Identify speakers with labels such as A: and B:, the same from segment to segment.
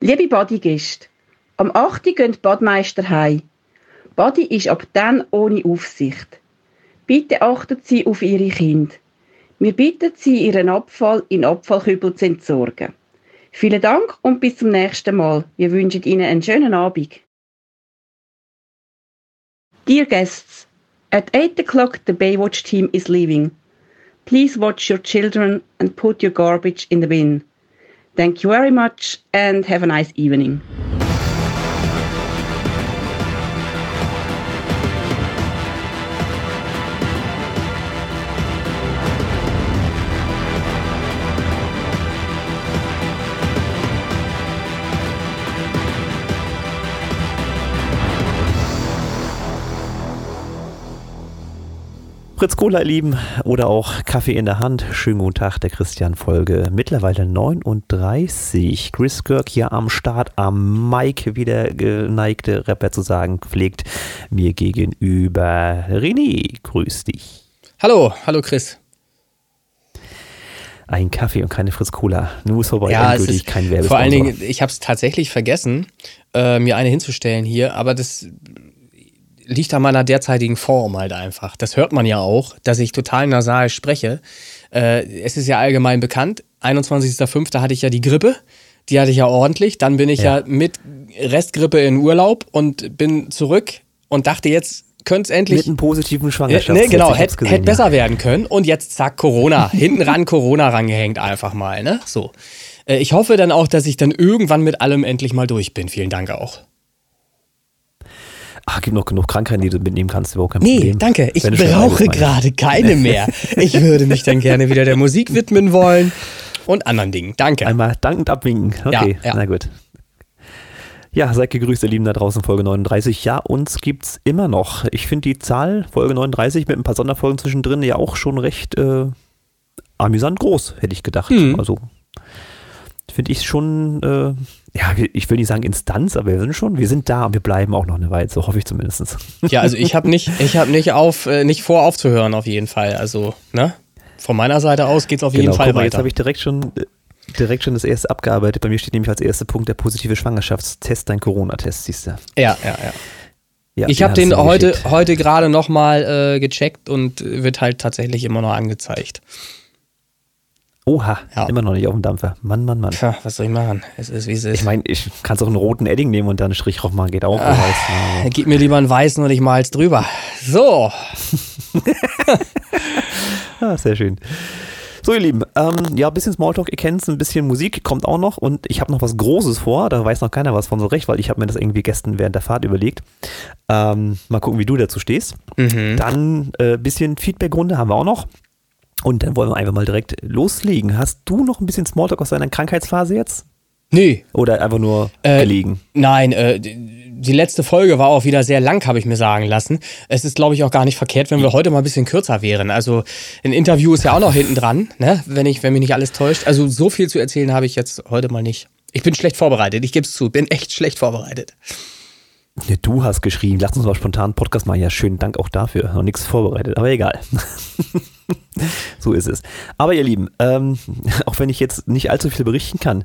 A: Liebe Badegäste, am 8. gehen die Badmeister heim. Badi ist ab dann ohne Aufsicht. Bitte achten Sie auf Ihre Kinder. Wir bitten Sie, Ihren Abfall in Abfallkübel zu entsorgen. Vielen Dank und bis zum nächsten Mal. Wir wünschen Ihnen einen schönen Abend. Dear guests, at 8 o'clock the Baywatch team is leaving. Please watch your children and put your garbage in the bin. Thank you very much and have a nice evening.
B: Fritz Cola, ihr Lieben, oder auch Kaffee in der Hand. Schönen guten Tag, der Christian Folge. Mittlerweile 39. Chris Kirk hier am Start, am Mike, wie der geneigte Rapper zu sagen pflegt, mir gegenüber. René, grüß dich.
C: Hallo, hallo Chris.
B: Ein Kaffee und keine Fritz Cola. Nur ist vorbei, ja, endgültig kein Werbesponsor.
C: Vor allen Dingen, ich habe es tatsächlich vergessen, äh, mir eine hinzustellen hier, aber das liegt an meiner derzeitigen Form halt einfach. Das hört man ja auch, dass ich total nasal spreche. Äh, es ist ja allgemein bekannt, 21.05. hatte ich ja die Grippe. Die hatte ich ja ordentlich. Dann bin ich ja, ja mit Restgrippe in Urlaub und bin zurück und dachte, jetzt könnte es endlich.
B: Mit einem positiven.
C: Äh, nee, genau, hätte hätt besser ja. werden können. Und jetzt zack, Corona. Hinten ran Corona rangehängt einfach mal, ne? So. Äh, ich hoffe dann auch, dass ich dann irgendwann mit allem endlich mal durch bin. Vielen Dank auch.
B: Ach, gibt noch genug Krankheiten, die du mitnehmen kannst, überhaupt kein
C: nee,
B: Problem.
C: Nee, danke. Ich brauche gerade keine mehr. Ich würde mich dann gerne wieder der Musik widmen wollen und anderen Dingen. Danke.
B: Einmal dankend abwinken. Okay, ja, ja. na gut. Ja, seid gegrüßt, ihr Lieben da draußen, Folge 39. Ja, uns gibt's immer noch. Ich finde die Zahl, Folge 39, mit ein paar Sonderfolgen zwischendrin, ja auch schon recht äh, amüsant groß, hätte ich gedacht. Hm. Also finde ich schon, äh, ja, ich will nicht sagen Instanz, aber wir sind schon, wir sind da und wir bleiben auch noch eine Weile, so hoffe ich zumindest.
C: Ja, also ich habe nicht, ich habe nicht auf, äh, nicht vor aufzuhören auf jeden Fall. Also, ne? Von meiner Seite aus geht es auf jeden
B: genau,
C: Fall
B: mal,
C: weiter.
B: Jetzt habe ich direkt schon, direkt schon das erste abgearbeitet. Bei mir steht nämlich als erster Punkt der positive Schwangerschaftstest, dein Corona-Test, siehst du.
C: Ja, ja, ja. Ja, ich habe den heute, heute gerade nochmal äh, gecheckt und wird halt tatsächlich immer noch angezeigt.
B: Oha, ja. immer noch nicht auf dem Dampfer. Mann, Mann, Mann.
C: Tja, was soll ich machen? Es ist, wie es ist.
B: Ich meine, ich kann es auch einen roten Edding nehmen und dann einen Strich drauf machen, geht auch. Ah,
C: weiß, gib mir lieber einen weißen und ich mal's drüber. So.
B: ah, sehr schön. So, ihr Lieben, ähm, ja, ein bisschen Smalltalk, ihr kennt es, ein bisschen Musik kommt auch noch und ich habe noch was Großes vor, da weiß noch keiner was von so recht, weil ich habe mir das irgendwie gestern während der Fahrt überlegt. Ähm, mal gucken, wie du dazu stehst. Mhm. Dann ein äh, bisschen Feedbackrunde haben wir auch noch. Und dann wollen wir einfach mal direkt loslegen. Hast du noch ein bisschen Smalltalk aus deiner Krankheitsphase jetzt?
C: Nee.
B: Oder einfach nur äh, gelegen?
C: Nein, äh, die letzte Folge war auch wieder sehr lang, habe ich mir sagen lassen. Es ist, glaube ich, auch gar nicht verkehrt, wenn wir heute mal ein bisschen kürzer wären. Also ein Interview ist ja auch noch hinten dran, ne? wenn, ich, wenn mich nicht alles täuscht. Also so viel zu erzählen habe ich jetzt heute mal nicht. Ich bin schlecht vorbereitet, ich gebe es zu, bin echt schlecht vorbereitet.
B: Ja, du hast geschrieben, lass uns mal spontan einen Podcast machen. Ja, schönen Dank auch dafür. Noch nichts vorbereitet, aber egal. so ist es. Aber ihr Lieben, ähm, auch wenn ich jetzt nicht allzu viel berichten kann,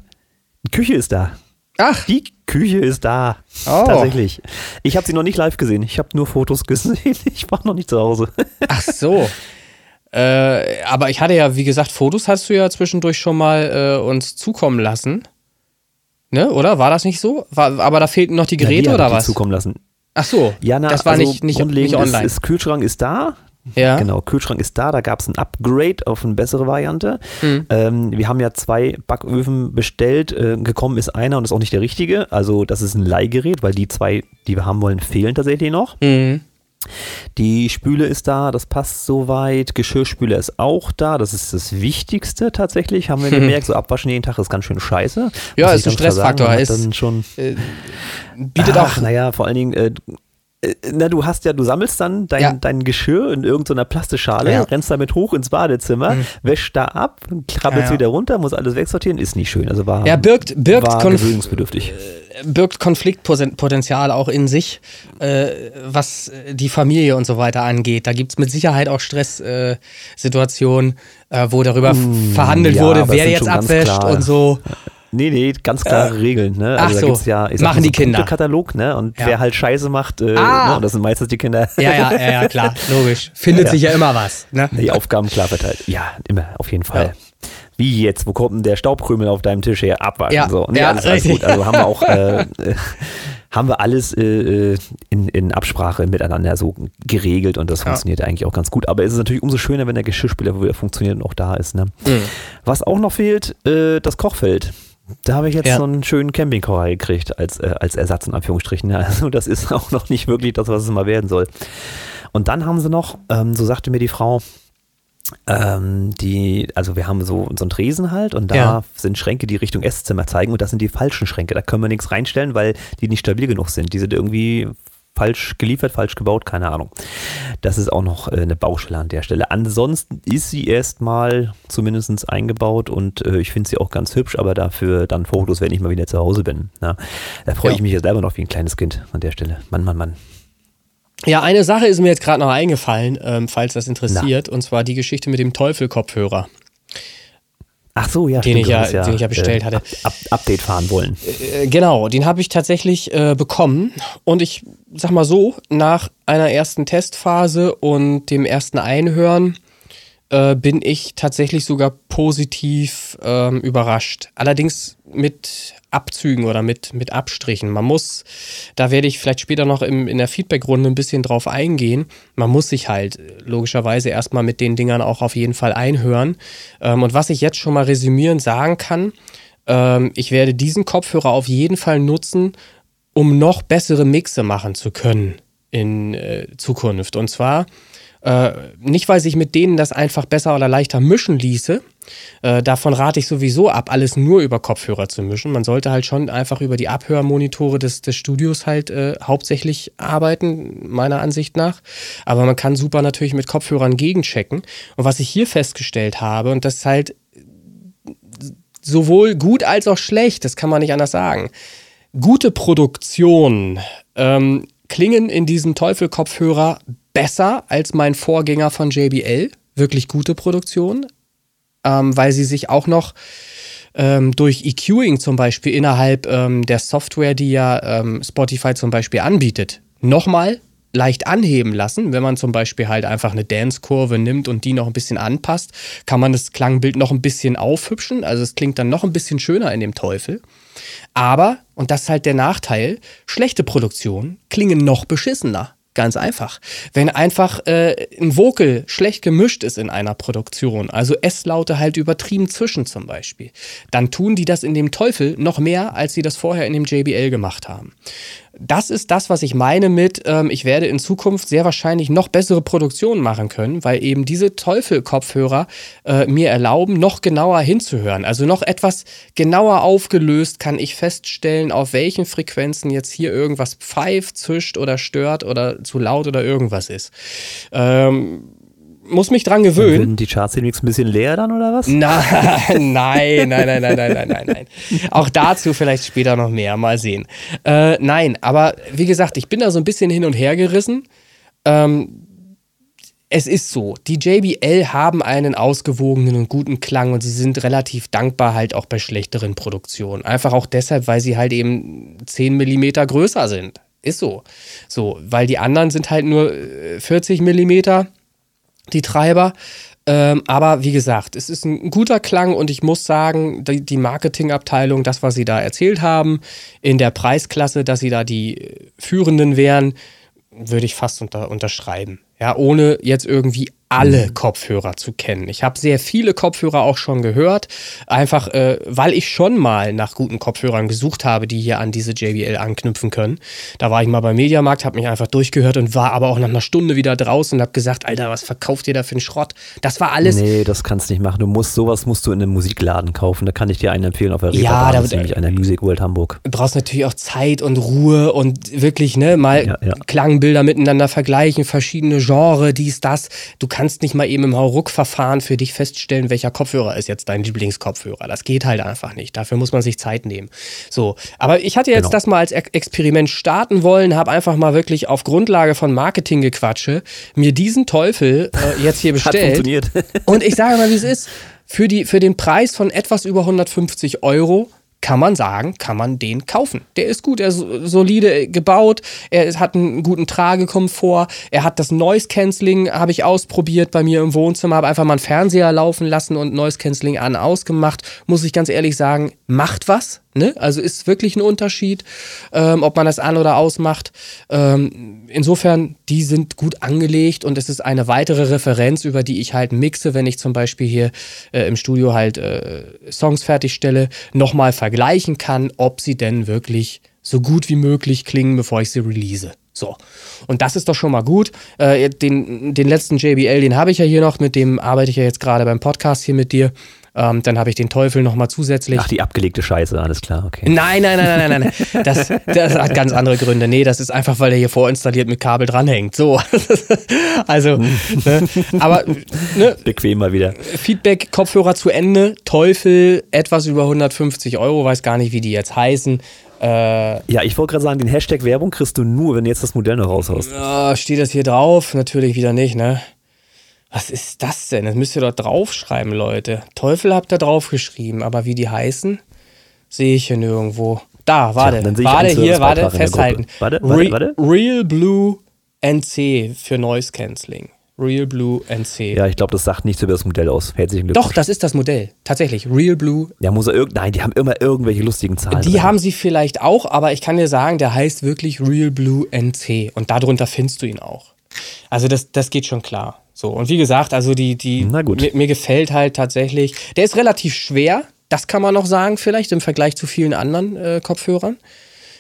B: die Küche ist da.
C: Ach.
B: Die Küche ist da. Oh. Tatsächlich. Ich habe sie noch nicht live gesehen. Ich habe nur Fotos gesehen. Ich war noch nicht zu Hause.
C: Ach so. Äh, aber ich hatte ja, wie gesagt, Fotos hast du ja zwischendurch schon mal äh, uns zukommen lassen. Ne, oder? War das nicht so? War, aber da fehlten noch die Geräte
B: ja,
C: oder was?
B: zukommen lassen.
C: Ach so.
B: Ja, na, das war also nicht, nicht, nicht online. Ist, ist Kühlschrank ist da. Ja. Genau, Kühlschrank ist da, da gab es ein Upgrade auf eine bessere Variante. Mhm. Ähm, wir haben ja zwei Backöfen bestellt, äh, gekommen ist einer und ist auch nicht der richtige. Also das ist ein Leihgerät, weil die zwei, die wir haben wollen, fehlen tatsächlich noch. Mhm. Die Spüle ist da, das passt soweit. Geschirrspüler ist auch da, das ist das Wichtigste tatsächlich, haben wir gemerkt. So abwaschen jeden Tag ist ganz schön scheiße.
C: Ja, ist ein Stressfaktor.
B: Sagen, ist, dann schon, äh, bietet Ach, auch. Naja, vor allen Dingen, äh, na, du hast ja, du sammelst dann dein, ja. dein Geschirr in irgendeiner Plastischale, ja. rennst damit hoch ins Badezimmer, mhm. wäschst da ab, krabbelst ja, wieder runter, muss alles wegsortieren, ist nicht schön. Also war,
C: ja, birgt, birgt
B: war gewöhnungsbedürftig.
C: Äh, birgt Konfliktpotenzial auch in sich, äh, was die Familie und so weiter angeht. Da gibt es mit Sicherheit auch Stresssituationen, äh, wo darüber mm, verhandelt wurde, wer jetzt abwäscht und so.
B: Nee, nee, ganz klare äh, Regeln. Ne?
C: Also Ach so, gibt's
B: ja,
C: ich machen die Kinder.
B: Katalog, ne? Und ja. wer halt Scheiße macht, äh,
C: ah.
B: ne? das sind meistens die Kinder.
C: Ja, ja, ja, ja klar, logisch. Findet ja. sich ja immer was. Ne?
B: Die Aufgaben klar verteilt. Ja, immer, auf jeden Fall. Wie jetzt? Wo kommt denn der Staubkrümel auf deinem Tisch her? Abwaschen.
C: Ja,
B: so. Nee,
C: ja,
B: alles, alles gut. Also haben wir auch äh, äh, haben wir alles äh, in, in Absprache miteinander so geregelt und das ja. funktioniert eigentlich auch ganz gut. Aber es ist natürlich umso schöner, wenn der Geschirrspüler wieder funktioniert und auch da ist. Ne? Mhm. Was auch noch fehlt, äh, das Kochfeld. Da habe ich jetzt ja. so einen schönen Campingkocher gekriegt als, äh, als Ersatz in Anführungsstrichen. Also das ist auch noch nicht wirklich das, was es mal werden soll. Und dann haben sie noch, ähm, so sagte mir die Frau, ähm, die, also wir haben so, so einen Tresen halt und da ja. sind Schränke, die Richtung Esszimmer zeigen und das sind die falschen Schränke. Da können wir nichts reinstellen, weil die nicht stabil genug sind. Die sind irgendwie falsch geliefert, falsch gebaut, keine Ahnung. Das ist auch noch äh, eine Baustelle an der Stelle. Ansonsten ist sie erstmal zumindest eingebaut und äh, ich finde sie auch ganz hübsch, aber dafür dann Fotos, wenn ich mal wieder zu Hause bin. Na, da freue ja. ich mich jetzt selber noch wie ein kleines Kind an der Stelle. Mann, Mann, Mann.
C: Ja, eine Sache ist mir jetzt gerade noch eingefallen, ähm, falls das interessiert, Na. und zwar die Geschichte mit dem Teufel-Kopfhörer.
B: Ach so, ja,
C: den, stimmt, ich ja, ja, den ich ja bestellt äh, hatte.
B: Up, Update fahren wollen.
C: Äh, genau, den habe ich tatsächlich äh, bekommen. Und ich sag mal so, nach einer ersten Testphase und dem ersten Einhören äh, bin ich tatsächlich sogar positiv ähm, überrascht. Allerdings mit Abzügen oder mit, mit Abstrichen. Man muss, da werde ich vielleicht später noch im, in der Feedback-Runde ein bisschen drauf eingehen, man muss sich halt logischerweise erstmal mit den Dingern auch auf jeden Fall einhören. Ähm, und was ich jetzt schon mal resümierend sagen kann, ähm, ich werde diesen Kopfhörer auf jeden Fall nutzen, um noch bessere Mixe machen zu können in äh, Zukunft. Und zwar äh, nicht, weil sich mit denen das einfach besser oder leichter mischen ließe. Äh, davon rate ich sowieso ab, alles nur über Kopfhörer zu mischen. Man sollte halt schon einfach über die Abhörmonitore des, des Studios halt äh, hauptsächlich arbeiten, meiner Ansicht nach. Aber man kann super natürlich mit Kopfhörern gegenchecken. Und was ich hier festgestellt habe, und das ist halt sowohl gut als auch schlecht, das kann man nicht anders sagen. Gute Produktionen ähm, klingen in diesem Teufel-Kopfhörer besser als mein Vorgänger von JBL. Wirklich gute Produktion, ähm, weil sie sich auch noch ähm, durch EQing zum Beispiel innerhalb ähm, der Software, die ja ähm, Spotify zum Beispiel anbietet, nochmal leicht anheben lassen. Wenn man zum Beispiel halt einfach eine Dance-Kurve nimmt und die noch ein bisschen anpasst, kann man das Klangbild noch ein bisschen aufhübschen. Also es klingt dann noch ein bisschen schöner in dem Teufel. Aber, und das ist halt der Nachteil, schlechte Produktionen klingen noch beschissener. Ganz einfach. Wenn einfach äh, ein Vocal schlecht gemischt ist in einer Produktion, also S-Laute halt übertrieben zwischen zum Beispiel, dann tun die das in dem Teufel noch mehr, als sie das vorher in dem JBL gemacht haben das ist das, was ich meine mit, ähm, ich werde in Zukunft sehr wahrscheinlich noch bessere Produktionen machen können, weil eben diese Teufel-Kopfhörer äh, mir erlauben, noch genauer hinzuhören. Also noch etwas genauer aufgelöst kann ich feststellen, auf welchen Frequenzen jetzt hier irgendwas pfeift, zischt oder stört oder zu laut oder irgendwas ist. Ähm, muss mich dran gewöhnen. Sind
B: die Charts ein bisschen leer dann oder was?
C: Nein, nein, nein, nein, nein, nein, nein, nein. Auch dazu vielleicht später noch mehr, mal sehen. Äh, nein, aber wie gesagt, ich bin da so ein bisschen hin und her gerissen. Ähm, es ist so, die JBL haben einen ausgewogenen und guten Klang und sie sind relativ dankbar halt auch bei schlechteren Produktionen. Einfach auch deshalb, weil sie halt eben 10 mm größer sind. Ist so. So, weil die anderen sind halt nur 40 äh, Millimeter die Treiber. Ähm, aber wie gesagt, es ist ein guter Klang und ich muss sagen, die, die, Marketingabteilung, das, was sie da erzählt haben, in der Preisklasse, dass sie da die Führenden wären, würde ich fast unter, unterschreiben. Ja, ohne jetzt irgendwie alle mhm. Kopfhörer zu kennen. Ich habe sehr viele Kopfhörer auch schon gehört, einfach äh, weil ich schon mal nach guten Kopfhörern gesucht habe, die hier an diese JBL anknüpfen können. Da war ich mal beim Mediamarkt, habe mich einfach durchgehört und war aber auch nach einer Stunde wieder draußen und habe gesagt, Alter, was verkauft ihr da für einen Schrott? Das war alles.
B: Nee, das kannst du nicht machen. Du musst sowas musst du in einem Musikladen kaufen. Da kann ich dir einen empfehlen auf der
C: Reeperbahn. Ja, da
B: ist nämlich einer Music World Hamburg.
C: Du brauchst natürlich auch Zeit und Ruhe und wirklich ne mal ja, ja. Klangbilder miteinander vergleichen, verschiedene Genre, dies, das. Du kannst nicht mal eben im Hauruck-Verfahren für dich feststellen, welcher Kopfhörer ist jetzt dein Lieblingskopfhörer. Das geht halt einfach nicht. Dafür muss man sich Zeit nehmen. So, aber ich hatte jetzt genau. das mal als Experiment starten wollen, habe einfach mal wirklich auf Grundlage von Marketinggequatsche mir diesen Teufel äh, jetzt hier bestellt. Hat
B: funktioniert.
C: Und ich sage mal, wie es ist. Für, die, für den Preis von etwas über 150 Euro kann man sagen, kann man den kaufen. Der ist gut, er ist solide gebaut, er hat einen guten Tragekomfort, er hat das Noise Cancelling, habe ich ausprobiert bei mir im Wohnzimmer, habe einfach mal einen Fernseher laufen lassen und Noise Cancelling an ausgemacht. Muss ich ganz ehrlich sagen, macht was. Ne? Also ist wirklich ein Unterschied, ähm, ob man das an- oder ausmacht. Ähm, insofern, die sind gut angelegt und es ist eine weitere Referenz, über die ich halt mixe, wenn ich zum Beispiel hier äh, im Studio halt äh, Songs fertigstelle, nochmal vergleichen kann, ob sie denn wirklich so gut wie möglich klingen, bevor ich sie release. So. Und das ist doch schon mal gut. Äh, den, den letzten JBL, den habe ich ja hier noch, mit dem arbeite ich ja jetzt gerade beim Podcast hier mit dir. Ähm, dann habe ich den Teufel nochmal zusätzlich.
B: Ach, die abgelegte Scheiße, alles klar, okay.
C: Nein, nein, nein, nein, nein, nein. Das, das hat ganz andere Gründe. Nee, das ist einfach, weil der hier vorinstalliert mit Kabel dranhängt. So. also, ne? aber.
B: Ne? Bequem mal wieder.
C: Feedback, Kopfhörer zu Ende. Teufel, etwas über 150 Euro, weiß gar nicht, wie die jetzt heißen.
B: Äh, ja, ich wollte gerade sagen, den Hashtag Werbung kriegst du nur, wenn du jetzt das Modell noch raushaust.
C: Äh, steht das hier drauf? Natürlich wieder nicht, ne? Was ist das denn? Das müsst ihr doch draufschreiben, Leute. Teufel habt ihr draufgeschrieben, aber wie die heißen, sehe ich hier nirgendwo. Da, warte. Tja, warte, hier, warte, festhalten. Warte, warte, warte. Real Blue NC für Noise Cancelling. Real Blue NC.
B: Ja, ich glaube, das sagt nichts über das Modell aus.
C: Herzlichen Glückwunsch. Doch, das ist das Modell. Tatsächlich. Real Blue.
B: Ja, muss er irgend. Nein, die haben immer irgendwelche lustigen Zahlen.
C: Die drin. haben sie vielleicht auch, aber ich kann dir sagen, der heißt wirklich Real Blue NC. Und darunter findest du ihn auch. Also, das, das geht schon klar. So, und wie gesagt, also die, die, mir, mir, gefällt halt tatsächlich, der ist relativ schwer, das kann man noch sagen, vielleicht im Vergleich zu vielen anderen äh, Kopfhörern.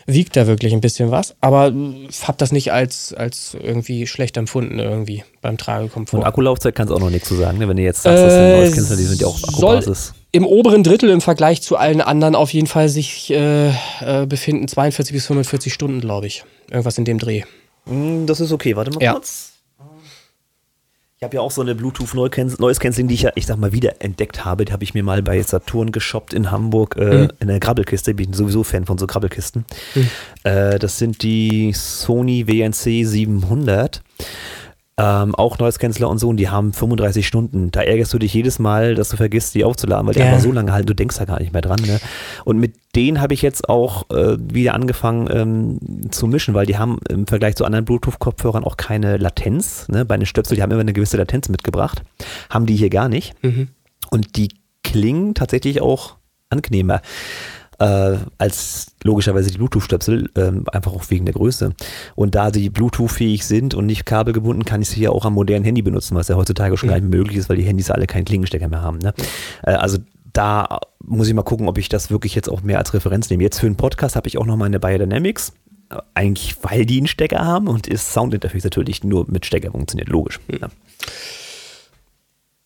C: Wiegt da wirklich ein bisschen was, aber ich habe das nicht als, als irgendwie schlecht empfunden, irgendwie beim Tragekomfort.
B: Und Akkulaufzeit kannst du auch noch nichts zu sagen, ne? wenn du jetzt sagst, äh, das sind Künstler, die sind ja auch Akkubasis.
C: Im oberen Drittel im Vergleich zu allen anderen auf jeden Fall sich äh, äh befinden 42 bis 45 Stunden, glaube ich. Irgendwas in dem Dreh.
B: Hm, das ist okay, warte mal ja. kurz. Ich habe ja auch so eine Bluetooth Noise Cancelling, die ich ja, ich sag mal, wieder entdeckt habe. Die habe ich mir mal bei Saturn geshoppt in Hamburg äh, mhm. in der Grabbelkiste. Ich bin sowieso Fan von so Grabbelkisten. Mhm. Äh, das sind die Sony WNC 700. Ähm, auch Noise Canceller und so, und die haben 35 Stunden. Da ärgerst du dich jedes Mal, dass du vergisst, die aufzuladen, weil die ja. einfach so lange halten, du denkst da gar nicht mehr dran. Ne? Und mit denen habe ich jetzt auch äh, wieder angefangen ähm, zu mischen, weil die haben im Vergleich zu anderen Bluetooth-Kopfhörern auch keine Latenz. Ne? Bei den Stöpsel, die haben immer eine gewisse Latenz mitgebracht. Haben die hier gar nicht. Mhm. Und die klingen tatsächlich auch angenehmer äh, als logischerweise die Bluetooth-Stöpsel, äh, einfach auch wegen der Größe. Und da sie Bluetooth-fähig sind und nicht kabelgebunden, kann ich sie ja auch am modernen Handy benutzen, was ja heutzutage schon mhm. gar nicht möglich ist, weil die Handys alle keinen Klingenstecker mehr haben. Ne? Äh, also da muss ich mal gucken, ob ich das wirklich jetzt auch mehr als Referenz nehme. Jetzt für einen Podcast habe ich auch noch meine Biodynamics. Äh, eigentlich, weil die einen Stecker haben und das Soundinterface natürlich nur mit Stecker funktioniert, logisch. Mhm. Ne?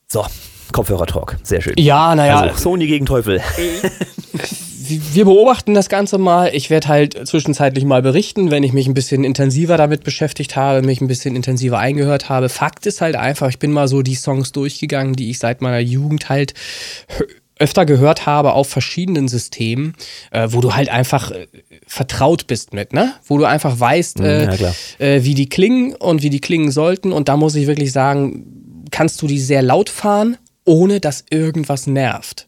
B: So, Kopfhörer-Talk, sehr schön.
C: Ja, naja.
B: Also Sony gegen Teufel.
C: wir beobachten das Ganze mal. Ich werde halt zwischenzeitlich mal berichten, wenn ich mich ein bisschen intensiver damit beschäftigt habe, mich ein bisschen intensiver eingehört habe. Fakt ist halt einfach, ich bin mal so die Songs durchgegangen, die ich seit meiner Jugend halt öfter gehört habe auf verschiedenen Systemen, äh, wo du halt einfach äh, vertraut bist mit, ne? Wo du einfach weißt, mhm, äh, ja, äh, wie die klingen und wie die klingen sollten. Und da muss ich wirklich sagen, kannst du die sehr laut fahren, ohne dass irgendwas nervt.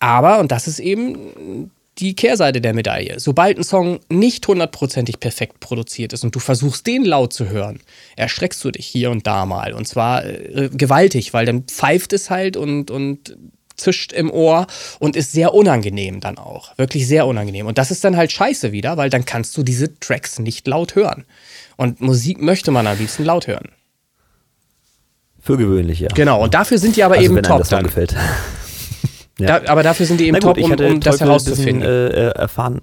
C: Aber, und das ist eben die Kehrseite der Medaille. Sobald ein Song nicht hundertprozentig perfekt produziert ist und du versuchst, den laut zu hören, erschreckst du dich hier und da mal. Und zwar äh, gewaltig, weil dann pfeift es halt und, und zischt im Ohr und ist sehr unangenehm dann auch. Wirklich sehr unangenehm. Und das ist dann halt scheiße wieder, weil dann kannst du diese Tracks nicht laut hören. Und Musik möchte man am liebsten laut hören.
B: Für gewöhnlich, ja.
C: Genau, und dafür sind die aber also eben
B: wenn
C: top.
B: Das dann. gefällt.
C: Ja. Da, aber dafür sind die eben gut, top, um, um das herauszufinden.
B: Bisschen, äh, erfahren,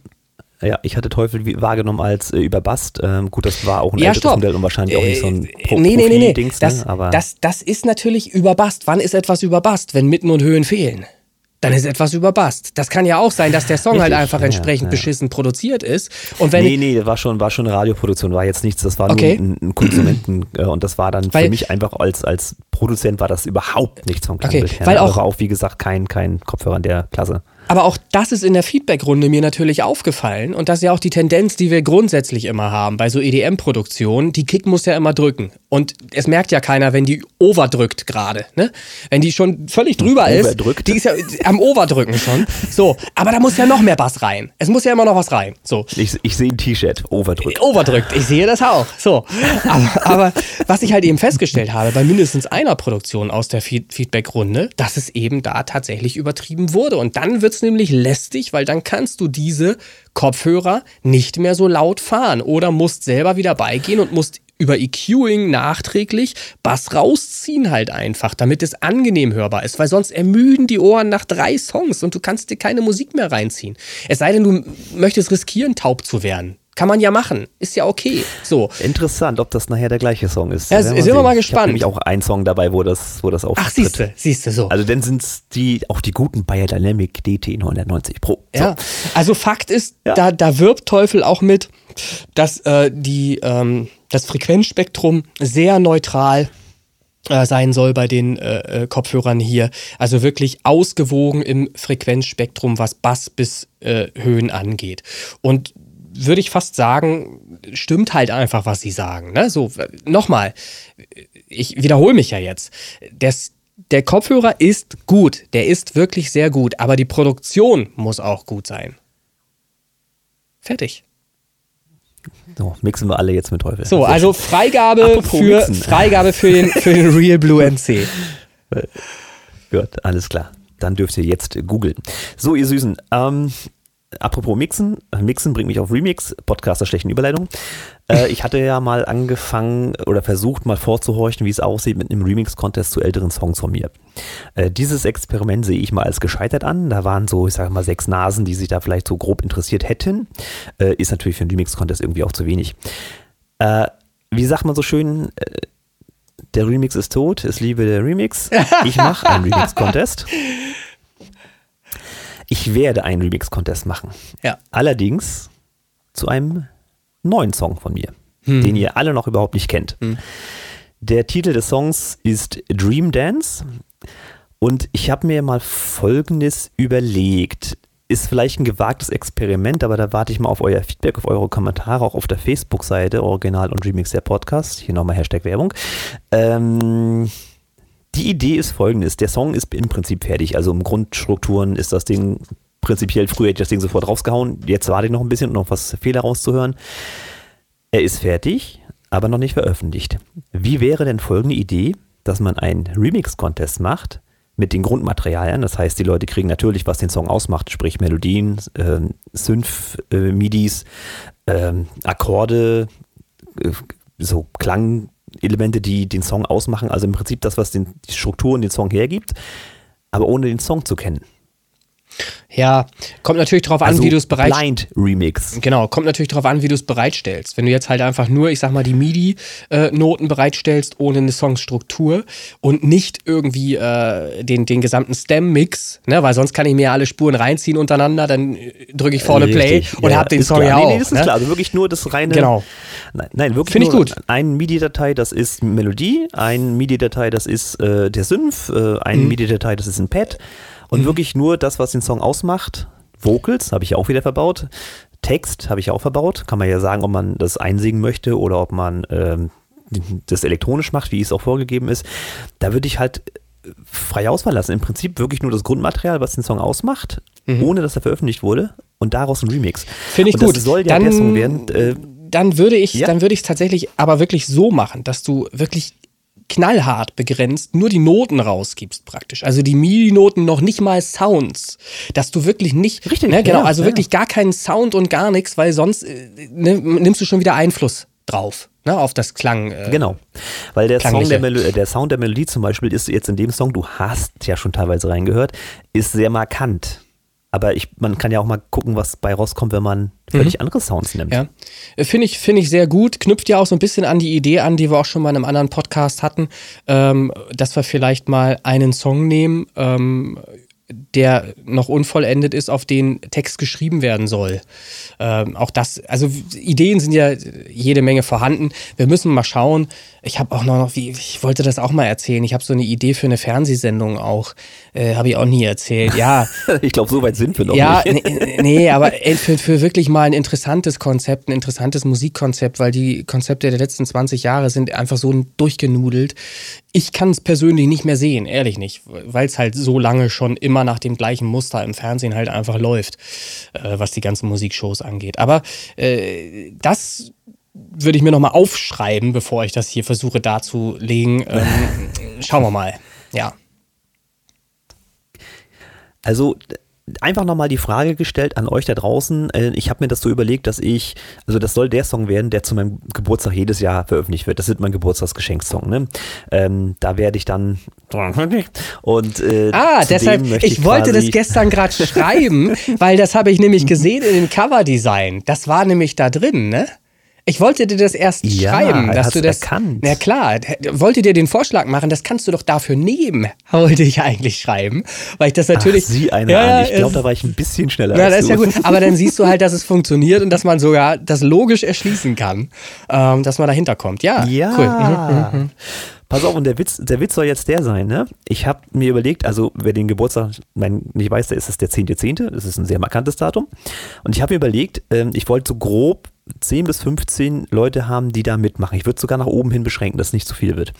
B: ja, ich hatte Teufel wahrgenommen als äh, Überbast. Ähm, gut, das war auch ein
C: ja, älteres
B: Modell und wahrscheinlich auch nicht so ein
C: äh, Pro Nee, nee, nee, nee. Dings, das, ne? aber das, das ist natürlich Überbast. Wann ist etwas Überbast? Wenn Mitten und Höhen fehlen dann ist etwas überbast. Das kann ja auch sein, dass der Song halt einfach entsprechend ja, ja. beschissen produziert ist. Und wenn
B: nee, nee, war schon, war schon eine Radioproduktion, war jetzt nichts, das war okay. nur ein, Konsumenten äh, und das war dann Weil, für mich einfach als, als Produzent war das überhaupt nichts vom Klangbild
C: okay. Weil auch,
B: auch, wie gesagt, kein, kein Kopfhörer in der Klasse.
C: Aber auch das ist in der Feedback-Runde mir natürlich aufgefallen und das ist ja auch die Tendenz, die wir grundsätzlich immer haben bei so EDM-Produktionen. Die Kick muss ja immer drücken und es merkt ja keiner, wenn die overdrückt gerade, ne? Wenn die schon völlig drüber ist,
B: Overdrückt.
C: die ist ja am Overdrücken schon. So, aber da muss ja noch mehr Bass rein. Es muss ja immer noch was rein. So.
B: Ich, ich sehe ein T-Shirt, overdrückt.
C: Overdrückt, ich sehe das auch. So. Aber, aber was ich halt eben festgestellt habe, bei mindestens einer Produktion aus der Feed Feedback-Runde, dass es eben da tatsächlich übertrieben wurde. Und dann wird es nämlich lästig, weil dann kannst du diese Kopfhörer nicht mehr so laut fahren oder musst selber wieder beigehen und musst über EQing nachträglich Bass rausziehen halt einfach, damit es angenehm hörbar ist, weil sonst ermüden die Ohren nach drei Songs und du kannst dir keine Musik mehr reinziehen. Es sei denn, du möchtest riskieren, taub zu werden. Kann man ja machen. Ist ja okay. So.
B: Interessant, ob das nachher der gleiche Song ist.
C: Ja, sind wir mal gespannt.
B: Ich nämlich auch einen Song dabei, wo das, wo das auftritt.
C: Ach, siehst du, siehst du so.
B: Also dann sind es die, auch die guten Bayer Dynamic DT 990 Pro.
C: So. Ja. Also Fakt ist, ja. da, da wirbt Teufel auch mit, dass äh, die, ähm, das Frequenzspektrum sehr neutral äh, sein soll bei den äh, äh, Kopfhörern hier. Also wirklich ausgewogen im Frequenzspektrum, was Bass bis äh, Höhen angeht. Und würde ich fast sagen, stimmt halt einfach, was sie sagen. Ne? So, nochmal, ich wiederhole mich ja jetzt. Das, der Kopfhörer ist gut, der ist wirklich sehr gut, aber die Produktion muss auch gut sein. Fertig.
B: So, mixen wir alle jetzt mit Teufel.
C: So, also Freigabe für, Freigabe für den, für den Real Blue NC.
B: Gut, alles klar. Dann dürft ihr jetzt googeln. So, ihr Süßen, ähm, apropos Mixen, Mixen bringt mich auf Remix, Podcast der schlechten Überleitung. Äh, ich hatte ja mal angefangen oder versucht mal vorzuhorchen, wie es aussieht mit einem Remix-Contest zu älteren Songs von mir. Äh, dieses Experiment sehe ich mal als gescheitert an. Da waren so, ich sage mal, sechs Nasen, die sich da vielleicht so grob interessiert hätten. Äh, ist natürlich für einen Remix-Contest irgendwie auch zu wenig. Äh, wie sagt man so schön, äh, der Remix ist tot, es liebe der Remix. Ich mache einen Remix-Contest. Ich werde einen Remix-Contest machen.
C: Ja.
B: Allerdings zu einem neuen Song von mir, hm. den ihr alle noch überhaupt nicht kennt. Hm. Der Titel des Songs ist Dream Dance und ich habe mir mal Folgendes überlegt. Ist vielleicht ein gewagtes Experiment, aber da warte ich mal auf euer Feedback, auf eure Kommentare, auch auf der Facebook-Seite Original und Remix der Podcast. Hier nochmal Hashtag Werbung. Ähm, die Idee ist folgendes: Der Song ist im Prinzip fertig. Also im Grundstrukturen ist das Ding prinzipiell, früher hätte ich das Ding sofort rausgehauen. Jetzt warte ich noch ein bisschen, um noch was Fehler rauszuhören. Er ist fertig, aber noch nicht veröffentlicht. Wie wäre denn folgende Idee, dass man einen Remix-Contest macht mit den Grundmaterialien? Das heißt, die Leute kriegen natürlich, was den Song ausmacht, sprich Melodien, äh, Synth, äh, MIDIs, äh, Akkorde, so Klang. Elemente, die den Song ausmachen, also im Prinzip das, was den, die Strukturen den Song hergibt, aber ohne den Song zu kennen.
C: Ja, kommt natürlich darauf an,
B: also
C: wie du es bereitstellst.
B: Blind Remix.
C: Genau, kommt natürlich darauf an, wie du es bereitstellst. Wenn du jetzt halt einfach nur, ich sag mal, die MIDI-Noten bereitstellst, ohne eine Songstruktur und nicht irgendwie äh, den, den gesamten Stem-Mix, ne? weil sonst kann ich mir alle Spuren reinziehen untereinander, dann äh, drücke ich vorne Play und ja, hab den Song ja auch. Nee, nee,
B: das ist
C: ne?
B: klar. Also wirklich nur das reine.
C: Genau.
B: Nein, nein wirklich
C: Finde ich gut.
B: Ein MIDI-Datei, das ist Melodie, ein MIDI-Datei, das ist äh, der Synth, äh, ein mhm. MIDI-Datei, das ist ein Pad. Und mhm. wirklich nur das, was den Song ausmacht. Vocals habe ich ja auch wieder verbaut. Text habe ich auch verbaut. Kann man ja sagen, ob man das einsingen möchte oder ob man ähm, das elektronisch macht, wie es auch vorgegeben ist. Da würde ich halt frei Auswahl lassen. Im Prinzip wirklich nur das Grundmaterial, was den Song ausmacht, mhm. ohne dass er veröffentlicht wurde und daraus ein Remix.
C: Finde ich
B: und
C: gut.
B: Das soll ja
C: dann,
B: der Song werden. Äh,
C: dann würde ich, ja. dann würde ich es tatsächlich aber wirklich so machen, dass du wirklich knallhart begrenzt nur die Noten rausgibst praktisch. Also die MIDI-Noten noch nicht mal Sounds. Dass du wirklich nicht,
B: Richtig,
C: ne, genau,
B: ja,
C: also
B: ja.
C: wirklich gar keinen Sound und gar nichts, weil sonst äh, ne, nimmst du schon wieder Einfluss drauf. Ne, auf das Klang. Äh,
B: genau. Weil der, Song der, Melo der Sound der Melodie zum Beispiel ist jetzt in dem Song, du hast ja schon teilweise reingehört, ist sehr markant. Aber ich, man kann ja auch mal gucken, was bei rauskommt, wenn man völlig andere Sounds nimmt.
C: Ja. Finde ich, finde ich sehr gut. Knüpft ja auch so ein bisschen an die Idee an, die wir auch schon mal in einem anderen Podcast hatten, ähm, dass wir vielleicht mal einen Song nehmen, ähm, der noch unvollendet ist, auf den Text geschrieben werden soll. Ähm, auch das, also Ideen sind ja jede Menge vorhanden. Wir müssen mal schauen. Ich habe auch noch, wie, ich wollte das auch mal erzählen. Ich habe so eine Idee für eine Fernsehsendung auch. Äh, habe ich auch nie erzählt. Ja.
B: ich glaube, so weit sind wir noch
C: ja, nicht. Nee, nee aber für, für wirklich mal ein interessantes Konzept, ein interessantes Musikkonzept, weil die Konzepte der letzten 20 Jahre sind einfach so durchgenudelt. Ich kann es persönlich nicht mehr sehen, ehrlich nicht, weil es halt so lange schon immer nach dem gleichen Muster im Fernsehen halt einfach läuft, äh, was die ganzen Musikshows angeht. Aber äh, das würde ich mir nochmal aufschreiben, bevor ich das hier versuche darzulegen. Ähm, schauen wir mal. Ja.
B: Also einfach nochmal die Frage gestellt an euch da draußen. Äh, ich habe mir das so überlegt, dass ich, also das soll der Song werden, der zu meinem Geburtstag jedes Jahr veröffentlicht wird. Das wird mein Geburtstagsgeschenksong. Ne? Ähm, da werde ich dann und
C: äh, ah, deshalb, ich, ich wollte das gestern gerade schreiben, weil das habe ich nämlich gesehen in dem Coverdesign. Das war nämlich da drin, ne? Ich wollte dir das erst ja, schreiben, dass du das.
B: Erkannt.
C: Na klar, wollte dir den Vorschlag machen, das kannst du doch dafür nehmen, wollte ich eigentlich schreiben. Weil ich das natürlich.
B: Ach, sieh eine ja. Ich glaube, da war ich ein bisschen schneller.
C: Ja, das ist ja gut. Aber dann siehst du halt, dass es funktioniert und dass man sogar das logisch erschließen kann, ähm, dass man dahinter kommt. Ja.
B: Ja. Cool. Mhm, mhm, mhm. Pass auf, und der Witz, der Witz soll jetzt der sein, ne? Ich habe mir überlegt, also wer den Geburtstag mein, nicht weiß, der ist es der 10.10., das ist ein sehr markantes Datum. Und ich habe mir überlegt, ähm, ich wollte so grob 10 bis 15 Leute haben, die da mitmachen. Ich würde sogar nach oben hin beschränken, dass es nicht zu viel wird.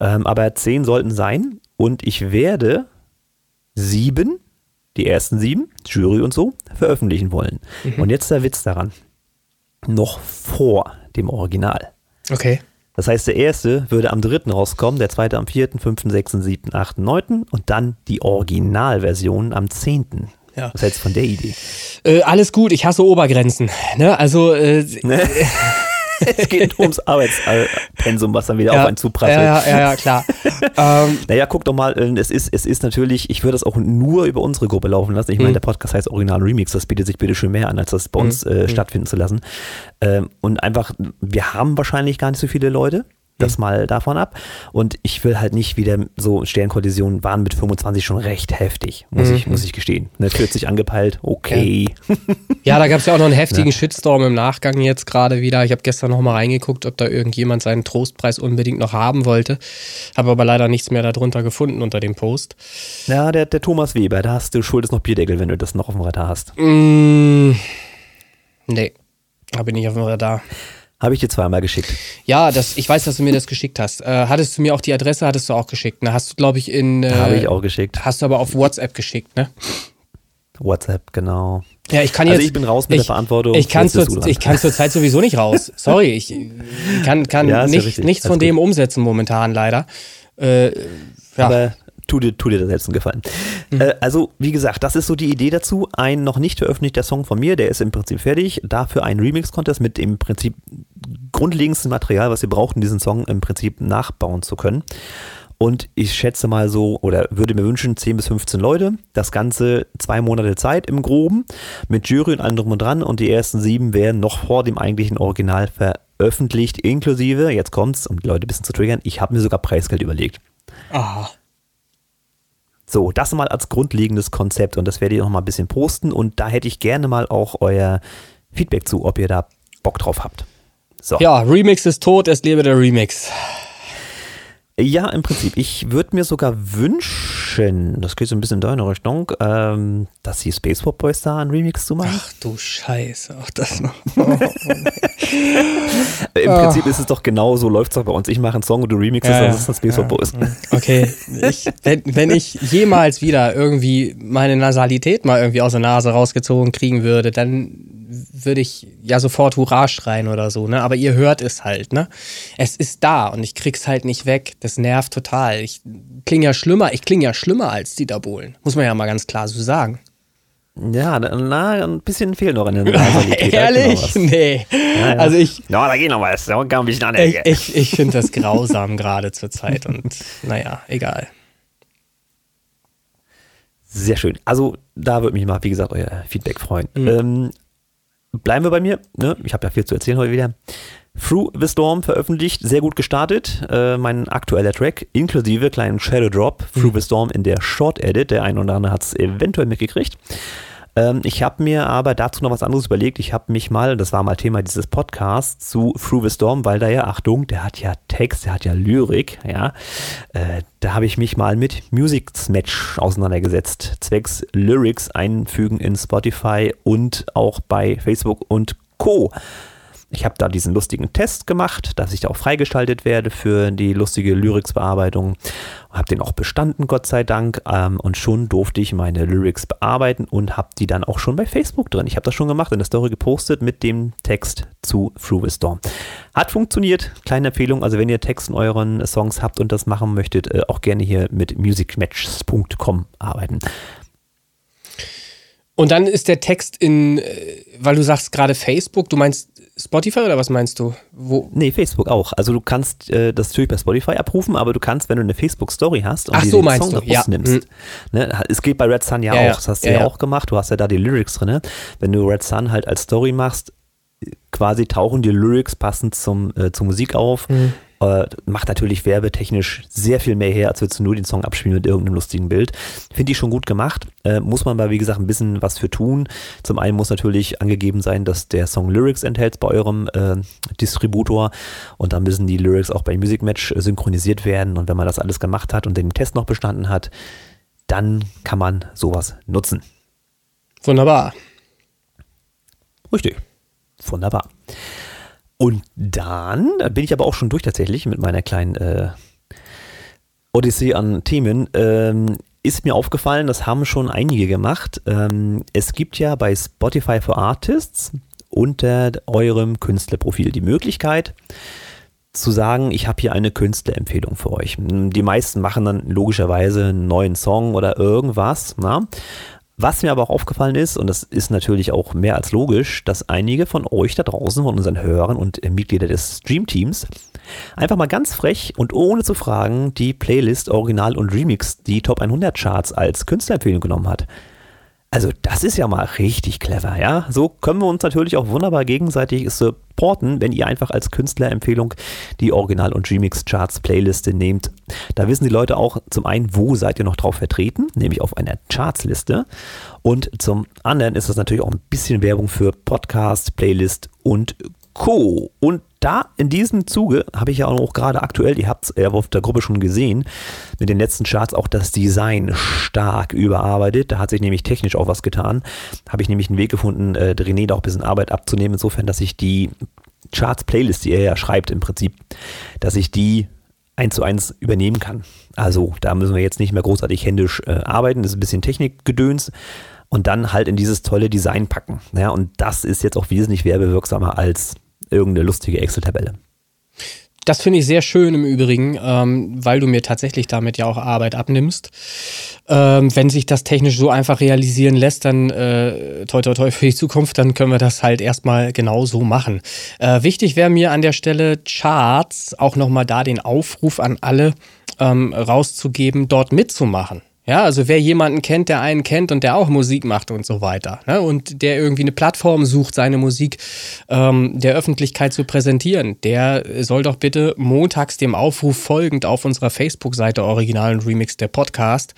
B: Ähm, aber 10 sollten sein und ich werde sieben, die ersten sieben, Jury und so, veröffentlichen wollen. Mhm. Und jetzt der Witz daran. Noch vor dem Original.
C: Okay.
B: Das heißt, der erste würde am dritten rauskommen, der zweite am vierten, fünften, sechsten, siebten, achten, neunten und dann die Originalversion am zehnten. Ja. Was hältst du von der Idee?
C: Äh, alles gut, ich hasse Obergrenzen. Ne? Also. Äh, ne?
B: es geht nur ums Arbeitspensum, was dann wieder ja, auf einen zuprasselt.
C: Ja, ja, ja, klar.
B: ähm, naja, guck doch mal, äh, es ist, es ist natürlich, ich würde das auch nur über unsere Gruppe laufen lassen. Ich meine, mhm. der Podcast heißt Original Remix, das bietet sich bitte schön mehr an, als das bei uns mhm. äh, mhm. stattfinden zu lassen. Ähm, und einfach, wir haben wahrscheinlich gar nicht so viele Leute. Das mhm. mal davon ab. Und ich will halt nicht wieder so Sternkollisionen waren mit 25 schon recht heftig, muss, mhm. ich, muss ich gestehen. Ne, 40 angepeilt, okay.
C: Ja, ja da gab es ja auch noch einen heftigen ja. Shitstorm im Nachgang jetzt gerade wieder. Ich habe gestern noch mal reingeguckt, ob da irgendjemand seinen Trostpreis unbedingt noch haben wollte. Habe aber leider nichts mehr darunter gefunden unter dem Post.
B: Ja, der, der Thomas Weber, da hast du schuldest noch Bierdeckel, wenn du das noch auf dem Radar hast.
C: Mm, nee, habe ich nicht auf dem Radar.
B: Habe ich dir zweimal geschickt.
C: Ja, das, ich weiß, dass du mir das geschickt hast. Äh, hattest du mir auch die Adresse, hattest du auch geschickt. Ne? Hast du, glaube ich, in. Äh,
B: Habe ich auch geschickt.
C: Hast du aber auf WhatsApp geschickt, ne?
B: WhatsApp, genau.
C: Ja, ich kann jetzt.
B: Also ich bin raus mit ich, der Verantwortung.
C: Ich kann, zur, ich kann zurzeit sowieso nicht raus. Sorry, ich kann, kann ja, nicht, ja nichts von dem umsetzen momentan leider. Äh, ja.
B: Aber tu dir, tu dir da selbst einen Gefallen. Mhm. Äh, also, wie gesagt, das ist so die Idee dazu. Ein noch nicht veröffentlichter Song von mir, der ist im Prinzip fertig. Dafür ein Remix-Contest mit dem Prinzip grundlegendsten Material, was ihr braucht, um diesen Song im Prinzip nachbauen zu können. Und ich schätze mal so, oder würde mir wünschen, 10 bis 15 Leute. Das Ganze zwei Monate Zeit im Groben, mit Jury und allem drum und dran. Und die ersten sieben werden noch vor dem eigentlichen Original veröffentlicht, inklusive, jetzt kommt's, um die Leute ein bisschen zu triggern, ich habe mir sogar Preisgeld überlegt.
C: Aha.
B: So, das mal als grundlegendes Konzept und das werde ich noch mal ein bisschen posten und da hätte ich gerne mal auch euer Feedback zu, ob ihr da Bock drauf habt.
C: So. Ja, Remix ist tot, es lebe der Remix.
B: Ja, im Prinzip. Ich würde mir sogar wünschen, das geht so ein bisschen in deine Richtung, ähm, dass die Space Pop Boys da einen Remix zu machen.
C: Ach du Scheiße, auch das noch.
B: Im. Prinzip ist es doch genau so, läuft es doch bei uns. Ich mache einen Song und du remixest, ja, dann ist das Space ja. Pop Boys.
C: Okay, ich, wenn, wenn ich jemals wieder irgendwie meine Nasalität mal irgendwie aus der Nase rausgezogen kriegen würde, dann würde ich ja sofort Hurra schreien oder so, ne? Aber ihr hört es halt, ne? Es ist da und ich krieg's halt nicht weg. Das nervt total. Ich klinge ja schlimmer, ich klinge ja schlimmer als Dieter Bohlen. Muss man ja mal ganz klar so sagen.
B: Ja, na, ein bisschen fehlt noch in der Nasalität.
C: Ehrlich? Nee. Ja, ja. Also ich.
B: Ja, da geht noch was. Da kann ein bisschen an
C: Ich, ich, ich finde das grausam gerade zur Zeit und naja, egal.
B: Sehr schön. Also da würde mich mal, wie gesagt, euer Feedback freuen. Mhm. Ähm, bleiben wir bei mir. Ne? Ich habe ja viel zu erzählen heute wieder. Through the Storm veröffentlicht, sehr gut gestartet. Äh, mein aktueller Track, inklusive kleinen Shadow Drop, Through mhm. the Storm in der Short Edit. Der ein oder andere hat es eventuell mitgekriegt. Ähm, ich habe mir aber dazu noch was anderes überlegt. Ich habe mich mal, das war mal Thema dieses Podcasts, zu Through the Storm, weil da ja, Achtung, der hat ja Text, der hat ja Lyrik, ja. Äh, da habe ich mich mal mit Music Match auseinandergesetzt, zwecks Lyrics einfügen in Spotify und auch bei Facebook und Co. Ich habe da diesen lustigen Test gemacht, dass ich da auch freigeschaltet werde für die lustige Lyrics-Bearbeitung. Habe den auch bestanden, Gott sei Dank. Ähm, und schon durfte ich meine Lyrics bearbeiten und habe die dann auch schon bei Facebook drin. Ich habe das schon gemacht, in der Story gepostet mit dem Text zu Through the Storm. Hat funktioniert. Kleine Empfehlung. Also wenn ihr Text in euren Songs habt und das machen möchtet, äh, auch gerne hier mit musicmatches.com arbeiten.
C: Und dann ist der Text in, äh, weil du sagst gerade Facebook, du meinst Spotify oder was meinst du?
B: Wo? Nee, Facebook auch. Also du kannst äh, das natürlich bei Spotify abrufen, aber du kannst, wenn du eine Facebook-Story hast
C: und Ach so, den Song
B: ja. nimmst, mhm. ne, es geht bei Red Sun ja, ja auch, das hast du ja, auch gemacht, du hast ja da die Lyrics drin. Wenn du Red Sun halt als Story machst, quasi tauchen die Lyrics passend zum, äh, zur Musik auf. Mhm. Äh, macht natürlich werbetechnisch sehr viel mehr her, als würdest du nur den Song abspielen mit irgendeinem lustigen Bild. Finde ich schon gut gemacht. Äh, muss man aber, wie gesagt, ein bisschen was für tun. Zum einen muss natürlich angegeben sein, dass der Song Lyrics enthält bei eurem äh, Distributor und dann müssen die Lyrics auch bei Music Match synchronisiert werden. Und wenn man das alles gemacht hat und den Test noch bestanden hat, dann kann man sowas nutzen.
C: Wunderbar.
B: Richtig. Wunderbar. Und dann, da bin ich aber auch schon durch tatsächlich mit meiner kleinen äh, Odyssee an Themen, ähm, ist mir aufgefallen, das haben schon einige gemacht. Ähm, es gibt ja bei Spotify for Artists unter eurem Künstlerprofil die Möglichkeit, zu sagen, ich habe hier eine Künstlerempfehlung für euch. Die meisten machen dann logischerweise einen neuen Song oder irgendwas. Na? Was mir aber auch aufgefallen ist, und das ist natürlich auch mehr als logisch, dass einige von euch da draußen, von unseren Hörern und Mitglieder des Stream-Teams, einfach mal ganz frech und ohne zu fragen die Playlist Original und Remix, die Top 100 Charts als Künstlerempfehlung genommen hat. Also das ist ja mal richtig clever, ja. So können wir uns natürlich auch wunderbar gegenseitig supporten, wenn ihr einfach als Künstlerempfehlung die Original- und Remix-Charts Playliste nehmt. Da wissen die Leute auch zum einen, wo seid ihr noch drauf vertreten, nämlich auf einer Charts-Liste. Und zum anderen ist das natürlich auch ein bisschen Werbung für Podcast, Playlist und Co. Und da in diesem Zuge habe ich ja auch gerade aktuell, ihr habt es auf der Gruppe schon gesehen, mit den letzten Charts auch das Design stark überarbeitet. Da hat sich nämlich technisch auch was getan. Habe ich nämlich einen Weg gefunden, äh, René da auch ein bisschen Arbeit abzunehmen, insofern, dass ich die Charts-Playlist, die er ja schreibt im Prinzip, dass ich die eins zu eins übernehmen kann. Also da müssen wir jetzt nicht mehr großartig händisch äh, arbeiten, das ist ein bisschen Technikgedöns und dann halt in dieses tolle Design packen. Ja, und das ist jetzt auch wesentlich werbewirksamer als irgendeine lustige Excel-Tabelle.
C: Das finde ich sehr schön im Übrigen, ähm, weil du mir tatsächlich damit ja auch Arbeit abnimmst. Ähm, wenn sich das technisch so einfach realisieren lässt, dann äh, toi toi toi für die Zukunft, dann können wir das halt erstmal genau so machen. Äh, wichtig wäre mir an der Stelle Charts auch nochmal da den Aufruf an alle ähm, rauszugeben, dort mitzumachen. Ja, also wer jemanden kennt, der einen kennt und der auch Musik macht und so weiter. Ne? Und der irgendwie eine Plattform sucht, seine Musik ähm, der Öffentlichkeit zu präsentieren, der soll doch bitte montags dem Aufruf folgend auf unserer Facebook-Seite Original und Remix der Podcast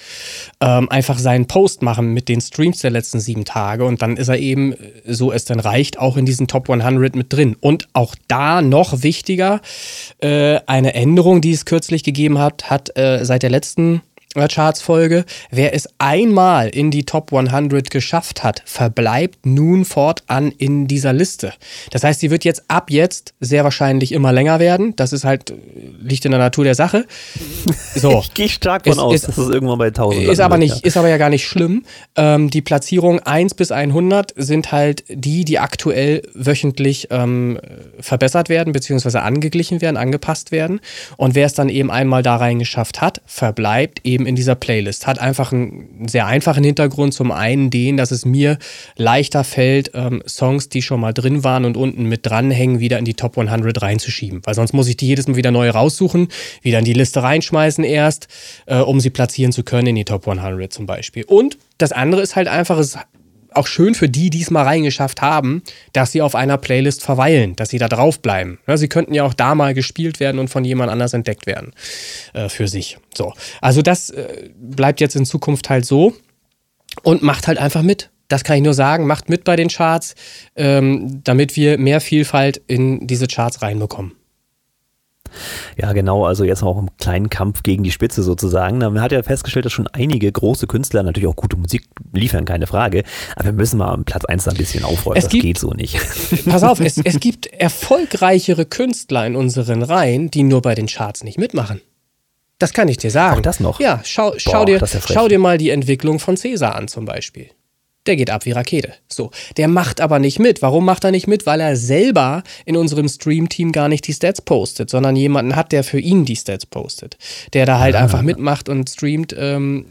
C: ähm, einfach seinen Post machen mit den Streams der letzten sieben Tage und dann ist er eben, so es dann reicht, auch in diesen Top 100 mit drin. Und auch da noch wichtiger, äh, eine Änderung, die es kürzlich gegeben hat, hat äh, seit der letzten Charts-Folge. Wer es einmal in die Top 100 geschafft hat, verbleibt nun fortan in dieser Liste. Das heißt, sie wird jetzt ab jetzt sehr wahrscheinlich immer länger werden. Das ist halt, liegt in der Natur der Sache.
B: So. ich gehe stark von aus, ist, dass es irgendwann bei 1000
C: ist aber nicht, ja. Ist aber ja gar nicht schlimm. Ähm, die Platzierung 1 bis 100 sind halt die, die aktuell wöchentlich ähm, verbessert werden, beziehungsweise angeglichen werden, angepasst werden. Und wer es dann eben einmal da reingeschafft hat, verbleibt eben eben in dieser Playlist. Hat einfach einen sehr einfachen Hintergrund. Zum einen den, dass es mir leichter fällt, ähm, Songs, die schon mal drin waren und unten mit dranhängen, wieder in die Top 100 reinzuschieben. Weil sonst muss ich die jedes Mal wieder neu raussuchen, wieder in die Liste reinschmeißen erst, äh, um sie platzieren zu können in die Top 100 zum Beispiel. Und das andere ist halt einfach, es auch schön für die, die es mal reingeschafft haben, dass sie auf einer Playlist verweilen, dass sie da draufbleiben. Ja, sie könnten ja auch da mal gespielt werden und von jemand anders entdeckt werden äh, für sich. So, also das äh, bleibt jetzt in Zukunft halt so und macht halt einfach mit. Das kann ich nur sagen, macht mit bei den Charts, ähm, damit wir mehr Vielfalt in diese Charts reinbekommen.
B: Ja, genau. Also jetzt auch im kleinen Kampf gegen die Spitze sozusagen. Man hat ja festgestellt, dass schon einige große Künstler natürlich auch gute Musik liefern, keine Frage. Aber wir müssen mal am Platz 1 ein bisschen aufräumen. Es das gibt, geht so nicht.
C: Pass auf, es, es gibt erfolgreichere Künstler in unseren Reihen, die nur bei den Charts nicht mitmachen. Das kann ich dir sagen.
B: Auch das noch?
C: Ja, schau, schau, Boah, dir, ja schau dir mal die Entwicklung von Cäsar an zum Beispiel der geht ab wie Rakete. So, der macht aber nicht mit. Warum macht er nicht mit? Weil er selber in unserem Stream-Team gar nicht die Stats postet, sondern jemanden hat, der für ihn die Stats postet. Der da halt ah. einfach mitmacht und streamt. Ähm,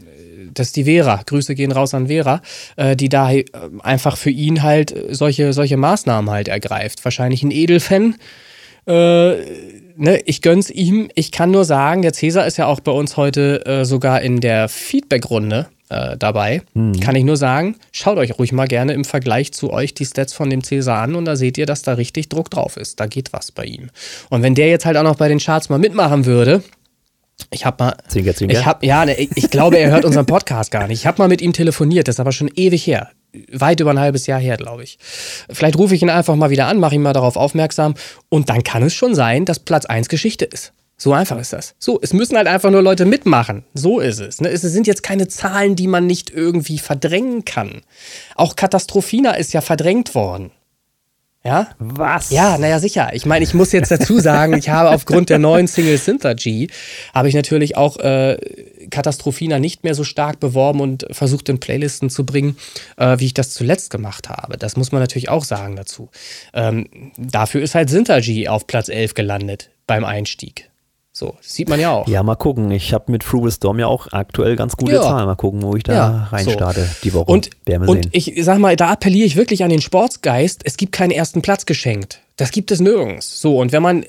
C: das ist die Vera. Grüße gehen raus an Vera, äh, die da äh, einfach für ihn halt solche, solche Maßnahmen halt ergreift. Wahrscheinlich ein Edelfan. Äh, ne, ich gönn's ihm. Ich kann nur sagen, der Cäsar ist ja auch bei uns heute äh, sogar in der Feedback-Runde äh, dabei. Mhm. Kann ich nur sagen, schaut euch ruhig mal gerne im Vergleich zu euch die Stats von dem Cäsar an und da seht ihr, dass da richtig Druck drauf ist. Da geht was bei ihm. Und wenn der jetzt halt auch noch bei den Charts mal mitmachen würde, ich habe mal,
B: Zwinker, Zwinker.
C: ich habe, ja, ne, ich glaube, er hört unseren Podcast gar nicht. Ich habe mal mit ihm telefoniert, das ist aber schon ewig her, weit über ein halbes Jahr her, glaube ich. Vielleicht rufe ich ihn einfach mal wieder an, mache ihn mal darauf aufmerksam und dann kann es schon sein, dass Platz 1 Geschichte ist. So einfach ist das. So, es müssen halt einfach nur Leute mitmachen. So ist es. Ne? Es sind jetzt keine Zahlen, die man nicht irgendwie verdrängen kann. Auch Katastrophina ist ja verdrängt worden. Ja?
B: Was?
C: Ja, naja, sicher. Ich meine, ich muss jetzt dazu sagen, ich habe aufgrund der neuen Single Synthergy, habe ich natürlich auch äh, Katastrophina nicht mehr so stark beworben und versucht in Playlisten zu bringen, äh, wie ich das zuletzt gemacht habe. Das muss man natürlich auch sagen dazu. Ähm, dafür ist halt Synthergy auf Platz 11 gelandet beim Einstieg. So, sieht man ja auch.
B: Ja, mal gucken. Ich habe mit Frugal Storm ja auch aktuell ganz gute ja. Zahlen. Mal gucken, wo ich da ja, reinstarte so. die Woche.
C: Und, und ich sag mal, da appelliere ich wirklich an den Sportsgeist. Es gibt keinen ersten Platz geschenkt. Das gibt es nirgends. So, und wenn man, äh,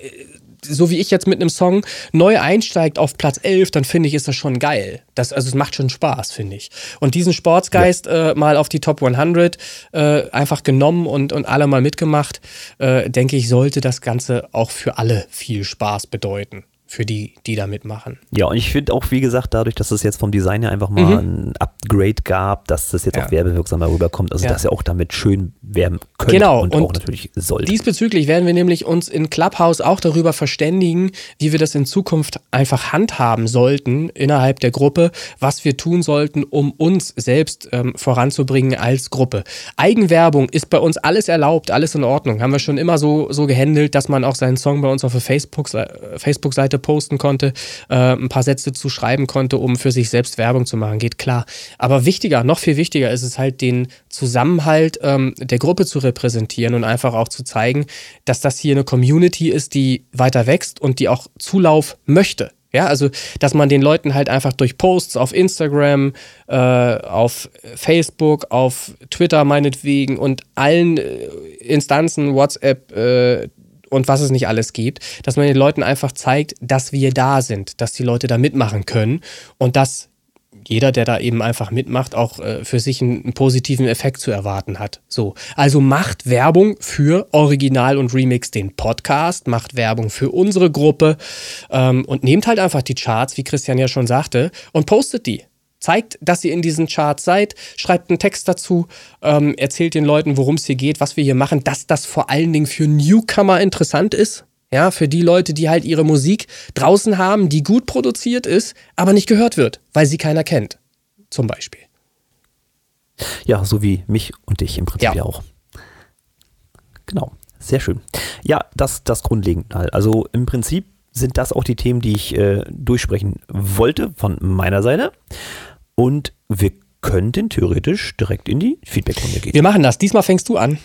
C: so wie ich jetzt mit einem Song neu einsteigt auf Platz 11, dann finde ich, ist das schon geil. Das, also es macht schon Spaß, finde ich. Und diesen Sportsgeist ja. äh, mal auf die Top 100 äh, einfach genommen und, und alle mal mitgemacht, äh, denke ich, sollte das Ganze auch für alle viel Spaß bedeuten für die, die da mitmachen.
B: Ja, und ich finde auch, wie gesagt, dadurch, dass es jetzt vom Design her einfach mal mhm. ein Upgrade gab, dass das jetzt ja. auch werbewirksamer rüberkommt, also ja. dass er auch damit schön werben könnte
C: genau.
B: und, und auch natürlich sollte.
C: Diesbezüglich werden wir nämlich uns in Clubhouse auch darüber verständigen, wie wir das in Zukunft einfach handhaben sollten innerhalb der Gruppe, was wir tun sollten, um uns selbst ähm, voranzubringen als Gruppe. Eigenwerbung ist bei uns alles erlaubt, alles in Ordnung. Haben wir schon immer so, so gehandelt, dass man auch seinen Song bei uns auf der Facebook-Seite Facebook posten konnte, äh, ein paar Sätze zu schreiben konnte, um für sich selbst Werbung zu machen, geht klar. Aber wichtiger, noch viel wichtiger ist es halt, den Zusammenhalt ähm, der Gruppe zu repräsentieren und einfach auch zu zeigen, dass das hier eine Community ist, die weiter wächst und die auch Zulauf möchte. Ja, also, dass man den Leuten halt einfach durch Posts auf Instagram, äh, auf Facebook, auf Twitter meinetwegen und allen äh, Instanzen, WhatsApp, äh, und was es nicht alles gibt, dass man den Leuten einfach zeigt, dass wir da sind, dass die Leute da mitmachen können und dass jeder, der da eben einfach mitmacht, auch äh, für sich einen, einen, positiven Effekt zu erwarten hat. So, also macht Werbung für Original und Remix den Podcast, macht Werbung für unsere Gruppe ähm, und nehmt halt einfach die Charts, wie Christian ja schon sagte, und postet die. Zeigt, dass ihr in diesen Charts seid, schreibt einen Text dazu, ähm, erzählt den Leuten, worum es hier geht, was wir hier machen, dass das vor allen Dingen für Newcomer interessant ist. Ja, für die Leute, die halt ihre Musik draußen haben, die gut produziert ist, aber nicht gehört wird, weil sie keiner kennt. Zum Beispiel.
B: Ja, so wie mich und dich im Prinzip ja, auch. Genau, sehr schön. Ja, das, das grundlegend halt. Also im Prinzip sind das auch die Themen, die ich äh, durchsprechen wollte von meiner Seite. Und wir könnten theoretisch direkt in die Feedbackrunde gehen.
C: Wir machen das. Diesmal fängst du an.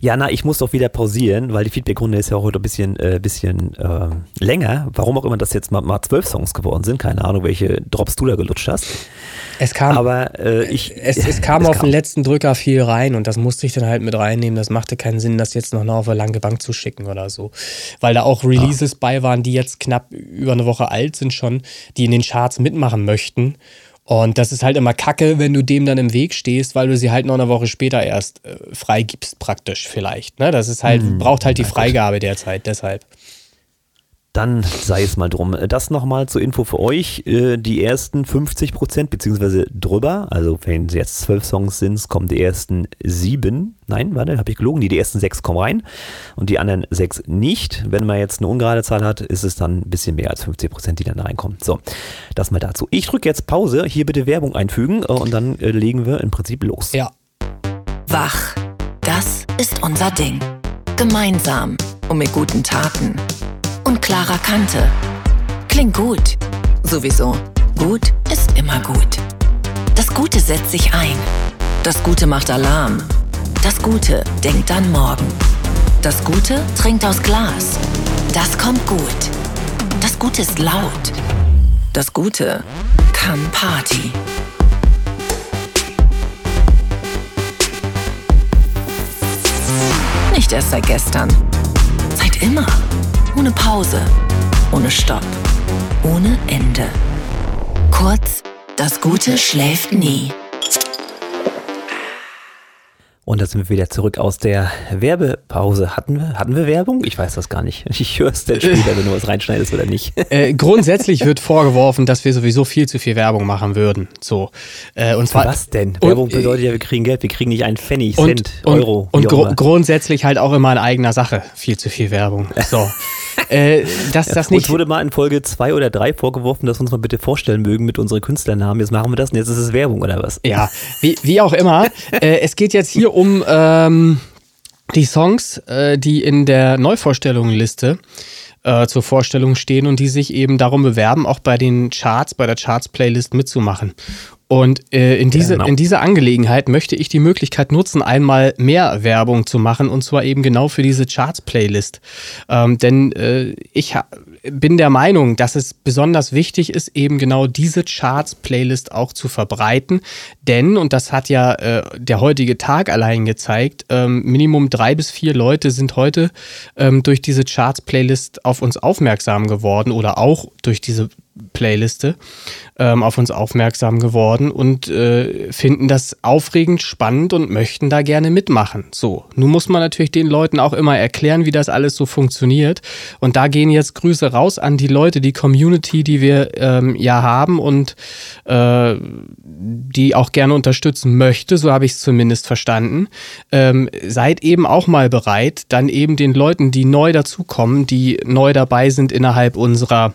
B: Ja, na, ich muss doch wieder pausieren, weil die Feedbackrunde ist ja heute ein bisschen, äh, bisschen äh, länger. Warum auch immer das jetzt mal, mal zwölf Songs geworden sind. Keine Ahnung, welche Drops du da gelutscht hast.
C: Es kam, aber äh, ich, es, es kam es auf kam. den letzten Drücker viel rein und das musste ich dann halt mit reinnehmen. Das machte keinen Sinn, das jetzt noch auf eine lange Bank zu schicken oder so. Weil da auch Releases ah. bei waren, die jetzt knapp über eine Woche alt sind schon, die in den Charts mitmachen möchten. Und das ist halt immer kacke, wenn du dem dann im Weg stehst, weil du sie halt noch eine Woche später erst äh, freigibst, praktisch vielleicht. Ne? Das ist halt, hm, braucht halt die Freigabe derzeit, deshalb.
B: Dann sei es mal drum. Das nochmal zur Info für euch. Äh, die ersten 50 Prozent, beziehungsweise drüber, also wenn es jetzt zwölf Songs sind, kommen die ersten sieben. Nein, warte, habe ich gelogen. Die, die ersten sechs kommen rein und die anderen sechs nicht. Wenn man jetzt eine ungerade Zahl hat, ist es dann ein bisschen mehr als 50 Prozent, die dann reinkommen. So, das mal dazu. Ich drücke jetzt Pause, hier bitte Werbung einfügen äh, und dann äh, legen wir im Prinzip los.
C: Ja.
D: Wach, das ist unser Ding. Gemeinsam und mit guten Taten und klarer Kante. Klingt gut. Sowieso. Gut ist immer gut. Das Gute setzt sich ein. Das Gute macht Alarm. Das Gute denkt an morgen. Das Gute trinkt aus Glas. Das kommt gut. Das Gute ist laut. Das Gute kann Party. Nicht erst seit gestern. Seit immer. Ohne Pause. Ohne Stopp. Ohne Ende. Kurz, das Gute schläft nie.
B: Und da sind wir wieder zurück aus der Werbepause. Hatten wir, hatten wir Werbung? Ich weiß das gar nicht. Ich höre es dann später, wenn du was reinschneidest oder nicht.
C: Äh, grundsätzlich wird vorgeworfen, dass wir sowieso viel zu viel Werbung machen würden. So.
B: Äh, und zwar, was denn? Und, Werbung bedeutet ja, wir kriegen Geld, wir kriegen nicht einen Pfennig,
C: und,
B: Cent,
C: Euro. Und, und gr grundsätzlich halt auch immer in eigener Sache viel zu viel Werbung. So.
B: äh, dass das nicht. Uns wurde mal in Folge zwei oder drei vorgeworfen, dass wir uns mal bitte vorstellen mögen mit unseren Künstlernamen. Jetzt machen wir das und jetzt ist es Werbung oder was?
C: Ja, wie, wie auch immer. äh, es geht jetzt hier um ähm, die Songs, äh, die in der Neuvorstellungenliste äh, zur Vorstellung stehen und die sich eben darum bewerben, auch bei den Charts, bei der Charts-Playlist mitzumachen. Und äh, in, diese, genau. in dieser Angelegenheit möchte ich die Möglichkeit nutzen, einmal mehr Werbung zu machen und zwar eben genau für diese Charts-Playlist. Ähm, denn äh, ich bin der Meinung, dass es besonders wichtig ist, eben genau diese Charts-Playlist auch zu verbreiten. Denn, und das hat ja äh, der heutige Tag allein gezeigt, ähm, Minimum drei bis vier Leute sind heute ähm, durch diese Charts-Playlist auf uns aufmerksam geworden oder auch durch diese Playliste ähm, auf uns aufmerksam geworden und äh, finden das aufregend spannend und möchten da gerne mitmachen. So, nun muss man natürlich den Leuten auch immer erklären, wie das alles so funktioniert. Und da gehen jetzt Grüße raus an die Leute, die Community, die wir ähm, ja haben und äh, die auch gerne unterstützen möchte, so habe ich es zumindest verstanden. Ähm, seid eben auch mal bereit, dann eben den Leuten, die neu dazukommen, die neu dabei sind innerhalb unserer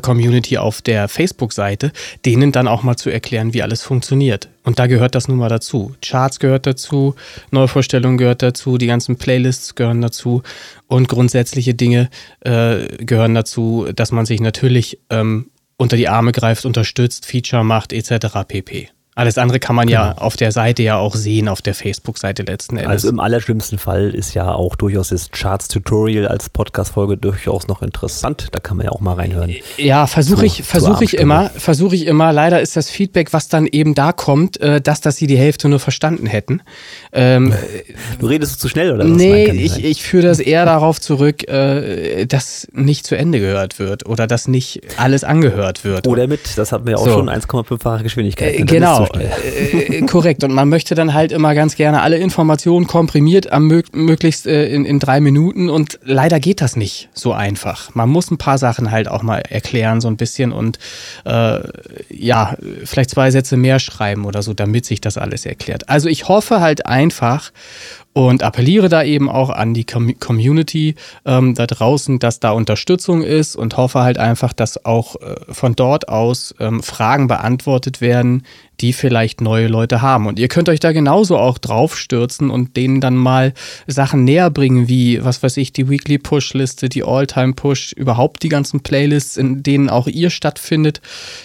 C: Community auf der Facebook-Seite, denen dann auch mal zu erklären, wie alles funktioniert. Und da gehört das nun mal dazu. Charts gehört dazu, Neuvorstellungen gehört dazu, die ganzen Playlists gehören dazu und grundsätzliche Dinge äh, gehören dazu, dass man sich natürlich ähm, unter die Arme greift, unterstützt, Feature macht etc. pp. Alles andere kann man genau. ja auf der Seite ja auch sehen, auf der Facebook-Seite letzten Endes.
B: Also im allerschlimmsten Fall ist ja auch durchaus das Charts-Tutorial als Podcast-Folge durchaus noch interessant. Da kann man ja auch mal reinhören.
C: Ja, versuche ich, versuche ich immer, versuche ich immer. Leider ist das Feedback, was dann eben da kommt, äh, dass, dass sie die Hälfte nur verstanden hätten.
B: Ähm, du redest zu schnell oder was?
C: Nee, ich, ich führe das eher darauf zurück, äh, dass nicht zu Ende gehört wird oder dass nicht alles angehört wird.
B: Oder mit, das hatten wir auch so. schon, 1,5-fache Geschwindigkeit.
C: Äh, genau, äh, äh, korrekt. Und man möchte dann halt immer ganz gerne alle Informationen komprimiert, am möglichst äh, in, in drei Minuten. Und leider geht das nicht so einfach. Man muss ein paar Sachen halt auch mal erklären, so ein bisschen und äh, ja, vielleicht zwei Sätze mehr schreiben oder so, damit sich das alles erklärt. Also ich hoffe halt einfach und appelliere da eben auch an die Community ähm, da draußen, dass da Unterstützung ist und hoffe halt einfach, dass auch äh, von dort aus ähm, Fragen beantwortet werden, die vielleicht neue Leute haben. Und ihr könnt euch da genauso auch draufstürzen und denen dann mal Sachen näher bringen, wie, was weiß ich, die Weekly Push-Liste, die All-Time Push, überhaupt die ganzen Playlists, in denen auch ihr stattfindet,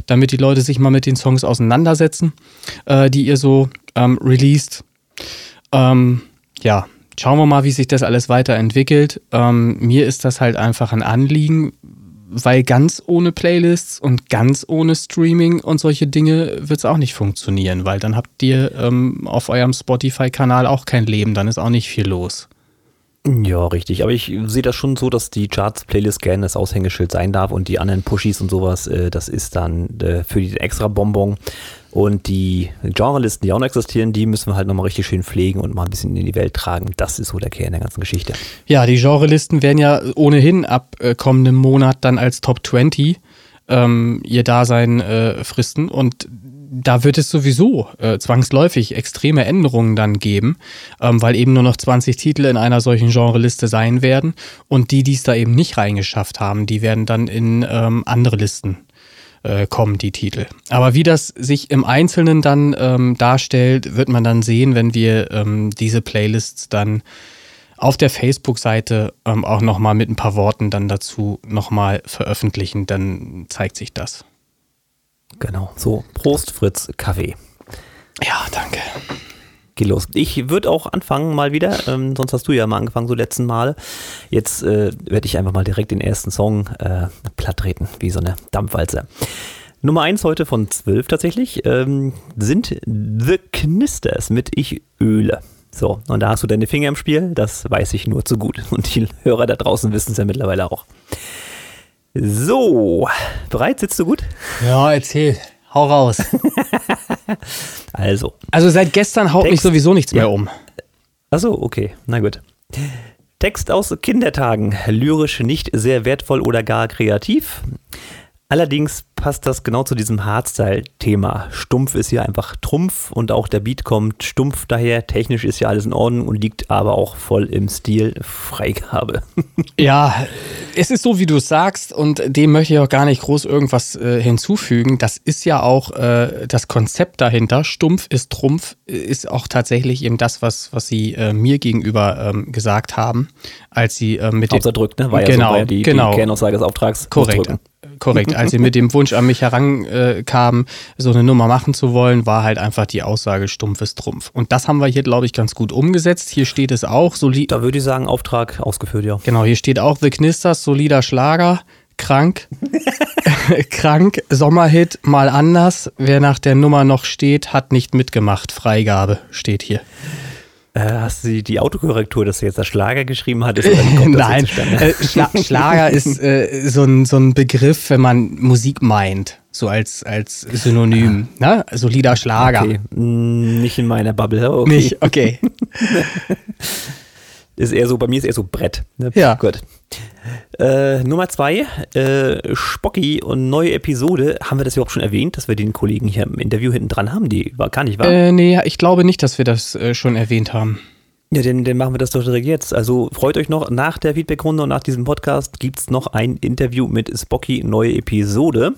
C: damit die Leute sich mal mit den Songs auseinandersetzen, äh, die ihr so ähm, released. Ähm, ja, schauen wir mal, wie sich das alles weiterentwickelt. Ähm, mir ist das halt einfach ein Anliegen, weil ganz ohne Playlists und ganz ohne Streaming und solche Dinge wird es auch nicht funktionieren, weil dann habt ihr ähm, auf eurem Spotify-Kanal auch kein Leben, dann ist auch nicht viel los.
B: Ja, richtig. Aber ich sehe das schon so, dass die Charts-Playlist gerne das Aushängeschild sein darf und die anderen Pushis und sowas, äh, das ist dann äh, für die extra Bonbon. Und die Genrelisten, die auch noch existieren, die müssen wir halt nochmal richtig schön pflegen und mal ein bisschen in die Welt tragen. Das ist so der Kern der ganzen Geschichte.
C: Ja, die Genrelisten werden ja ohnehin ab äh, kommendem Monat dann als Top 20 ähm, ihr Dasein äh, fristen. Und da wird es sowieso äh, zwangsläufig extreme Änderungen dann geben, ähm, weil eben nur noch 20 Titel in einer solchen Genreliste sein werden. Und die, die es da eben nicht reingeschafft haben, die werden dann in ähm, andere Listen äh, kommen, die Titel. Aber wie das sich im Einzelnen dann ähm, darstellt, wird man dann sehen, wenn wir ähm, diese Playlists dann auf der Facebook-Seite ähm, auch nochmal mit ein paar Worten dann dazu nochmal veröffentlichen, dann zeigt sich das.
B: Genau, so. Prost, Fritz, Kaffee.
C: Ja, danke.
B: Geh los. Ich würde auch anfangen mal wieder, ähm, sonst hast du ja mal angefangen, so letzten Mal. Jetzt äh, werde ich einfach mal direkt den ersten Song äh, platt treten, wie so eine Dampfwalze. Nummer eins heute von zwölf tatsächlich ähm, sind The Knisters mit Ich öle. So, und da hast du deine Finger im Spiel, das weiß ich nur zu gut. Und die Hörer da draußen wissen es ja mittlerweile auch. So, bereit? Sitzt du gut?
C: Ja, erzähl. Hau raus.
B: also.
C: Also seit gestern haut Text, mich sowieso nichts ja. mehr um.
B: Achso, okay. Na gut. Text aus Kindertagen. Lyrisch nicht sehr wertvoll oder gar kreativ. Allerdings passt das genau zu diesem Hardstyle-Thema. Stumpf ist hier einfach Trumpf und auch der Beat kommt stumpf daher. Technisch ist ja alles in Ordnung und liegt aber auch voll im Stil Freigabe.
C: Ja, es ist so, wie du es sagst und dem möchte ich auch gar nicht groß irgendwas äh, hinzufügen. Das ist ja auch äh, das Konzept dahinter. Stumpf ist Trumpf, ist auch tatsächlich eben das, was, was sie äh, mir gegenüber ähm, gesagt haben, als sie äh, mit
B: dem... drückt, ne?
C: War genau, ja so, ja
B: die,
C: genau.
B: die Kernaussage des Auftrags.
C: Korrekt korrekt. Als sie mit dem Wunsch an mich herankamen, so eine Nummer machen zu wollen, war halt einfach die Aussage stumpfes Trumpf. Und das haben wir hier, glaube ich, ganz gut umgesetzt. Hier steht es auch.
B: Solid da würde ich sagen, Auftrag ausgeführt, ja.
C: Genau, hier steht auch The Knisters, solider Schlager. Krank, krank, Sommerhit, mal anders. Wer nach der Nummer noch steht, hat nicht mitgemacht. Freigabe steht hier.
B: Äh, hast du die Autokorrektur, dass du jetzt das Schlager geschrieben hattest?
C: Nein, äh, Schla Schlager ist äh, so, ein, so ein Begriff, wenn man Musik meint, so als, als Synonym. Ah. Ne? Solider Schlager.
B: Okay. Hm, nicht in meiner Bubble.
C: Okay. Nicht, okay.
B: ist eher so, bei mir ist eher so Brett.
C: Ne? Ja.
B: Gut. Äh, Nummer zwei, äh, Spocki und neue Episode. Haben wir das überhaupt schon erwähnt, dass wir den Kollegen hier im Interview hinten dran haben? Die war gar nicht wahr?
C: Äh, nee, ich glaube nicht, dass wir das äh, schon erwähnt haben.
B: Ja, dann, dann machen wir das doch direkt jetzt. Also freut euch noch, nach der Feedbackrunde und nach diesem Podcast gibt es noch ein Interview mit Spocky, neue Episode.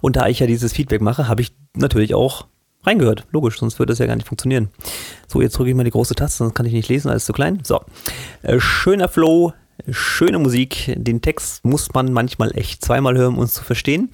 B: Und da ich ja dieses Feedback mache, habe ich natürlich auch reingehört. Logisch, sonst würde das ja gar nicht funktionieren. So, jetzt drücke ich mal die große Taste, sonst kann ich nicht lesen, alles zu klein. So, äh, schöner Flow, schöne Musik. Den Text muss man manchmal echt zweimal hören, um es zu verstehen.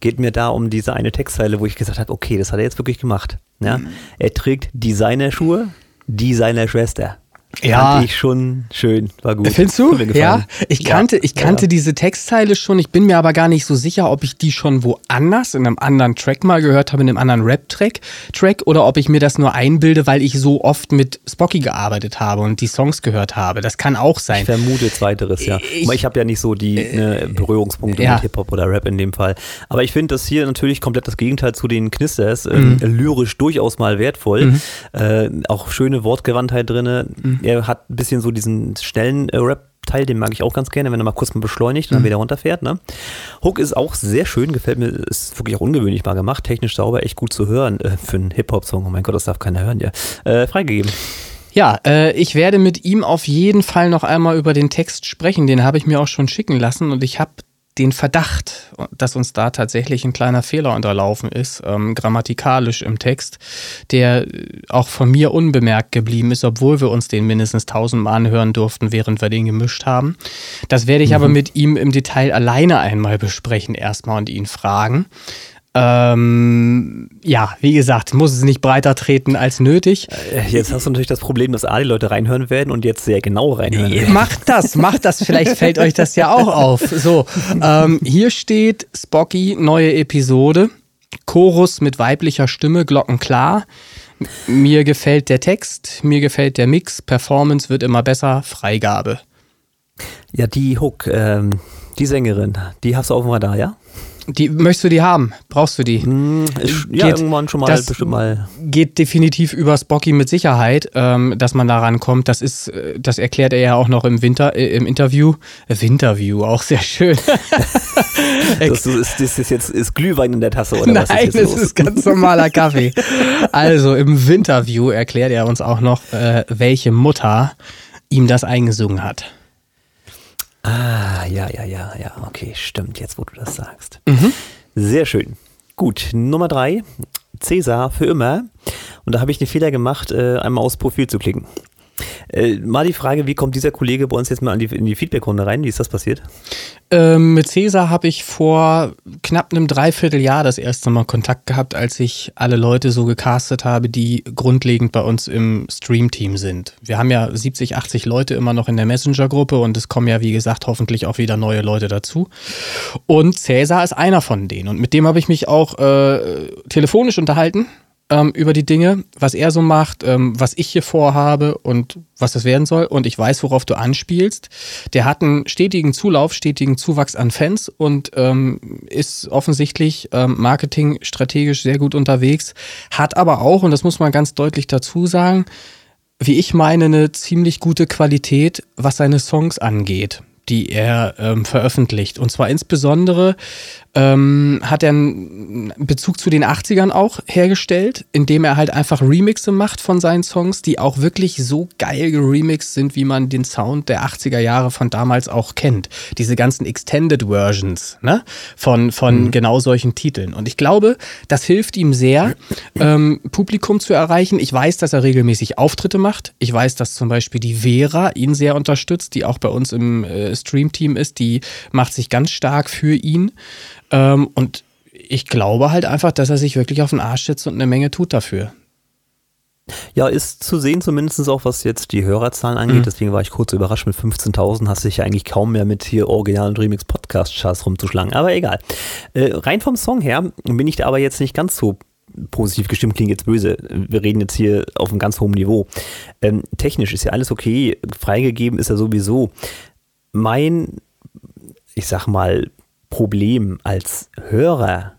B: Geht mir da um diese eine Textzeile, wo ich gesagt habe, okay, das hat er jetzt wirklich gemacht. Ja? Mhm. Er trägt Designerschuhe, Designer-Schwester. Ja. Fand ich schon schön, war gut.
C: Findest du? Ja, ich kannte, ich kannte ja. diese Textzeile schon. Ich bin mir aber gar nicht so sicher, ob ich die schon woanders in einem anderen Track mal gehört habe, in einem anderen Rap-Track, Track, oder ob ich mir das nur einbilde, weil ich so oft mit Spocky gearbeitet habe und die Songs gehört habe. Das kann auch sein. Ich
B: vermute zweiteres, ja. Ich, ich habe ja nicht so die ne, Berührungspunkte ja. mit Hip-Hop oder Rap in dem Fall. Aber ich finde das hier natürlich komplett das Gegenteil zu den Knisters. Ähm, mhm. lyrisch durchaus mal wertvoll. Mhm. Äh, auch schöne Wortgewandtheit drin. Mhm er hat ein bisschen so diesen schnellen äh, Rap Teil, den mag ich auch ganz gerne, wenn er mal kurz mal beschleunigt und dann mhm. wieder runterfährt. Ne? Hook ist auch sehr schön, gefällt mir, ist wirklich auch ungewöhnlich mal gemacht, technisch sauber, echt gut zu hören äh, für einen Hip-Hop-Song. Oh mein Gott, das darf keiner hören, ja. Äh, freigegeben.
C: Ja, äh, ich werde mit ihm auf jeden Fall noch einmal über den Text sprechen. Den habe ich mir auch schon schicken lassen und ich habe den Verdacht, dass uns da tatsächlich ein kleiner Fehler unterlaufen ist, ähm, grammatikalisch im Text, der auch von mir unbemerkt geblieben ist, obwohl wir uns den mindestens tausendmal anhören durften, während wir den gemischt haben. Das werde ich mhm. aber mit ihm im Detail alleine einmal besprechen erstmal und ihn fragen. Ähm, ja, wie gesagt, muss es nicht breiter treten als nötig.
B: Äh, jetzt hast du natürlich das Problem, dass A, die Leute reinhören werden und jetzt sehr genau reinhören werden.
C: Macht das, macht das, vielleicht fällt euch das ja auch auf. So, ähm, hier steht Spocky, neue Episode. Chorus mit weiblicher Stimme, glockenklar. Mir gefällt der Text, mir gefällt der Mix, Performance wird immer besser, Freigabe.
B: Ja, die Hook, ähm, die Sängerin, die hast du auf dem Radar, ja?
C: Die, möchtest du die haben? Brauchst du die? Hm,
B: ich, ja, geht, irgendwann schon mal, das bestimmt mal.
C: Geht definitiv über Spocky mit Sicherheit, ähm, dass man da rankommt. Das ist, äh, das erklärt er ja auch noch im Winter, äh, im Interview. Äh, Winterview, auch sehr schön.
B: das, ist, das ist jetzt ist Glühwein in der Tasse, oder
C: Nein, was ist jetzt das ist ganz normaler Kaffee. also im Winterview erklärt er uns auch noch, äh, welche Mutter ihm das eingesungen hat.
B: Ah, ja, ja, ja, ja, okay, stimmt, jetzt wo du das sagst. Mhm. Sehr schön. Gut, Nummer drei, Cäsar für immer. Und da habe ich den Fehler gemacht, äh, einmal aufs Profil zu klicken. Äh, mal die Frage, wie kommt dieser Kollege bei uns jetzt mal die, in die Feedbackrunde rein? Wie ist das passiert?
C: Ähm, mit Cäsar habe ich vor knapp einem Dreivierteljahr das erste Mal Kontakt gehabt, als ich alle Leute so gecastet habe, die grundlegend bei uns im Stream-Team sind. Wir haben ja 70, 80 Leute immer noch in der Messenger-Gruppe und es kommen ja, wie gesagt, hoffentlich auch wieder neue Leute dazu. Und Cäsar ist einer von denen. Und mit dem habe ich mich auch äh, telefonisch unterhalten ähm, über die Dinge, was er so macht, ähm, was ich hier vorhabe und was das werden soll. Und ich weiß, worauf du anspielst. Der hat einen stetigen Zulauf, stetigen Zuwachs an Fans und ähm, ist offensichtlich ähm, Marketing strategisch sehr gut unterwegs. Hat aber auch, und das muss man ganz deutlich dazu sagen, wie ich meine, eine ziemlich gute Qualität, was seine Songs angeht die er ähm, veröffentlicht. Und zwar insbesondere ähm, hat er einen Bezug zu den 80ern auch hergestellt, indem er halt einfach Remixe macht von seinen Songs, die auch wirklich so geil geremixed sind, wie man den Sound der 80er Jahre von damals auch kennt. Diese ganzen Extended Versions ne? von, von mhm. genau solchen Titeln. Und ich glaube, das hilft ihm sehr, ähm, Publikum zu erreichen. Ich weiß, dass er regelmäßig Auftritte macht. Ich weiß, dass zum Beispiel die Vera ihn sehr unterstützt, die auch bei uns im äh, Stream-Team ist. Die macht sich ganz stark für ihn. Ähm, und ich glaube halt einfach, dass er sich wirklich auf den Arsch setzt und eine Menge tut dafür.
B: Ja, ist zu sehen, zumindest auch was jetzt die Hörerzahlen angeht. Mhm. Deswegen war ich kurz überrascht mit 15.000. Hast dich ja eigentlich kaum mehr mit hier originalen Remix Podcast Charts rumzuschlagen. Aber egal. Äh, rein vom Song her bin ich da aber jetzt nicht ganz so positiv gestimmt, klingt jetzt böse. Wir reden jetzt hier auf einem ganz hohen Niveau. Ähm, technisch ist ja alles okay. Freigegeben ist ja sowieso. Mein, ich sag mal, Problem als Hörer,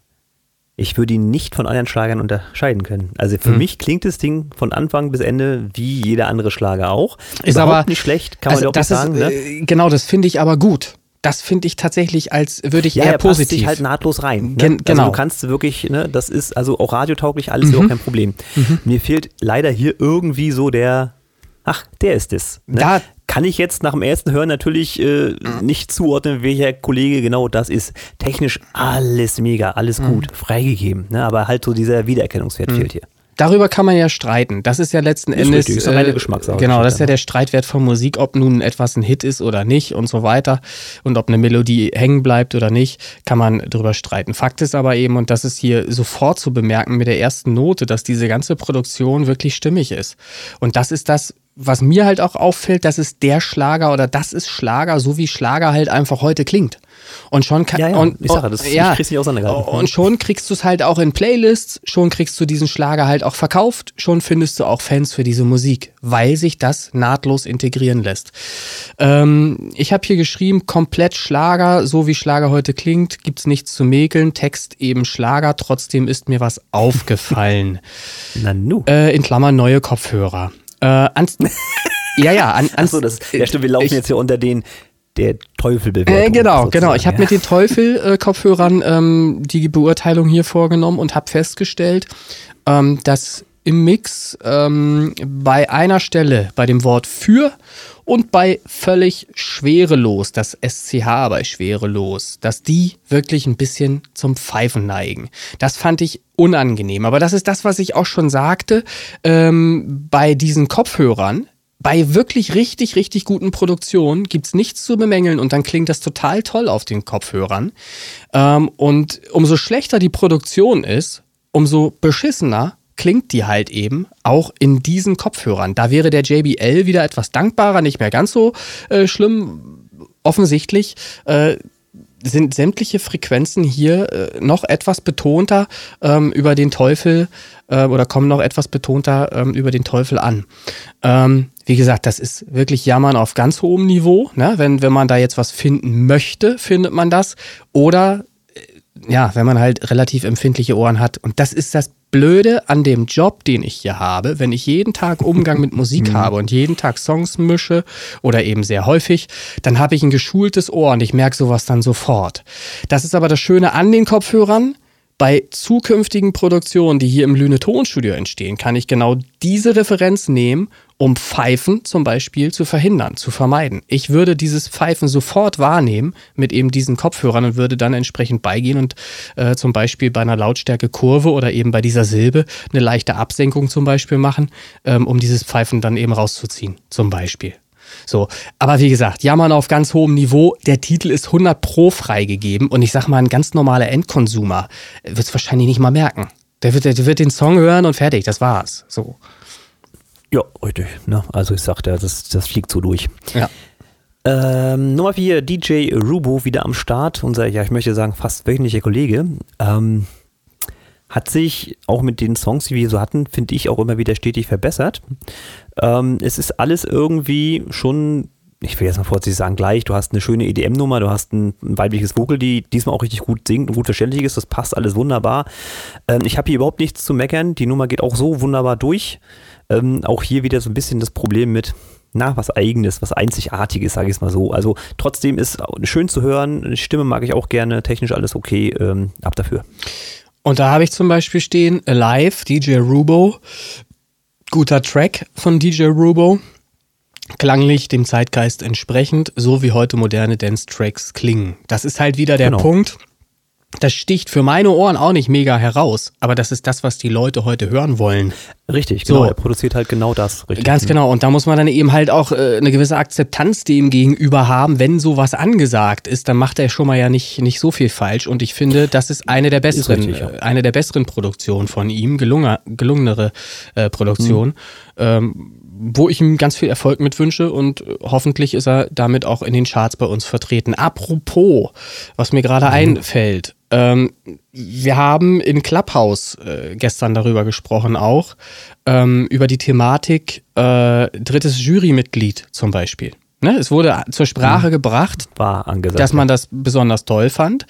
B: ich würde ihn nicht von anderen Schlagern unterscheiden können. Also für hm. mich klingt das Ding von Anfang bis Ende wie jeder andere Schlager auch.
C: Ist Überhaupt aber
B: nicht schlecht, kann also man auch das sagen. Ist, ne?
C: Äh, genau, das finde ich aber gut. Das finde ich tatsächlich, als würde ich
B: ja,
C: eher positiv.
B: Passt sich halt nahtlos rein. Ne?
C: Gen
B: also
C: genau.
B: du kannst wirklich, ne, das ist also auch radiotauglich, alles mhm. überhaupt kein Problem. Mhm. Mir fehlt leider hier irgendwie so der, ach, der ist es. Ne? Da, kann ich jetzt nach dem ersten Hören natürlich äh, mhm. nicht zuordnen, welcher Kollege genau das ist. Technisch alles mega, alles mhm. gut, freigegeben. Ne? Aber halt so dieser Wiedererkennungswert mhm. fehlt hier.
C: Darüber kann man ja streiten. Das ist ja letzten
B: ist
C: Endes.
B: Richtig, ist
C: äh,
B: Geschmackssache.
C: Genau, das ist ja der Streitwert von Musik, ob nun etwas ein Hit ist oder nicht und so weiter. Und ob eine Melodie hängen bleibt oder nicht, kann man darüber streiten. Fakt ist aber eben, und das ist hier sofort zu bemerken mit der ersten Note, dass diese ganze Produktion wirklich stimmig ist. Und das ist das, was mir halt auch auffällt, das ist der Schlager oder das ist Schlager, so wie Schlager halt einfach heute klingt. Und schon kann,
B: ja, ja,
C: und,
B: ich sage, das ja, ich nicht auseinandergehalten.
C: Und schon kriegst du es halt auch in Playlists, schon kriegst du diesen Schlager halt auch verkauft, schon findest du auch Fans für diese Musik, weil sich das nahtlos integrieren lässt. Ähm, ich habe hier geschrieben, komplett Schlager, so wie Schlager heute klingt, gibt's nichts zu mäkeln, Text eben Schlager, trotzdem ist mir was aufgefallen.
B: Na nu.
C: Äh, in Klammern neue Kopfhörer. Äh, ans, ja, ja. An,
B: ans, Achso, das, ja stimmt, wir laufen ich, jetzt hier unter den der Teufelbewertung.
C: Äh, genau, sozusagen. genau. Ich habe mit den Teufel-Kopfhörern ähm, die Beurteilung hier vorgenommen und habe festgestellt, ähm, dass im Mix ähm, bei einer Stelle, bei dem Wort für und bei völlig schwerelos, das SCH bei schwerelos, dass die wirklich ein bisschen zum Pfeifen neigen. Das fand ich unangenehm. Aber das ist das, was ich auch schon sagte. Ähm, bei diesen Kopfhörern, bei wirklich richtig, richtig guten Produktionen gibt's nichts zu bemängeln und dann klingt das total toll auf den Kopfhörern. Ähm, und umso schlechter die Produktion ist, umso beschissener klingt die halt eben auch in diesen Kopfhörern. Da wäre der JBL wieder etwas dankbarer, nicht mehr ganz so äh, schlimm. Offensichtlich äh, sind sämtliche Frequenzen hier äh, noch etwas betonter ähm, über den Teufel äh, oder kommen noch etwas betonter ähm, über den Teufel an. Ähm, wie gesagt, das ist wirklich Jammern auf ganz hohem Niveau. Ne? Wenn, wenn man da jetzt was finden möchte, findet man das. Oder äh, ja, wenn man halt relativ empfindliche Ohren hat. Und das ist das Blöde an dem Job, den ich hier habe, wenn ich jeden Tag Umgang mit Musik mhm. habe und jeden Tag Songs mische oder eben sehr häufig, dann habe ich ein geschultes Ohr und ich merke sowas dann sofort. Das ist aber das Schöne an den Kopfhörern bei zukünftigen Produktionen, die hier im Lüne Tonstudio entstehen, kann ich genau diese Referenz nehmen, um Pfeifen zum Beispiel zu verhindern, zu vermeiden. Ich würde dieses Pfeifen sofort wahrnehmen mit eben diesen Kopfhörern und würde dann entsprechend beigehen und äh, zum Beispiel bei einer Lautstärkekurve oder eben bei dieser Silbe eine leichte Absenkung zum Beispiel machen, ähm, um dieses Pfeifen dann eben rauszuziehen, zum Beispiel. So, aber wie gesagt, jammern auf ganz hohem Niveau. Der Titel ist 100 Pro freigegeben und ich sag mal, ein ganz normaler Endkonsumer wird es wahrscheinlich nicht mal merken. Der wird, der wird den Song hören und fertig, das war's. So.
B: Ja, richtig. Ne? Also ich sagte, das, das fliegt so durch.
C: Ja.
B: Ähm, Nummer 4, DJ Rubo wieder am Start. Unser, ja, ich möchte sagen, fast wöchentlicher Kollege. Ähm, hat sich auch mit den Songs, die wir so hatten, finde ich auch immer wieder stetig verbessert. Ähm, es ist alles irgendwie schon, ich will jetzt mal vorsichtig sagen, gleich. Du hast eine schöne EDM-Nummer, du hast ein, ein, weibliches Vocal, die diesmal auch richtig gut singt und gut verständlich ist. Das passt alles wunderbar. Ähm, ich habe hier überhaupt nichts zu meckern. Die Nummer geht auch so wunderbar durch. Ähm, auch hier wieder so ein bisschen das Problem mit, na, was Eigenes, was Einzigartiges, sage ich es mal so. Also trotzdem ist schön zu hören. Stimme mag ich auch gerne, technisch alles okay. Ähm, ab dafür.
C: Und da habe ich zum Beispiel stehen Alive, DJ Rubo. Guter Track von DJ Rubo. Klanglich dem Zeitgeist entsprechend, so wie heute moderne Dance-Tracks klingen. Das ist halt wieder der genau. Punkt das sticht für meine Ohren auch nicht mega heraus, aber das ist das, was die Leute heute hören wollen.
B: Richtig, genau. So. Er produziert halt genau das. Richtig.
C: Ganz genau. Und da muss man dann eben halt auch äh, eine gewisse Akzeptanz dem gegenüber haben. Wenn sowas angesagt ist, dann macht er schon mal ja nicht, nicht so viel falsch. Und ich finde, das ist eine der besseren, richtig, ja. Äh, eine der besseren Produktionen von ihm, gelungenere, gelungenere äh, Produktion. Mhm. Ähm, wo ich ihm ganz viel Erfolg mit wünsche und äh, hoffentlich ist er damit auch in den Charts bei uns vertreten. Apropos, was mir gerade mhm. einfällt, ähm, wir haben in Clubhouse äh, gestern darüber gesprochen auch, ähm, über die Thematik äh, drittes Jurymitglied zum Beispiel. Ne, es wurde zur Sprache mhm. gebracht, dass man das besonders toll fand,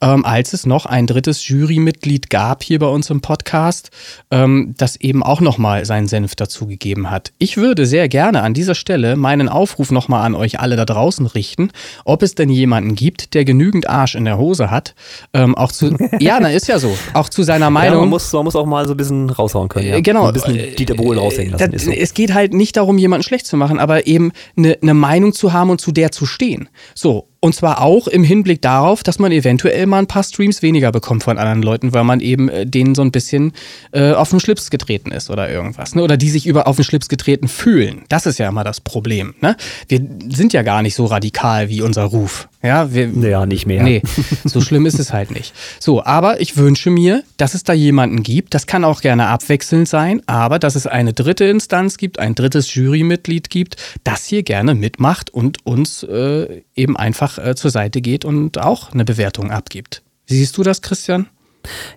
C: ähm, als es noch ein drittes Jurymitglied gab hier bei uns im Podcast, ähm, das eben auch nochmal seinen Senf dazugegeben hat. Ich würde sehr gerne an dieser Stelle meinen Aufruf nochmal an euch alle da draußen richten, ob es denn jemanden gibt, der genügend Arsch in der Hose hat, ähm, auch zu, ja, na ist ja so, auch zu seiner Meinung. Ja,
B: man, muss, man muss auch mal so ein bisschen raushauen können. Ja.
C: Genau.
B: Ein bisschen Dieter Bohlen raushängen lassen.
C: Das, so. Es geht halt nicht darum, jemanden schlecht zu machen, aber eben eine, eine Meinung zu haben und zu der zu stehen. So, und zwar auch im Hinblick darauf, dass man eventuell mal ein paar Streams weniger bekommt von anderen Leuten, weil man eben äh, denen so ein bisschen äh, auf den Schlips getreten ist oder irgendwas. Ne? Oder die sich über auf den Schlips getreten fühlen. Das ist ja immer das Problem. Ne? Wir sind ja gar nicht so radikal wie unser Ruf. Ja, wir,
B: ja, nicht mehr.
C: Nee, so schlimm ist es halt nicht. So, aber ich wünsche mir, dass es da jemanden gibt, das kann auch gerne abwechselnd sein, aber dass es eine dritte Instanz gibt, ein drittes Jurymitglied gibt, das hier gerne mitmacht und uns äh, eben einfach äh, zur Seite geht und auch eine Bewertung abgibt. Siehst du das, Christian?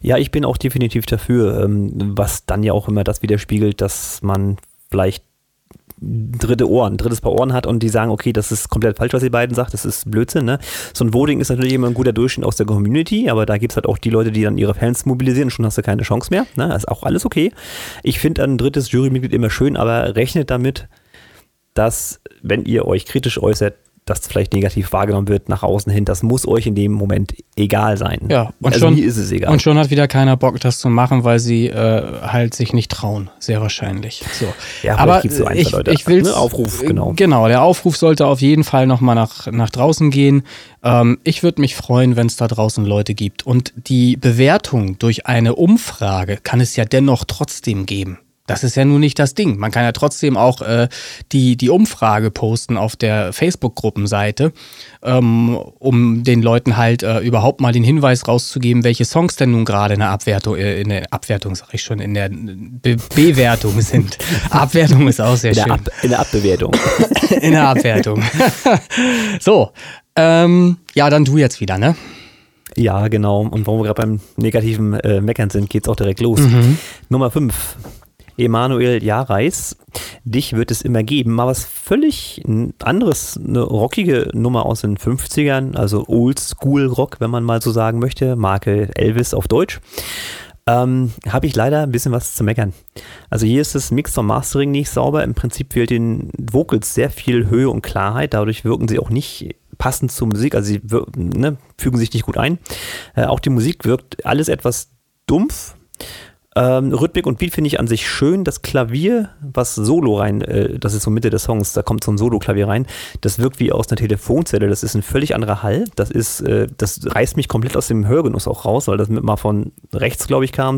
B: Ja, ich bin auch definitiv dafür, ähm, was dann ja auch immer das widerspiegelt, dass man vielleicht dritte Ohren, drittes Paar Ohren hat und die sagen, okay, das ist komplett falsch, was ihr beiden sagt, das ist Blödsinn. Ne? So ein Voting ist natürlich immer ein guter Durchschnitt aus der Community, aber da gibt es halt auch die Leute, die dann ihre Fans mobilisieren schon hast du keine Chance mehr. Ne? Das ist auch alles okay. Ich finde ein drittes Jurymitglied immer schön, aber rechnet damit, dass, wenn ihr euch kritisch äußert, das vielleicht negativ wahrgenommen wird nach außen hin, das muss euch in dem Moment egal sein.
C: Ja, und also schon mir ist es egal. Und schon hat wieder keiner Bock, das zu machen, weil sie äh, halt sich nicht trauen, sehr wahrscheinlich. So.
B: Ja, aber so ein, ich, Leute.
C: ich will ne, Aufruf,
B: äh, genau.
C: Genau, der Aufruf sollte auf jeden Fall nochmal nach, nach draußen gehen. Ähm, ich würde mich freuen, wenn es da draußen Leute gibt. Und die Bewertung durch eine Umfrage kann es ja dennoch trotzdem geben. Das ist ja nun nicht das Ding. Man kann ja trotzdem auch äh, die, die Umfrage posten auf der Facebook-Gruppenseite, ähm, um den Leuten halt äh, überhaupt mal den Hinweis rauszugeben, welche Songs denn nun gerade in der Abwertung, äh, in der Abwertung, sag ich schon, in der Be Bewertung sind. Abwertung ist auch sehr
B: in
C: schön.
B: Ab, in der Abbewertung.
C: in der Abwertung. so, Ähm, ja, dann du jetzt wieder, ne?
B: Ja, genau. Und warum wir gerade beim negativen äh, Meckern sind, geht's auch direkt los. Mhm. Nummer 5. Emanuel Jareis. Dich wird es immer geben. Mal was völlig anderes, eine rockige Nummer aus den 50ern, also Oldschool-Rock, wenn man mal so sagen möchte. Marke Elvis auf Deutsch. Ähm, Habe ich leider ein bisschen was zu meckern. Also hier ist das Mix und Mastering nicht sauber. Im Prinzip fehlt den Vocals sehr viel Höhe und Klarheit. Dadurch wirken sie auch nicht passend zur Musik. Also sie ne, fügen sich nicht gut ein. Äh, auch die Musik wirkt alles etwas dumpf. Ähm, Rhythmik und Beat finde ich an sich schön. Das Klavier, was Solo rein, äh, das ist so Mitte des Songs, da kommt so ein Solo-Klavier rein, das wirkt wie aus einer Telefonzelle. Das ist ein völlig anderer Hall. Das ist, äh, das reißt mich komplett aus dem Hörgenuss auch raus, weil das mit mal von rechts, glaube ich, kam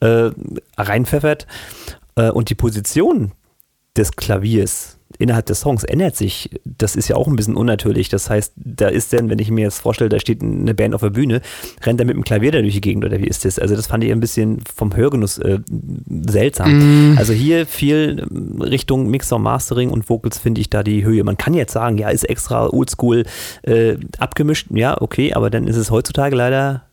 B: äh, reinpfeffert. Äh, und die Position des Klaviers innerhalb des Songs ändert sich. Das ist ja auch ein bisschen unnatürlich. Das heißt, da ist dann, wenn ich mir jetzt vorstelle, da steht eine Band auf der Bühne, rennt er mit dem Klavier da durch die Gegend oder wie ist das? Also das fand ich ein bisschen vom Hörgenuss äh, seltsam. Mm. Also hier viel Richtung Mixer, Mastering und Vocals finde ich da die Höhe. Man kann jetzt sagen, ja, ist extra oldschool äh, abgemischt. Ja, okay, aber dann ist es heutzutage leider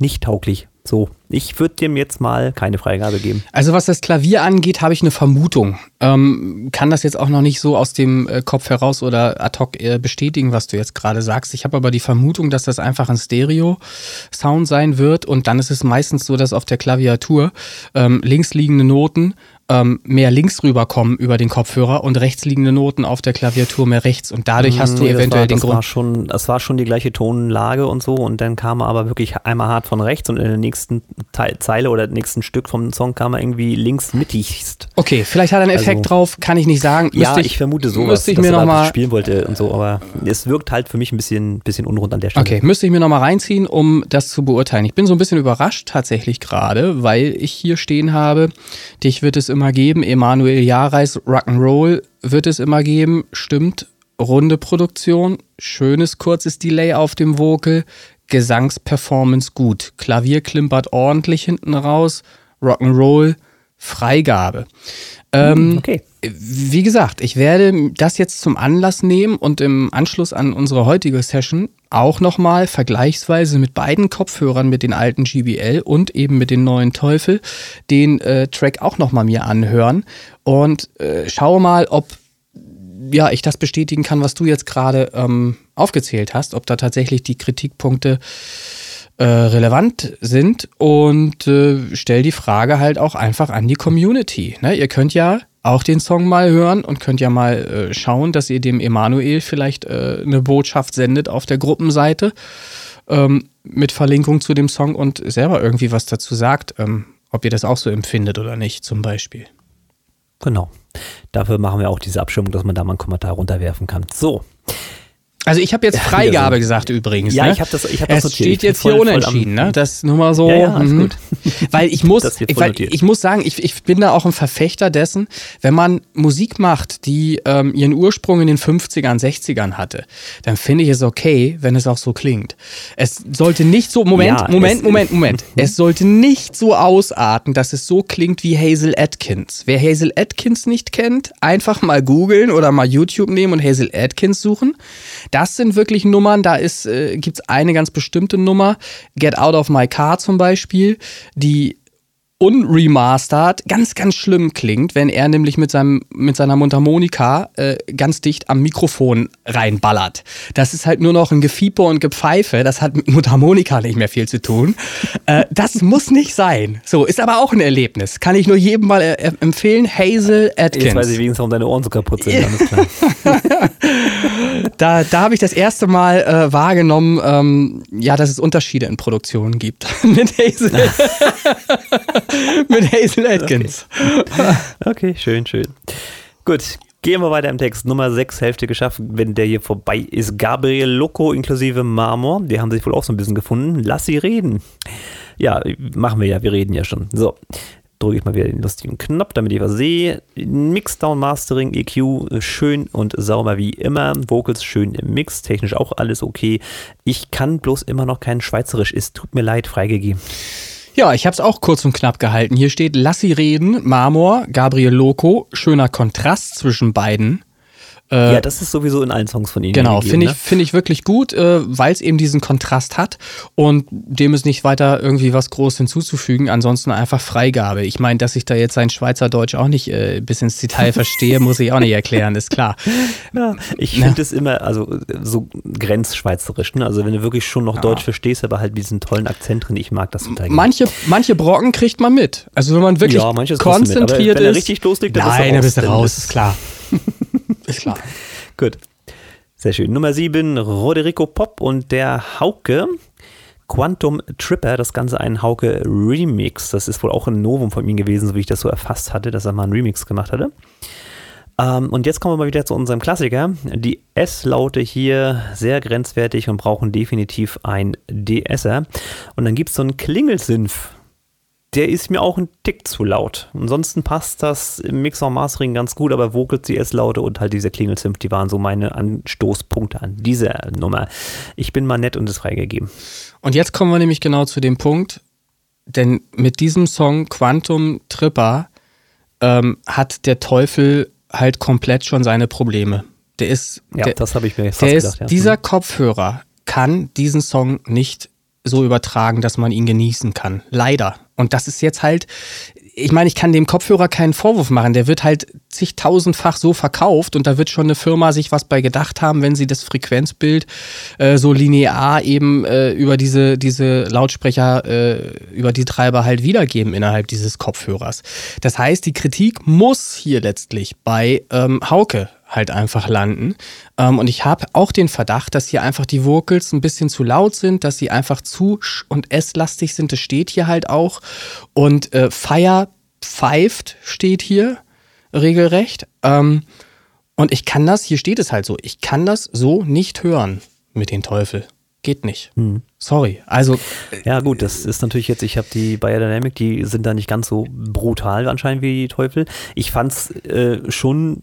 B: nicht tauglich. So, ich würde dem jetzt mal keine Freigabe geben.
C: Also was das Klavier angeht, habe ich eine Vermutung. Ähm, kann das jetzt auch noch nicht so aus dem äh, Kopf heraus oder ad hoc äh, bestätigen, was du jetzt gerade sagst. Ich habe aber die Vermutung, dass das einfach ein Stereo-Sound sein wird und dann ist es meistens so, dass auf der Klaviatur ähm, links liegende Noten ähm, mehr links rüberkommen über den Kopfhörer und rechts liegende Noten auf der Klaviatur mehr rechts. Und dadurch hast du nee, eventuell
B: war,
C: den
B: Grund. War schon, das war schon die gleiche Tonlage und so. Und dann kam er aber wirklich einmal hart von rechts und in der nächsten Teil, Zeile oder nächsten Stück vom Song kam er irgendwie links mittigst.
C: Okay, vielleicht hat er einen Effekt also, drauf, kann ich nicht sagen.
B: Müsste ja, ich, ich vermute sowas,
C: müsste ich dass mir er noch mal
B: spielen wollte und so. Aber es wirkt halt für mich ein bisschen, bisschen unrund an der Stelle.
C: Okay, müsste ich mir nochmal reinziehen, um das zu beurteilen. Ich bin so ein bisschen überrascht tatsächlich gerade, weil ich hier stehen habe, dich wird es immer geben, Emanuel Manuel Jareis Rock'n'Roll wird es immer geben, stimmt. Runde Produktion, schönes kurzes Delay auf dem Vocal, Gesangsperformance gut, Klavier klimpert ordentlich hinten raus, Rock'n'Roll, Freigabe. Ähm, hm, okay. Wie gesagt, ich werde das jetzt zum Anlass nehmen und im Anschluss an unsere heutige Session auch nochmal vergleichsweise mit beiden Kopfhörern, mit den alten GBL und eben mit den neuen Teufel, den äh, Track auch nochmal mir anhören und äh, schaue mal, ob ja, ich das bestätigen kann, was du jetzt gerade ähm, aufgezählt hast, ob da tatsächlich die Kritikpunkte äh, relevant sind und äh, stell die Frage halt auch einfach an die Community. Ne? Ihr könnt ja auch den Song mal hören und könnt ja mal äh, schauen, dass ihr dem Emanuel vielleicht äh, eine Botschaft sendet auf der Gruppenseite ähm, mit Verlinkung zu dem Song und selber irgendwie was dazu sagt, ähm, ob ihr das auch so empfindet oder nicht, zum Beispiel.
B: Genau. Dafür machen wir auch diese Abstimmung, dass man da mal einen Kommentar runterwerfen kann. So.
C: Also ich habe jetzt Freigabe ja, gesagt übrigens.
B: Ja,
C: ne?
B: ich habe das, ich habe das
C: Es steht jetzt voll, hier unentschieden, ne? Das nur mal so.
B: Ja, ja alles mhm. gut.
C: Weil ich muss, weil ich muss sagen, ich, ich bin da auch ein Verfechter dessen, wenn man Musik macht, die ähm, ihren Ursprung in den 50ern, 60ern hatte, dann finde ich es okay, wenn es auch so klingt. Es sollte nicht so, Moment, ja, Moment, Moment, Moment. es sollte nicht so ausarten, dass es so klingt wie Hazel Atkins. Wer Hazel Atkins nicht kennt, einfach mal googeln oder mal YouTube nehmen und Hazel Atkins suchen das sind wirklich Nummern, da äh, gibt es eine ganz bestimmte Nummer, Get Out of My Car zum Beispiel, die unremastered ganz, ganz schlimm klingt, wenn er nämlich mit, seinem, mit seiner Mundharmonika äh, ganz dicht am Mikrofon reinballert. Das ist halt nur noch ein Gefiepe und Gepfeife, das hat mit Mundharmonika nicht mehr viel zu tun. Äh, das muss nicht sein. So, ist aber auch ein Erlebnis. Kann ich nur jedem mal äh, empfehlen. Hazel Atkins.
B: Jetzt weiß ich wenigstens, warum deine Ohren so kaputt sind.
C: da da habe ich das erste Mal äh, wahrgenommen, ähm, ja, dass es Unterschiede in Produktionen gibt. mit Hazel. mit Hazel Atkins.
B: Okay. okay, schön, schön. Gut, Gehen wir weiter im Text. Nummer 6, Hälfte geschafft, wenn der hier vorbei ist. Gabriel Loco inklusive Marmor. Die haben sich wohl auch so ein bisschen gefunden. Lass sie reden. Ja, machen wir ja, wir reden ja schon. So, drücke ich mal wieder den lustigen Knopf, damit ich was sehe. Mixdown, Mastering, EQ, schön und sauber wie immer. Vocals schön im Mix, technisch auch alles okay. Ich kann bloß immer noch kein Schweizerisch. Es tut mir leid, freigegeben.
C: Ja, ich habe es auch kurz und knapp gehalten. Hier steht Lass sie reden, Marmor, Gabriel Loco, schöner Kontrast zwischen beiden
B: ja, das ist sowieso in allen Songs von ihnen.
C: Genau, finde ich, ne? find ich wirklich gut, äh, weil es eben diesen Kontrast hat und dem ist nicht weiter irgendwie was groß hinzuzufügen. Ansonsten einfach Freigabe. Ich meine, dass ich da jetzt sein Schweizerdeutsch auch nicht äh, bis ins Detail verstehe, muss ich auch nicht erklären, ist klar.
B: Ja, ich finde es immer, also so grenzschweizerisch. Ne? Also wenn du wirklich schon noch ja. Deutsch verstehst, aber halt diesen tollen Akzent drin, ich mag das total
C: Manche, manche Brocken kriegt man mit. Also wenn man wirklich ja, konzentriert mit, ist. Wenn er
B: richtig loslegt, dann
C: nein, dann bist du raus, ist klar.
B: Ist klar. Gut. Sehr schön. Nummer 7, Roderico Pop und der Hauke. Quantum Tripper, das Ganze ein Hauke Remix. Das ist wohl auch ein Novum von ihm gewesen, so wie ich das so erfasst hatte, dass er mal einen Remix gemacht hatte. Ähm, und jetzt kommen wir mal wieder zu unserem Klassiker. Die S-Laute hier sehr grenzwertig und brauchen definitiv ein DSer. Und dann gibt es so einen Klingelsinf der ist mir auch ein Tick zu laut. Ansonsten passt das im Mixer und Mastering ganz gut, aber Vocal CS-Laute und halt dieser Klingelzimpf, die waren so meine Anstoßpunkte an dieser Nummer. Ich bin mal nett und es freigegeben.
C: Und jetzt kommen wir nämlich genau zu dem Punkt, denn mit diesem Song Quantum Tripper ähm, hat der Teufel halt komplett schon seine Probleme. Der ist,
B: ja,
C: der,
B: das habe ich mir
C: fast gedacht. Ist, ja. Dieser mhm. Kopfhörer kann diesen Song nicht so übertragen, dass man ihn genießen kann. Leider. Und das ist jetzt halt, ich meine, ich kann dem Kopfhörer keinen Vorwurf machen. Der wird halt zigtausendfach so verkauft und da wird schon eine Firma sich was bei gedacht haben, wenn sie das Frequenzbild äh, so linear eben äh, über diese, diese Lautsprecher, äh, über die Treiber halt wiedergeben innerhalb dieses Kopfhörers. Das heißt, die Kritik muss hier letztlich bei ähm, Hauke halt einfach landen. Ähm, und ich habe auch den Verdacht, dass hier einfach die Vocals ein bisschen zu laut sind, dass sie einfach zu sch- und s-lastig sind. Das steht hier halt auch. Und äh, Fire pfeift steht hier regelrecht. Ähm, und ich kann das, hier steht es halt so, ich kann das so nicht hören mit den Teufel. Geht nicht. Hm. Sorry. Also.
B: Ja, gut, das ist natürlich jetzt, ich habe die Biodynamic, die sind da nicht ganz so brutal anscheinend wie die Teufel. Ich fand es äh, schon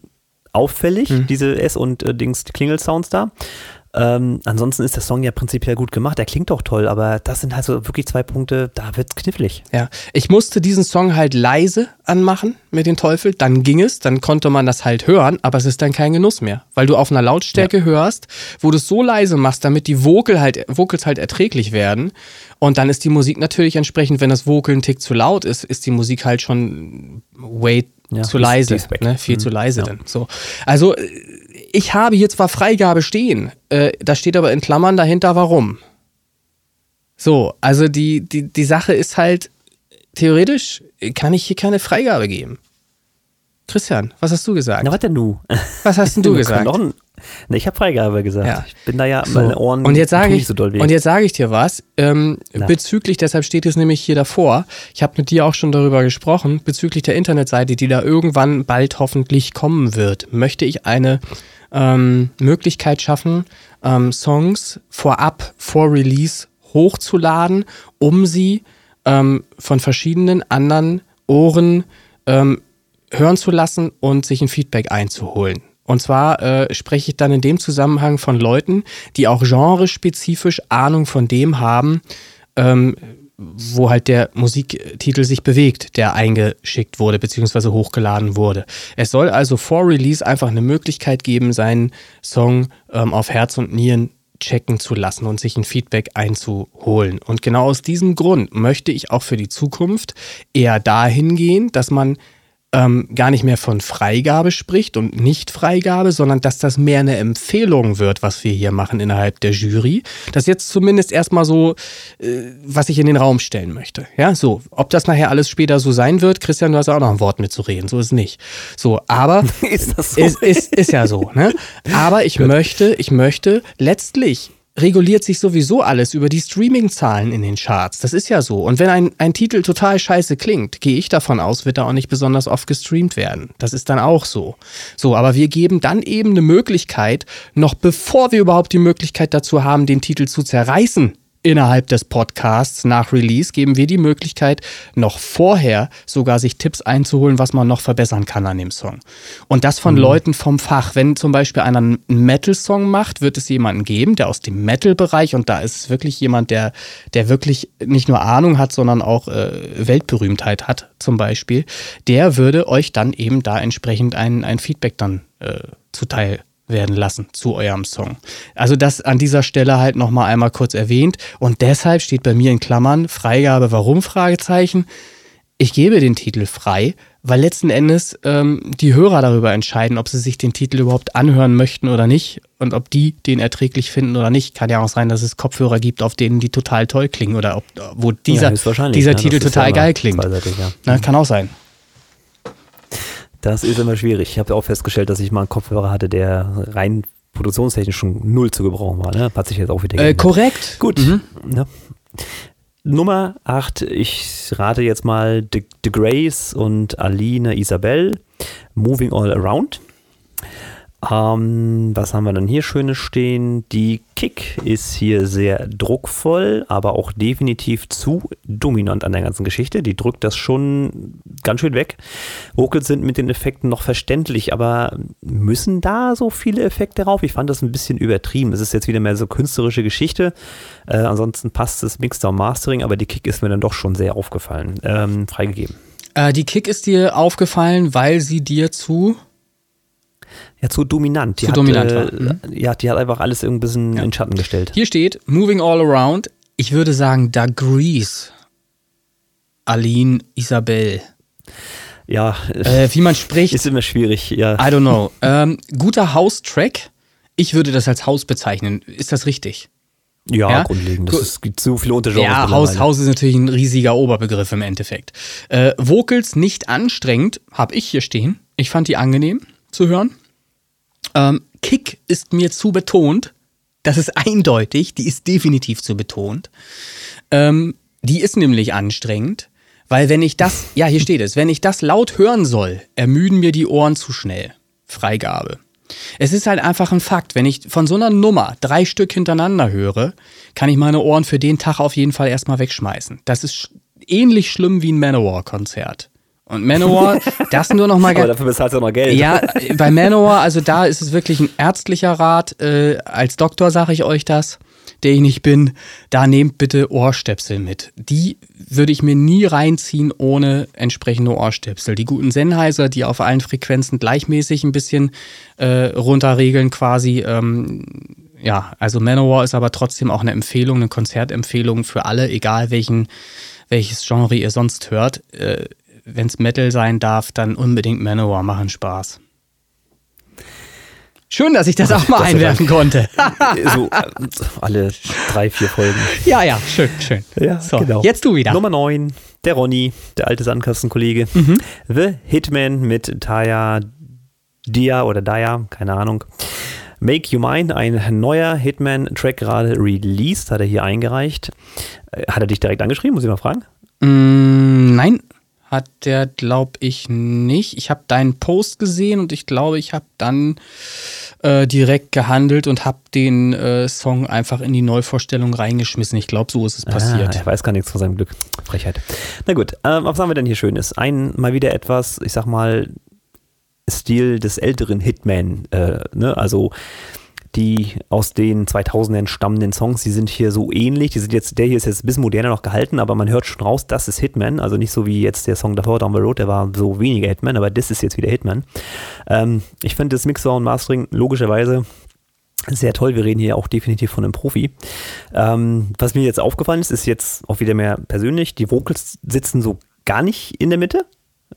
B: auffällig, mhm. diese S- und äh, Dings Klingel-Sounds da. Ähm, ansonsten ist der Song ja prinzipiell gut gemacht. Der klingt auch toll, aber das sind halt so wirklich zwei Punkte, da wird's knifflig.
C: Ja, ich musste diesen Song halt leise anmachen mit den Teufel, dann ging es, dann konnte man das halt hören, aber es ist dann kein Genuss mehr, weil du auf einer Lautstärke ja. hörst, wo du es so leise machst, damit die Vocal halt, Vocals halt erträglich werden. Und dann ist die Musik natürlich entsprechend, wenn das Vocal ein Tick zu laut ist, ist die Musik halt schon way ja, zu leise, ne? viel mhm. zu leise ja. dann. So. Also ich habe hier zwar Freigabe stehen, äh, da steht aber in Klammern dahinter, warum. So, also die, die, die Sache ist halt, theoretisch kann ich hier keine Freigabe geben. Christian, was hast du gesagt?
B: Na, was denn du?
C: Was hast denn du gesagt? Noch
B: ein, ne, ich habe Freigabe gesagt. Ja. Ich bin da ja
C: so. meine Ohren und jetzt sage ich, so doll weh. Und jetzt sage ich dir was, ähm, bezüglich, deshalb steht es nämlich hier davor, ich habe mit dir auch schon darüber gesprochen, bezüglich der Internetseite, die da irgendwann bald hoffentlich kommen wird, möchte ich eine ähm, Möglichkeit schaffen, ähm, Songs vorab, vor Release hochzuladen, um sie ähm, von verschiedenen anderen Ohren ähm, hören zu lassen und sich ein Feedback einzuholen. Und zwar äh, spreche ich dann in dem Zusammenhang von Leuten, die auch genrespezifisch Ahnung von dem haben, ähm, wo halt der Musiktitel sich bewegt, der eingeschickt wurde bzw. hochgeladen wurde. Es soll also vor Release einfach eine Möglichkeit geben, seinen Song ähm, auf Herz und Nieren checken zu lassen und sich ein Feedback einzuholen. Und genau aus diesem Grund möchte ich auch für die Zukunft eher dahin gehen, dass man ähm, gar nicht mehr von Freigabe spricht und Nicht-Freigabe, sondern dass das mehr eine Empfehlung wird, was wir hier machen innerhalb der Jury. Das ist jetzt zumindest erstmal so, äh, was ich in den Raum stellen möchte. Ja, so. Ob das nachher alles später so sein wird, Christian, du hast auch noch ein Wort mitzureden. So ist es nicht. So, aber.
B: ist das so?
C: Ist, ist, ist ja so, ne? Aber ich möchte, ich möchte letztlich reguliert sich sowieso alles über die Streaming-Zahlen in den Charts. Das ist ja so. Und wenn ein, ein Titel total scheiße klingt, gehe ich davon aus, wird er auch nicht besonders oft gestreamt werden. Das ist dann auch so. So, aber wir geben dann eben eine Möglichkeit, noch bevor wir überhaupt die Möglichkeit dazu haben, den Titel zu zerreißen, Innerhalb des Podcasts nach Release geben wir die Möglichkeit, noch vorher sogar sich Tipps einzuholen, was man noch verbessern kann an dem Song. Und das von mhm. Leuten vom Fach. Wenn zum Beispiel einer einen Metal-Song macht, wird es jemanden geben, der aus dem Metal-Bereich, und da ist es wirklich jemand, der, der wirklich nicht nur Ahnung hat, sondern auch äh, Weltberühmtheit hat, zum Beispiel, der würde euch dann eben da entsprechend ein, ein Feedback dann äh, zuteil werden lassen zu eurem Song. Also das an dieser Stelle halt nochmal einmal kurz erwähnt und deshalb steht bei mir in Klammern Freigabe warum Fragezeichen. Ich gebe den Titel frei, weil letzten Endes ähm, die Hörer darüber entscheiden, ob sie sich den Titel überhaupt anhören möchten oder nicht und ob die den erträglich finden oder nicht. Kann ja auch sein, dass es Kopfhörer gibt, auf denen die total toll klingen oder ob, wo dieser, ja, dieser ja, Titel total ja geil klingt. Na, kann auch sein.
B: Das ist immer schwierig. Ich habe auch festgestellt, dass ich mal einen Kopfhörer hatte, der rein produktionstechnisch schon null zu gebrauchen war. Ne? Hat sich jetzt auch wieder
C: äh, Korrekt.
B: Gut. Mhm. Ja. Nummer 8, ich rate jetzt mal The, The Grace und Aline Isabel, Moving All Around. Ähm, was haben wir dann hier Schönes stehen? Die Kick ist hier sehr druckvoll, aber auch definitiv zu dominant an der ganzen Geschichte. Die drückt das schon ganz schön weg. Vocals sind mit den Effekten noch verständlich, aber müssen da so viele Effekte drauf? Ich fand das ein bisschen übertrieben. Es ist jetzt wieder mehr so künstlerische Geschichte. Äh, ansonsten passt das Mixdown Mastering, aber die Kick ist mir dann doch schon sehr aufgefallen. Ähm, freigegeben.
C: Äh, die Kick ist dir aufgefallen, weil sie dir zu
B: ja, zu dominant.
C: Die zu hat, dominant äh, war. Mhm.
B: Ja, die hat einfach alles ein bisschen ja. in Schatten gestellt.
C: Hier steht Moving All Around. Ich würde sagen Dagrees. Aline Isabel.
B: Ja.
C: Äh, wie man spricht.
B: Ist immer schwierig, ja.
C: I don't know. Ähm, guter House-Track. Ich würde das als Haus bezeichnen. Ist das richtig?
B: Ja, ja? grundlegend. Es gibt so viele Unterschiede.
C: Ja, Haus, Haus ist natürlich ein riesiger Oberbegriff im Endeffekt. Äh, Vocals nicht anstrengend, habe ich hier stehen. Ich fand die angenehm zu hören. Ähm, Kick ist mir zu betont. Das ist eindeutig. Die ist definitiv zu betont. Ähm, die ist nämlich anstrengend, weil wenn ich das, ja, hier steht es, wenn ich das laut hören soll, ermüden mir die Ohren zu schnell. Freigabe. Es ist halt einfach ein Fakt. Wenn ich von so einer Nummer drei Stück hintereinander höre, kann ich meine Ohren für den Tag auf jeden Fall erstmal wegschmeißen. Das ist ähnlich schlimm wie ein Manowar-Konzert. Und Manowar, das nur noch mal.
B: Aber dafür bezahlst du noch Geld.
C: Ja, bei Manowar, also da ist es wirklich ein ärztlicher Rat. Äh, als Doktor sage ich euch das, der ich nicht bin. Da nehmt bitte Ohrstöpsel mit. Die würde ich mir nie reinziehen ohne entsprechende Ohrstöpsel. Die guten Sennheiser, die auf allen Frequenzen gleichmäßig ein bisschen äh, runterregeln quasi. Ähm, ja, also Manowar ist aber trotzdem auch eine Empfehlung, eine Konzertempfehlung für alle, egal welchen, welches Genre ihr sonst hört. Wenn es Metal sein darf, dann unbedingt Manowar machen Spaß. Schön, dass ich das auch mal das einwerfen konnte.
B: so alle drei, vier Folgen.
C: Ja, ja, schön, schön.
B: Ja, so, genau.
C: Jetzt du wieder.
B: Nummer 9, der Ronny, der alte Sandkastenkollege. Mhm. The Hitman mit Taya Dia oder Daya, keine Ahnung. Make You Mine, ein neuer Hitman-Track gerade released, hat er hier eingereicht. Äh, hat er dich direkt angeschrieben, muss ich mal fragen?
C: Mm, nein, hat der, glaube ich, nicht. Ich habe deinen Post gesehen und ich glaube, ich habe dann äh, direkt gehandelt und habe den äh, Song einfach in die Neuvorstellung reingeschmissen. Ich glaube, so ist es passiert.
B: Ah, er weiß gar nichts von seinem Glück. Frechheit. Na gut, ähm, was haben wir denn hier Schönes? Ein, mal wieder etwas, ich sag mal, Stil des älteren Hitman. Äh, ne? Also die aus den 2000ern stammenden Songs, die sind hier so ähnlich. Die sind jetzt, der hier ist jetzt ein bisschen moderner noch gehalten, aber man hört schon raus, das ist Hitman. Also nicht so wie jetzt der Song davor, Down the Road, der war so weniger Hitman, aber das ist jetzt wieder Hitman. Ähm, ich finde das Mixer und Mastering logischerweise sehr toll. Wir reden hier auch definitiv von einem Profi. Ähm, was mir jetzt aufgefallen ist, ist jetzt auch wieder mehr persönlich. Die Vocals sitzen so gar nicht in der Mitte,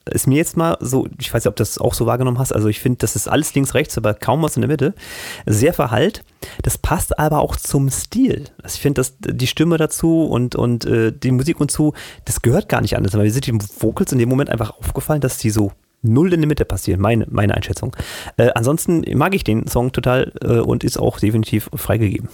B: ist mir jetzt mal so, ich weiß nicht, ob du das auch so wahrgenommen hast, also ich finde, das ist alles links, rechts, aber kaum was in der Mitte. Sehr verhallt. Das passt aber auch zum Stil. Also ich finde, dass die Stimme dazu und, und äh, die Musik und zu, das gehört gar nicht anders. Aber wir sind die Vocals in dem Moment einfach aufgefallen, dass die so null in der Mitte passieren, meine, meine Einschätzung. Äh, ansonsten mag ich den Song total äh, und ist auch definitiv freigegeben.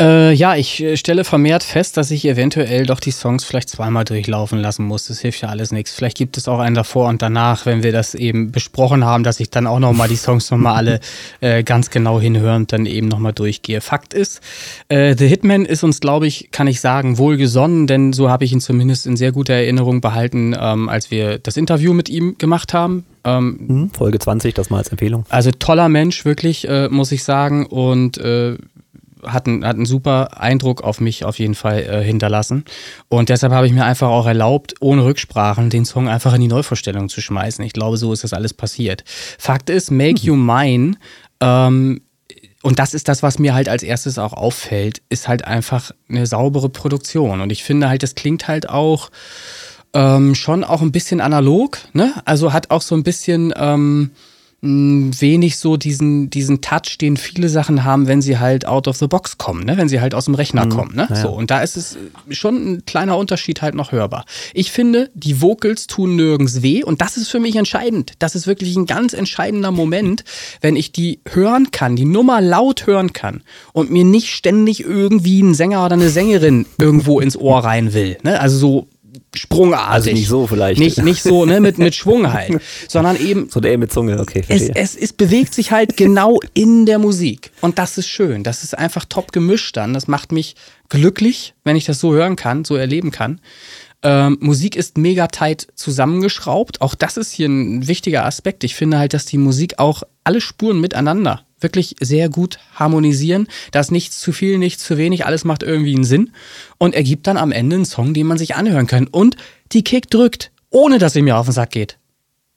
C: Äh, ja, ich äh, stelle vermehrt fest, dass ich eventuell doch die Songs vielleicht zweimal durchlaufen lassen muss. Das hilft ja alles nichts. Vielleicht gibt es auch einen davor und danach, wenn wir das eben besprochen haben, dass ich dann auch nochmal die Songs nochmal alle äh, ganz genau hinhöre und dann eben nochmal durchgehe. Fakt ist, äh, The Hitman ist uns, glaube ich, kann ich sagen, wohlgesonnen, denn so habe ich ihn zumindest in sehr guter Erinnerung behalten, ähm, als wir das Interview mit ihm gemacht haben.
B: Ähm, mhm, Folge 20, das mal als Empfehlung.
C: Also toller Mensch, wirklich, äh, muss ich sagen. Und äh, hat, einen, hat einen super Eindruck auf mich auf jeden Fall äh, hinterlassen. Und deshalb habe ich mir einfach auch erlaubt, ohne Rücksprachen den Song einfach in die Neuvorstellung zu schmeißen. Ich glaube, so ist das alles passiert. Fakt ist, Make mhm. You Mine Ähm, und das ist das, was mir halt als erstes auch auffällt, ist halt einfach eine saubere Produktion. Und ich finde halt, das klingt halt auch ähm, schon auch ein bisschen analog, ne? Also hat auch so ein bisschen ähm, wenig so diesen, diesen Touch, den viele Sachen haben, wenn sie halt out of the box kommen, ne? wenn sie halt aus dem Rechner mhm. kommen. Ne? Ja. So, und da ist es schon ein kleiner Unterschied halt noch hörbar. Ich finde, die Vocals tun nirgends weh und das ist für mich entscheidend. Das ist wirklich ein ganz entscheidender Moment, wenn ich die hören kann, die Nummer laut hören kann und mir nicht ständig irgendwie ein Sänger oder eine Sängerin irgendwo ins Ohr rein will. Ne? Also so sprungartig. Also
B: nicht so vielleicht.
C: Nicht, nicht so, ne, mit, mit Schwung halt, sondern eben.
B: So der mit Zunge, okay,
C: verstehe. Es, es, es bewegt sich halt genau in der Musik. Und das ist schön. Das ist einfach top gemischt dann. Das macht mich glücklich, wenn ich das so hören kann, so erleben kann. Ähm, Musik ist mega tight zusammengeschraubt. Auch das ist hier ein wichtiger Aspekt. Ich finde halt, dass die Musik auch alle Spuren miteinander wirklich sehr gut harmonisieren. Da ist nichts zu viel, nichts zu wenig, alles macht irgendwie einen Sinn und ergibt dann am Ende einen Song, den man sich anhören kann. Und die Kick drückt, ohne dass sie mir auf den Sack geht.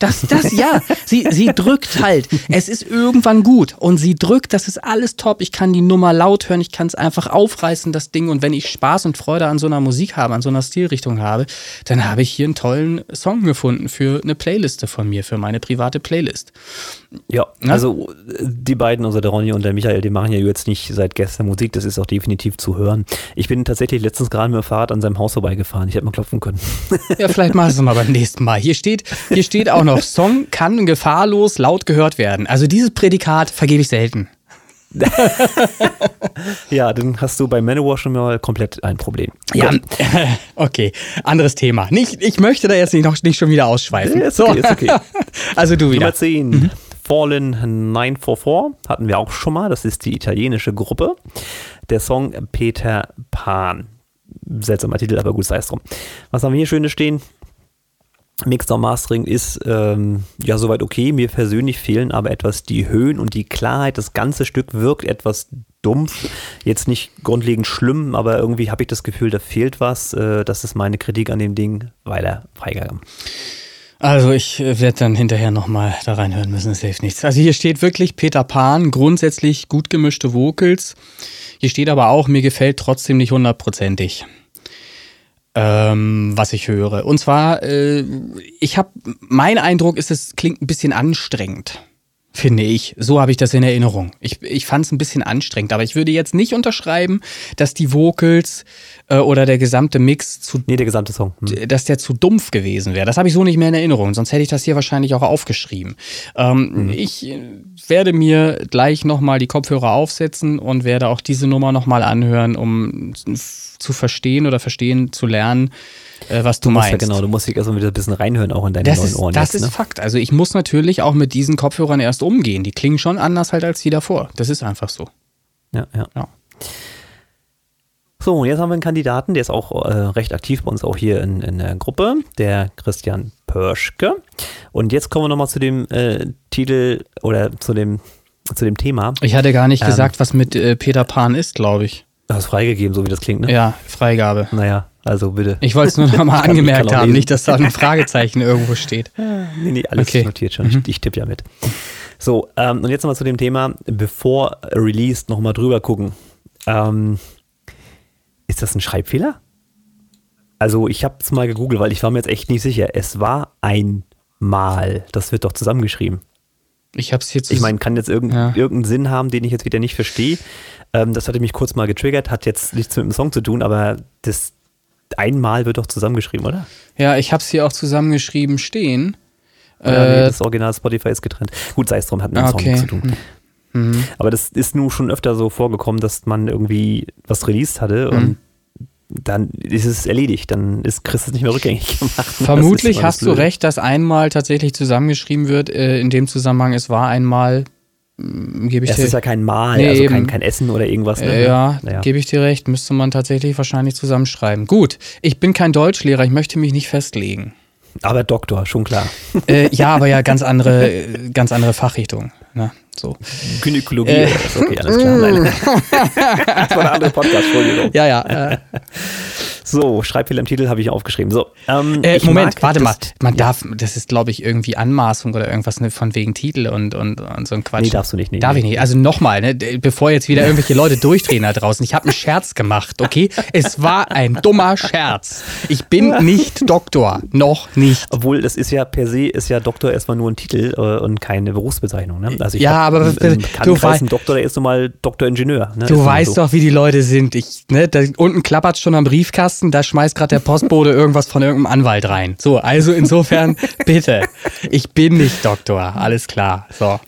C: Das, das, ja. Sie, sie drückt halt. Es ist irgendwann gut. Und sie drückt, das ist alles top. Ich kann die Nummer laut hören, ich kann es einfach aufreißen, das Ding. Und wenn ich Spaß und Freude an so einer Musik habe, an so einer Stilrichtung habe, dann habe ich hier einen tollen Song gefunden für eine Playliste von mir, für meine private Playlist.
B: Ja, ja? also die beiden, also der Ronny und der Michael, die machen ja jetzt nicht seit gestern Musik, das ist auch definitiv zu hören. Ich bin tatsächlich letztens gerade mit dem Fahrrad an seinem Haus vorbeigefahren. Ich hätte mal klopfen können.
C: Ja, vielleicht machen sie es mal beim nächsten Mal. Hier steht, hier steht auch noch noch, Song kann gefahrlos laut gehört werden. Also dieses Prädikat vergebe ich selten.
B: ja, dann hast du bei Manowar schon mal komplett ein Problem.
C: Ja, okay, anderes Thema. Nicht, ich möchte da jetzt nicht, noch, nicht schon wieder ausschweifen.
B: Ist okay, ist okay.
C: also du wieder.
B: Nummer 10, mhm. Fallen 944 hatten wir auch schon mal. Das ist die italienische Gruppe. Der Song Peter Pan. Seltsamer Titel, aber gut, sei es drum. Was haben wir hier Schönes stehen? Mixer Mastering ist ähm, ja soweit okay. Mir persönlich fehlen aber etwas die Höhen und die Klarheit. Das ganze Stück wirkt etwas dumpf. Jetzt nicht grundlegend schlimm, aber irgendwie habe ich das Gefühl, da fehlt was. Äh, das ist meine Kritik an dem Ding, weil er Freigabe.
C: Also ich äh, werde dann hinterher nochmal da reinhören müssen, es hilft nichts. Also hier steht wirklich Peter Pan, grundsätzlich gut gemischte Vocals. Hier steht aber auch, mir gefällt trotzdem nicht hundertprozentig ähm, was ich höre. Und zwar, äh, ich habe, mein Eindruck ist, es klingt ein bisschen anstrengend. Finde ich. So habe ich das in Erinnerung. Ich, ich fand es ein bisschen anstrengend, aber ich würde jetzt nicht unterschreiben, dass die Vocals äh, oder der gesamte Mix zu.
B: Nee, der gesamte Song.
C: Hm. Dass der zu dumpf gewesen wäre. Das habe ich so nicht mehr in Erinnerung, sonst hätte ich das hier wahrscheinlich auch aufgeschrieben. Ähm, mhm. Ich äh, werde mir gleich nochmal die Kopfhörer aufsetzen und werde auch diese Nummer nochmal anhören, um zu verstehen oder verstehen zu lernen, äh, was du, du meinst. Ja
B: genau, du musst dich erstmal wieder ein bisschen reinhören, auch in deine
C: das
B: neuen
C: ist,
B: Ohren.
C: Das jetzt, ist ne? Fakt. Also ich muss natürlich auch mit diesen Kopfhörern erst umgehen. Die klingen schon anders halt als die davor. Das ist einfach so.
B: Ja, ja. ja. So, und jetzt haben wir einen Kandidaten, der ist auch äh, recht aktiv bei uns auch hier in, in der Gruppe, der Christian Pörschke. Und jetzt kommen wir nochmal zu dem äh, Titel oder zu dem, zu dem Thema.
C: Ich hatte gar nicht ähm, gesagt, was mit äh, Peter Pan ist, glaube ich.
B: Du hast freigegeben, so wie das klingt, ne?
C: Ja, Freigabe.
B: Naja, also bitte.
C: Ich wollte es nur noch mal angemerkt haben, nicht, dass da ein Fragezeichen irgendwo steht.
B: Nee, nee, alles okay. notiert schon. Mhm. Ich, ich tippe ja mit. So, ähm, und jetzt nochmal zu dem Thema, bevor Release nochmal drüber gucken. Ähm, ist das ein Schreibfehler? Also ich habe es mal gegoogelt, weil ich war mir jetzt echt nicht sicher. Es war ein Mal. Das wird doch zusammengeschrieben.
C: Ich habe es jetzt.
B: Ich meine, kann jetzt irgend, ja. irgendeinen Sinn haben, den ich jetzt wieder nicht verstehe. Ähm, das hatte mich kurz mal getriggert, hat jetzt nichts mit dem Song zu tun, aber das einmal wird doch zusammengeschrieben, oder?
C: Ja, ich habe es hier auch zusammengeschrieben stehen.
B: Ja, äh, nee, das Original Spotify ist getrennt. Gut, sei es drum, hat mit dem okay. Song nichts zu tun. Mhm. Aber das ist nun schon öfter so vorgekommen, dass man irgendwie was released hatte mhm. und dann ist es erledigt, dann ist Chris es nicht mehr rückgängig gemacht.
C: Vermutlich hast du recht, dass einmal tatsächlich zusammengeschrieben wird, äh, in dem Zusammenhang, es war einmal gebe ich
B: es
C: dir.
B: Es ist ja kein Mal, nee, also kein, kein, Essen oder irgendwas.
C: Ne? Äh, ja, naja. gebe ich dir recht, müsste man tatsächlich wahrscheinlich zusammenschreiben. Gut, ich bin kein Deutschlehrer, ich möchte mich nicht festlegen.
B: Aber Doktor, schon klar.
C: Äh, ja, aber ja, ganz andere, ganz andere Fachrichtung. Ne? So.
B: Gynäkologie, äh, okay, alles klar. Nein. das war eine andere Podcast-Folge.
C: Ja, ja. Äh.
B: So, Schreibfehler im Titel habe ich aufgeschrieben. So,
C: ähm, äh, Moment, warte mal. Man ja. darf, das ist, glaube ich, irgendwie Anmaßung oder irgendwas ne, von wegen Titel und, und, und so ein Quatsch. Nee,
B: darfst du nicht. Nee,
C: Darf nee. ich nicht. Also nochmal, ne, bevor jetzt wieder irgendwelche Leute durchdrehen da draußen. Ich habe einen Scherz gemacht, okay? Es war ein dummer Scherz. Ich bin nicht Doktor. Noch nicht.
B: Obwohl, das ist ja per se, ist ja Doktor erstmal nur ein Titel äh, und keine Berufsbezeichnung. Ne?
C: Also ich ja, aber
B: im, im du weißt, ein Doktor, der ist nun mal Doktor Ingenieur.
C: Ne? Du weißt so. doch, wie die Leute sind. Ich, ne, da unten klappert schon am Briefkasten, da schmeißt gerade der Postbote irgendwas von irgendeinem Anwalt rein. So, also insofern, bitte. Ich bin nicht Doktor, alles klar. So.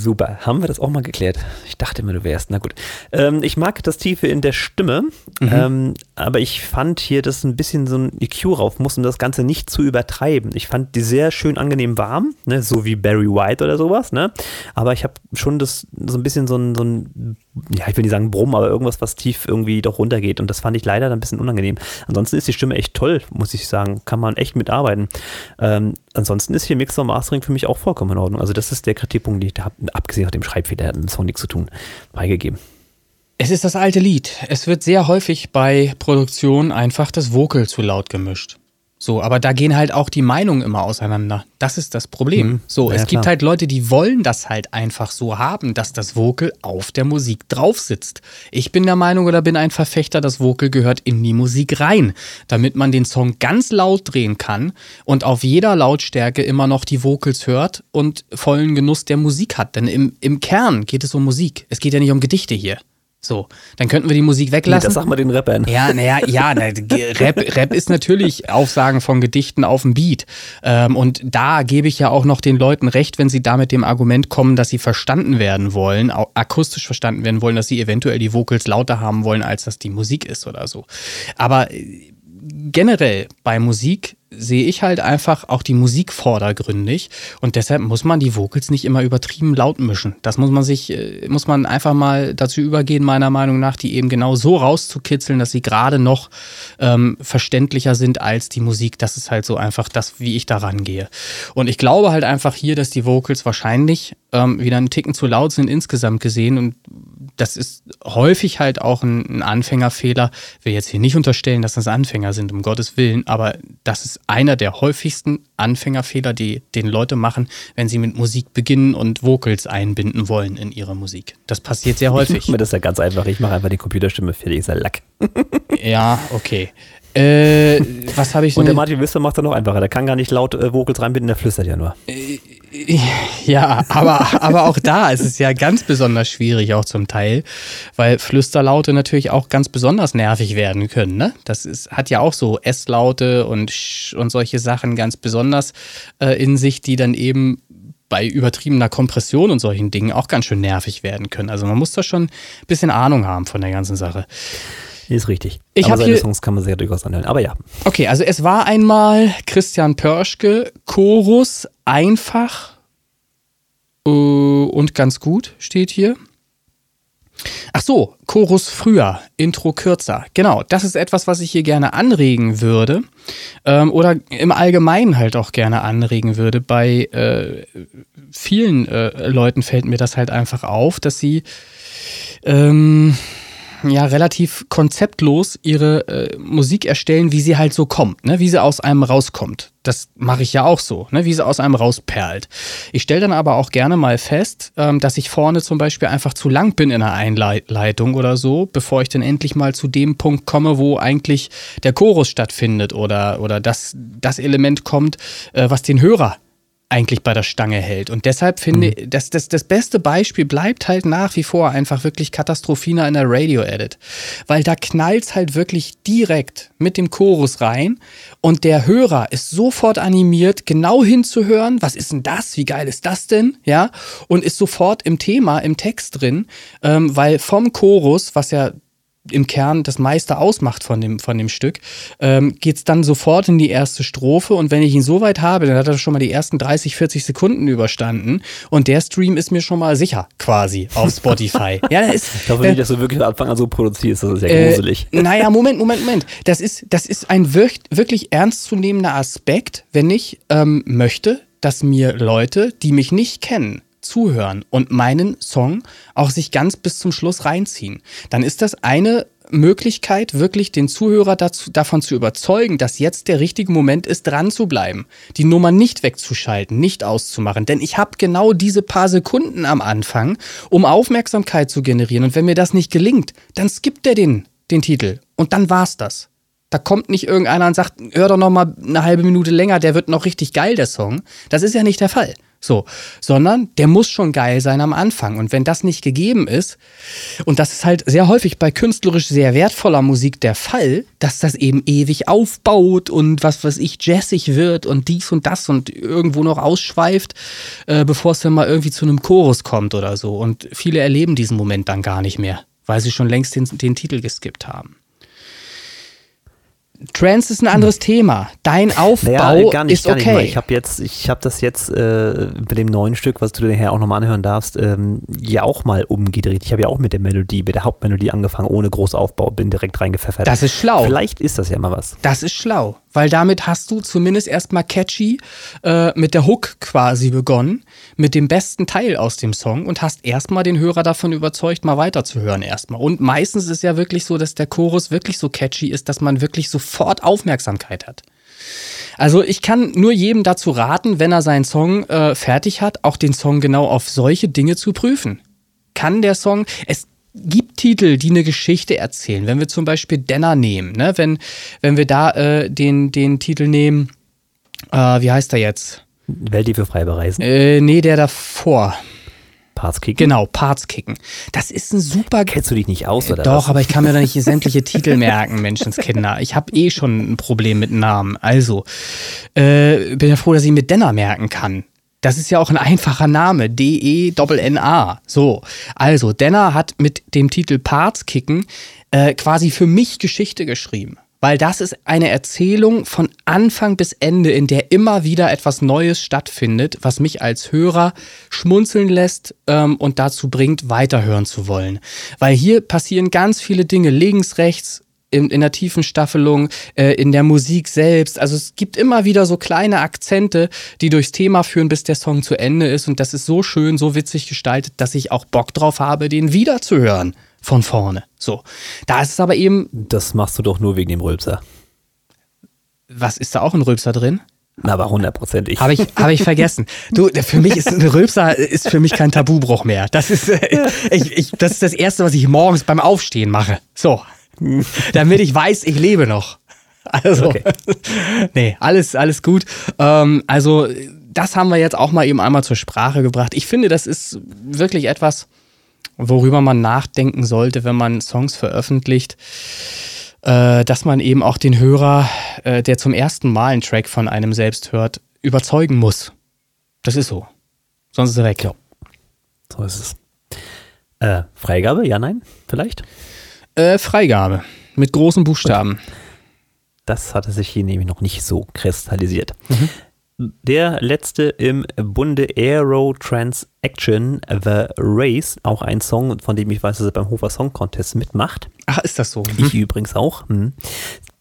B: Super. Haben wir das auch mal geklärt? Ich dachte immer, du wärst. Na gut. Ähm, ich mag das Tiefe in der Stimme, mhm. ähm, aber ich fand hier, dass ein bisschen so ein EQ rauf muss, um das Ganze nicht zu übertreiben. Ich fand die sehr schön angenehm warm, ne? so wie Barry White oder sowas. Ne? Aber ich habe schon das so ein bisschen so ein, so ein, ja, ich will nicht sagen Brumm, aber irgendwas, was tief irgendwie doch runtergeht. Und das fand ich leider dann ein bisschen unangenehm. Ansonsten ist die Stimme echt toll, muss ich sagen. Kann man echt mitarbeiten. Ähm, ansonsten ist hier Mixer Mastering für mich auch vollkommen in Ordnung. Also das ist der Kritikpunkt, den ich da habe abgesehen von dem Schreibfehler, hat mit dem Song nichts zu tun, beigegeben.
C: Es ist das alte Lied. Es wird sehr häufig bei Produktionen einfach das Vocal zu laut gemischt. So, aber da gehen halt auch die Meinungen immer auseinander. Das ist das Problem. Mhm. So, ja, es gibt halt Leute, die wollen das halt einfach so haben, dass das Vocal auf der Musik drauf sitzt. Ich bin der Meinung oder bin ein Verfechter, das Vocal gehört in die Musik rein, damit man den Song ganz laut drehen kann und auf jeder Lautstärke immer noch die Vocals hört und vollen Genuss der Musik hat. Denn im, im Kern geht es um Musik. Es geht ja nicht um Gedichte hier. So, dann könnten wir die Musik weglassen. Nee,
B: das sag mal den Rappern.
C: Ja, naja, ja, na, Rap, Rap ist natürlich Aufsagen von Gedichten auf dem Beat. Ähm, und da gebe ich ja auch noch den Leuten recht, wenn sie da mit dem Argument kommen, dass sie verstanden werden wollen, akustisch verstanden werden wollen, dass sie eventuell die Vocals lauter haben wollen, als das die Musik ist oder so. Aber äh, generell bei Musik sehe ich halt einfach auch die Musik vordergründig und deshalb muss man die Vocals nicht immer übertrieben laut mischen. Das muss man sich, äh, muss man einfach mal dazu übergehen, meiner Meinung nach, die eben genau so rauszukitzeln, dass sie gerade noch ähm, verständlicher sind als die Musik. Das ist halt so einfach das, wie ich da rangehe. Und ich glaube halt einfach hier, dass die Vocals wahrscheinlich ähm, wieder einen Ticken zu laut sind insgesamt gesehen und das ist häufig halt auch ein, ein Anfängerfehler. Ich will jetzt hier nicht unterstellen, dass das Anfänger sind, um Gottes Willen, aber das ist einer der häufigsten Anfängerfehler, die den Leute machen, wenn sie mit Musik beginnen und Vocals einbinden wollen in ihre Musik. Das passiert sehr häufig. Ich
B: mache das ja ganz einfach. Ich mache einfach die Computerstimme fertig, ist ja Lack.
C: ja, okay. Äh, was habe ich
B: Und der Martin Wüster macht er noch einfacher. Der kann gar nicht laut äh, Vocals reinbinden, der flüstert ja nur. Äh,
C: ja, aber, aber auch da ist es ja ganz besonders schwierig, auch zum Teil, weil Flüsterlaute natürlich auch ganz besonders nervig werden können. Ne? Das ist, hat ja auch so S-Laute und Sch und solche Sachen ganz besonders äh, in sich, die dann eben bei übertriebener Kompression und solchen Dingen auch ganz schön nervig werden können. Also man muss da schon ein bisschen Ahnung haben von der ganzen Sache.
B: Ist richtig.
C: Ich
B: aber
C: seine
B: Songs kann man sehr durchaus anhören. Aber ja.
C: Okay, also es war einmal Christian Pörschke, Chorus, einfach äh, und ganz gut steht hier. Ach so, Chorus früher, Intro kürzer. Genau, das ist etwas, was ich hier gerne anregen würde. Ähm, oder im Allgemeinen halt auch gerne anregen würde. Bei äh, vielen äh, Leuten fällt mir das halt einfach auf, dass sie ähm, ja relativ konzeptlos ihre äh, Musik erstellen, wie sie halt so kommt, ne? wie sie aus einem rauskommt. Das mache ich ja auch so, ne? wie sie aus einem rausperlt. Ich stelle dann aber auch gerne mal fest, ähm, dass ich vorne zum Beispiel einfach zu lang bin in der Einleitung oder so, bevor ich dann endlich mal zu dem Punkt komme, wo eigentlich der Chorus stattfindet oder, oder das, das Element kommt, äh, was den Hörer eigentlich bei der Stange hält. Und deshalb finde ich, mhm. das, das, das beste Beispiel bleibt halt nach wie vor einfach wirklich Katastrophina in der Radio-Edit. Weil da knallt halt wirklich direkt mit dem Chorus rein und der Hörer ist sofort animiert, genau hinzuhören, was ist denn das, wie geil ist das denn, ja, und ist sofort im Thema, im Text drin, ähm, weil vom Chorus, was ja im Kern das meiste ausmacht von dem, von dem Stück, ähm, geht es dann sofort in die erste Strophe und wenn ich ihn so weit habe, dann hat er schon mal die ersten 30, 40 Sekunden überstanden und der Stream ist mir schon mal sicher, quasi, auf Spotify.
B: ja, das ist, ich hoffe nicht, äh, dass du wirklich Anfang an so produzierst, das ist ja äh, gruselig.
C: Naja, Moment, Moment, Moment. Das ist, das ist ein wirklich ernstzunehmender Aspekt, wenn ich ähm, möchte, dass mir Leute, die mich nicht kennen, zuhören und meinen Song auch sich ganz bis zum Schluss reinziehen, dann ist das eine Möglichkeit, wirklich den Zuhörer dazu, davon zu überzeugen, dass jetzt der richtige Moment ist, dran zu bleiben, die Nummer nicht wegzuschalten, nicht auszumachen. Denn ich habe genau diese paar Sekunden am Anfang, um Aufmerksamkeit zu generieren. Und wenn mir das nicht gelingt, dann skippt er den, den Titel. Und dann war's das. Da kommt nicht irgendeiner und sagt, hör doch noch mal eine halbe Minute länger, der wird noch richtig geil, der Song. Das ist ja nicht der Fall. So, sondern der muss schon geil sein am Anfang. Und wenn das nicht gegeben ist, und das ist halt sehr häufig bei künstlerisch sehr wertvoller Musik der Fall, dass das eben ewig aufbaut und was weiß ich, jazzig wird und dies und das und irgendwo noch ausschweift, äh, bevor es dann mal irgendwie zu einem Chorus kommt oder so. Und viele erleben diesen Moment dann gar nicht mehr, weil sie schon längst den, den Titel geskippt haben. Trance ist ein anderes hm. Thema. Dein Aufbau naja, gar nicht, ist gar okay.
B: Nicht ich habe jetzt, ich habe das jetzt äh, bei dem neuen Stück, was du dir nachher auch nochmal anhören darfst, ähm, ja auch mal umgedreht. Ich habe ja auch mit der Melodie, mit der Hauptmelodie angefangen, ohne Großaufbau, bin direkt reingepfeffert.
C: Das ist schlau.
B: Vielleicht ist das ja mal was.
C: Das ist schlau, weil damit hast du zumindest erstmal catchy äh, mit der Hook quasi begonnen, mit dem besten Teil aus dem Song und hast erstmal den Hörer davon überzeugt, mal weiterzuhören erstmal. Und meistens ist ja wirklich so, dass der Chorus wirklich so catchy ist, dass man wirklich so sofort Aufmerksamkeit hat. Also ich kann nur jedem dazu raten, wenn er seinen Song äh, fertig hat, auch den Song genau auf solche Dinge zu prüfen. Kann der Song, es gibt Titel, die eine Geschichte erzählen. Wenn wir zum Beispiel Denner nehmen, ne? wenn, wenn wir da äh, den, den Titel nehmen, äh, wie heißt er jetzt?
B: Welt, die für frei bereisen?
C: Äh, nee, der davor.
B: Parts kicken?
C: Genau, Parts kicken. Das ist ein super.
B: Kennst du dich nicht aus, oder?
C: Doch, was? aber ich kann mir da nicht sämtliche Titel merken, Menschenskinder. Ich habe eh schon ein Problem mit Namen. Also, äh, bin ja froh, dass ich mir Denner merken kann. Das ist ja auch ein einfacher Name. D-E-N-N-A. So. Also, Denner hat mit dem Titel Parts kicken äh, quasi für mich Geschichte geschrieben weil das ist eine Erzählung von Anfang bis Ende, in der immer wieder etwas Neues stattfindet, was mich als Hörer schmunzeln lässt ähm, und dazu bringt, weiterhören zu wollen. Weil hier passieren ganz viele Dinge links, rechts, in, in der tiefen Staffelung, äh, in der Musik selbst. Also es gibt immer wieder so kleine Akzente, die durchs Thema führen, bis der Song zu Ende ist. Und das ist so schön, so witzig gestaltet, dass ich auch Bock drauf habe, den wiederzuhören von vorne. So. Da ist es aber eben.
B: Das machst du doch nur wegen dem Rülpser.
C: Was ist da auch ein Rülpser drin?
B: Na, aber hundertprozentig.
C: Habe ich, hab ich vergessen. Du, für mich ist ein Rülpser ist für mich kein Tabubruch mehr. Das ist, äh, ich, ich, das ist das Erste, was ich morgens beim Aufstehen mache. So. Damit ich weiß, ich lebe noch. Also, okay. nee, alles, alles gut. Ähm, also, das haben wir jetzt auch mal eben einmal zur Sprache gebracht. Ich finde, das ist wirklich etwas, worüber man nachdenken sollte, wenn man Songs veröffentlicht, äh, dass man eben auch den Hörer, äh, der zum ersten Mal einen Track von einem selbst hört, überzeugen muss. Das ist so. Sonst ist er weg. Ja.
B: So ist es. Äh, Freigabe? Ja, nein? Vielleicht?
C: Äh, Freigabe. Mit großen Buchstaben.
B: Das hatte sich hier nämlich noch nicht so kristallisiert. Mhm der letzte im Bunde Aero Transaction The Race, auch ein Song, von dem ich weiß, dass er beim Hofer Song Contest mitmacht.
C: Ach, ist das so?
B: Ich mhm. übrigens auch. Hm.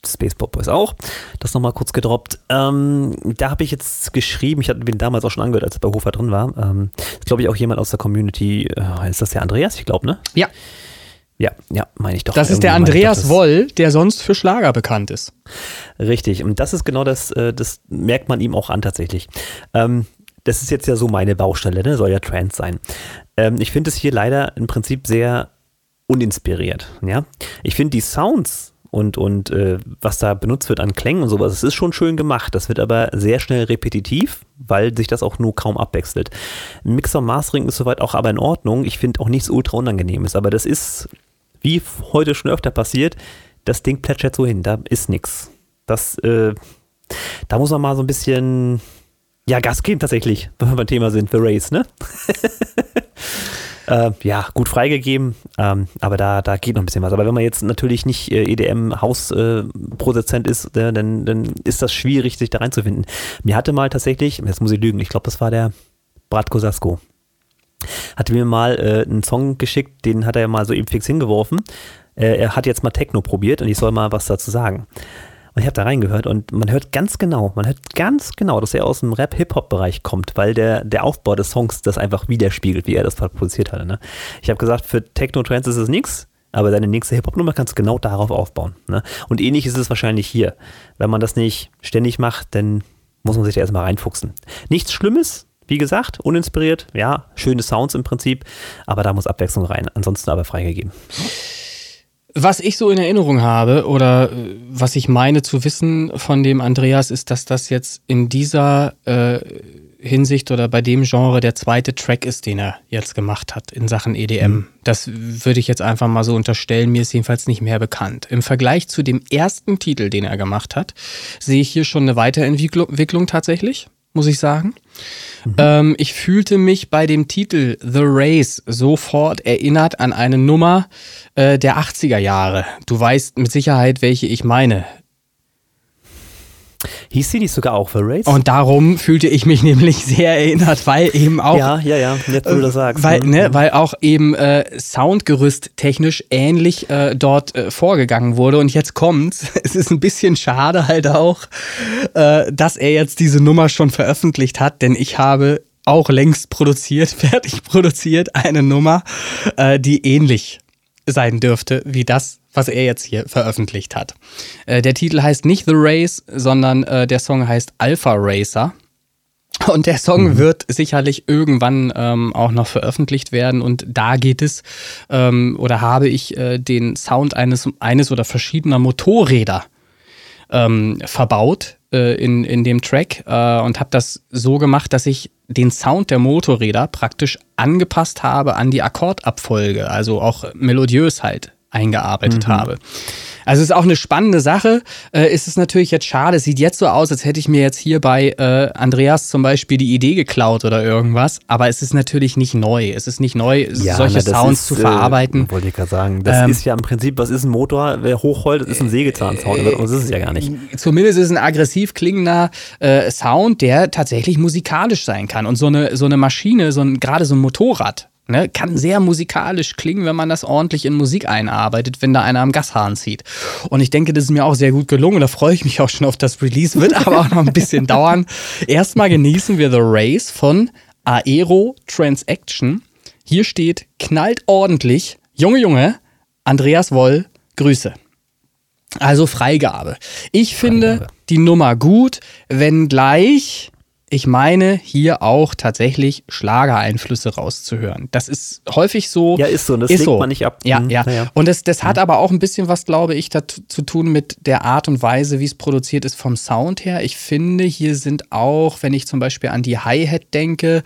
B: Space Pop ist auch. Das nochmal kurz gedroppt. Ähm, da habe ich jetzt geschrieben, ich hatte den damals auch schon angehört, als er bei Hofer drin war. Ähm, glaube ich auch jemand aus der Community, äh, ist das der Andreas? Ich glaube, ne?
C: Ja.
B: Ja, ja, meine ich doch.
C: Das ist der Andreas doch, Woll, der sonst für Schlager bekannt ist.
B: Richtig, und das ist genau das, äh, das merkt man ihm auch an tatsächlich. Ähm, das ist jetzt ja so meine Baustelle, ne? soll ja Trans sein. Ähm, ich finde es hier leider im Prinzip sehr uninspiriert. Ja? Ich finde die Sounds und, und äh, was da benutzt wird an Klängen und sowas, das ist schon schön gemacht. Das wird aber sehr schnell repetitiv, weil sich das auch nur kaum abwechselt. Mixer Mastering ist soweit auch aber in Ordnung. Ich finde auch nichts ultra unangenehmes, aber das ist wie heute schon öfter passiert, das Ding plätschert so hin, da ist nichts. Das, äh, da muss man mal so ein bisschen, ja, Gas geben tatsächlich, wenn wir beim Thema sind, für Race, ne? äh, ja, gut freigegeben, ähm, aber da, da geht noch ein bisschen was. Aber wenn man jetzt natürlich nicht äh, EDM-Hausproduzent äh, ist, äh, dann, dann ist das schwierig, sich da reinzufinden. Mir hatte mal tatsächlich, jetzt muss ich lügen, ich glaube, das war der Bratko Sasko hatte mir mal äh, einen Song geschickt, den hat er mal so eben fix hingeworfen. Äh, er hat jetzt mal Techno probiert und ich soll mal was dazu sagen. Und ich habe da reingehört und man hört ganz genau, man hört ganz genau, dass er aus dem Rap-Hip-Hop-Bereich kommt, weil der, der Aufbau des Songs das einfach widerspiegelt, wie er das produziert hatte. Ne? Ich habe gesagt, für Techno-Trance ist es nichts. aber deine nächste Hip-Hop-Nummer kannst du genau darauf aufbauen. Ne? Und ähnlich ist es wahrscheinlich hier. Wenn man das nicht ständig macht, dann muss man sich da erstmal reinfuchsen. Nichts Schlimmes, wie gesagt, uninspiriert, ja, schöne Sounds im Prinzip, aber da muss Abwechslung rein. Ansonsten aber freigegeben.
C: Was ich so in Erinnerung habe oder äh, was ich meine zu wissen von dem Andreas, ist, dass das jetzt in dieser äh, Hinsicht oder bei dem Genre der zweite Track ist, den er jetzt gemacht hat in Sachen EDM. Mhm. Das würde ich jetzt einfach mal so unterstellen. Mir ist jedenfalls nicht mehr bekannt. Im Vergleich zu dem ersten Titel, den er gemacht hat, sehe ich hier schon eine Weiterentwicklung tatsächlich, muss ich sagen. Mhm. Ähm, ich fühlte mich bei dem Titel The Race sofort erinnert an eine Nummer äh, der 80er Jahre. Du weißt mit Sicherheit, welche ich meine.
B: Hieß sie nicht sogar auch The Race?
C: Und darum fühlte ich mich nämlich sehr erinnert, weil eben auch.
B: Ja, ja, ja, jetzt wo du das sagst.
C: Weil, mhm. ne, weil auch eben äh, Soundgerüst technisch ähnlich äh, dort äh, vorgegangen wurde. Und jetzt kommt's. Es ist ein bisschen schade halt auch, äh, dass er jetzt diese Nummer schon veröffentlicht hat, denn ich habe auch längst produziert, fertig produziert, eine Nummer, äh, die ähnlich sein dürfte wie das, was er jetzt hier veröffentlicht hat. Äh, der Titel heißt nicht The Race, sondern äh, der Song heißt Alpha Racer. Und der Song mhm. wird sicherlich irgendwann ähm, auch noch veröffentlicht werden. Und da geht es ähm, oder habe ich äh, den Sound eines, eines oder verschiedener Motorräder ähm, verbaut äh, in, in dem Track äh, und habe das so gemacht, dass ich den Sound der Motorräder praktisch angepasst habe an die Akkordabfolge, also auch melodiös halt eingearbeitet mhm. habe. Also es ist auch eine spannende Sache. Äh, ist es natürlich jetzt schade. Es sieht jetzt so aus, als hätte ich mir jetzt hier bei äh, Andreas zum Beispiel die Idee geklaut oder irgendwas. Aber es ist natürlich nicht neu. Es ist nicht neu, ja, solche na, Sounds ist, zu verarbeiten.
B: Äh, wollte ich gerade sagen. Das ähm, ist ja im Prinzip, was ist ein Motor? Wer hochheult, ist ein Sägezahn-Sound. Äh, das ist es ja gar nicht.
C: Zumindest ist es ein aggressiv klingender äh, Sound, der tatsächlich musikalisch sein kann. Und so eine, so eine Maschine, so ein, gerade so ein Motorrad, Ne, kann sehr musikalisch klingen, wenn man das ordentlich in Musik einarbeitet, wenn da einer am Gashahn zieht. Und ich denke, das ist mir auch sehr gut gelungen. Da freue ich mich auch schon auf das Release. Wird aber auch noch ein bisschen dauern. Erstmal genießen wir The Race von Aero Transaction. Hier steht, knallt ordentlich. Junge, Junge, Andreas Woll, Grüße. Also Freigabe. Ich finde Freigabe. die Nummer gut, wenngleich ich meine hier auch tatsächlich Schlagereinflüsse rauszuhören. Das ist häufig so.
B: Ja, ist so. Das ist legt so. man nicht ab.
C: Ja, mhm. ja. ja. Und das, das hat mhm. aber auch ein bisschen was, glaube ich, dazu zu tun mit der Art und Weise, wie es produziert ist vom Sound her. Ich finde, hier sind auch, wenn ich zum Beispiel an die Hi-Hat denke,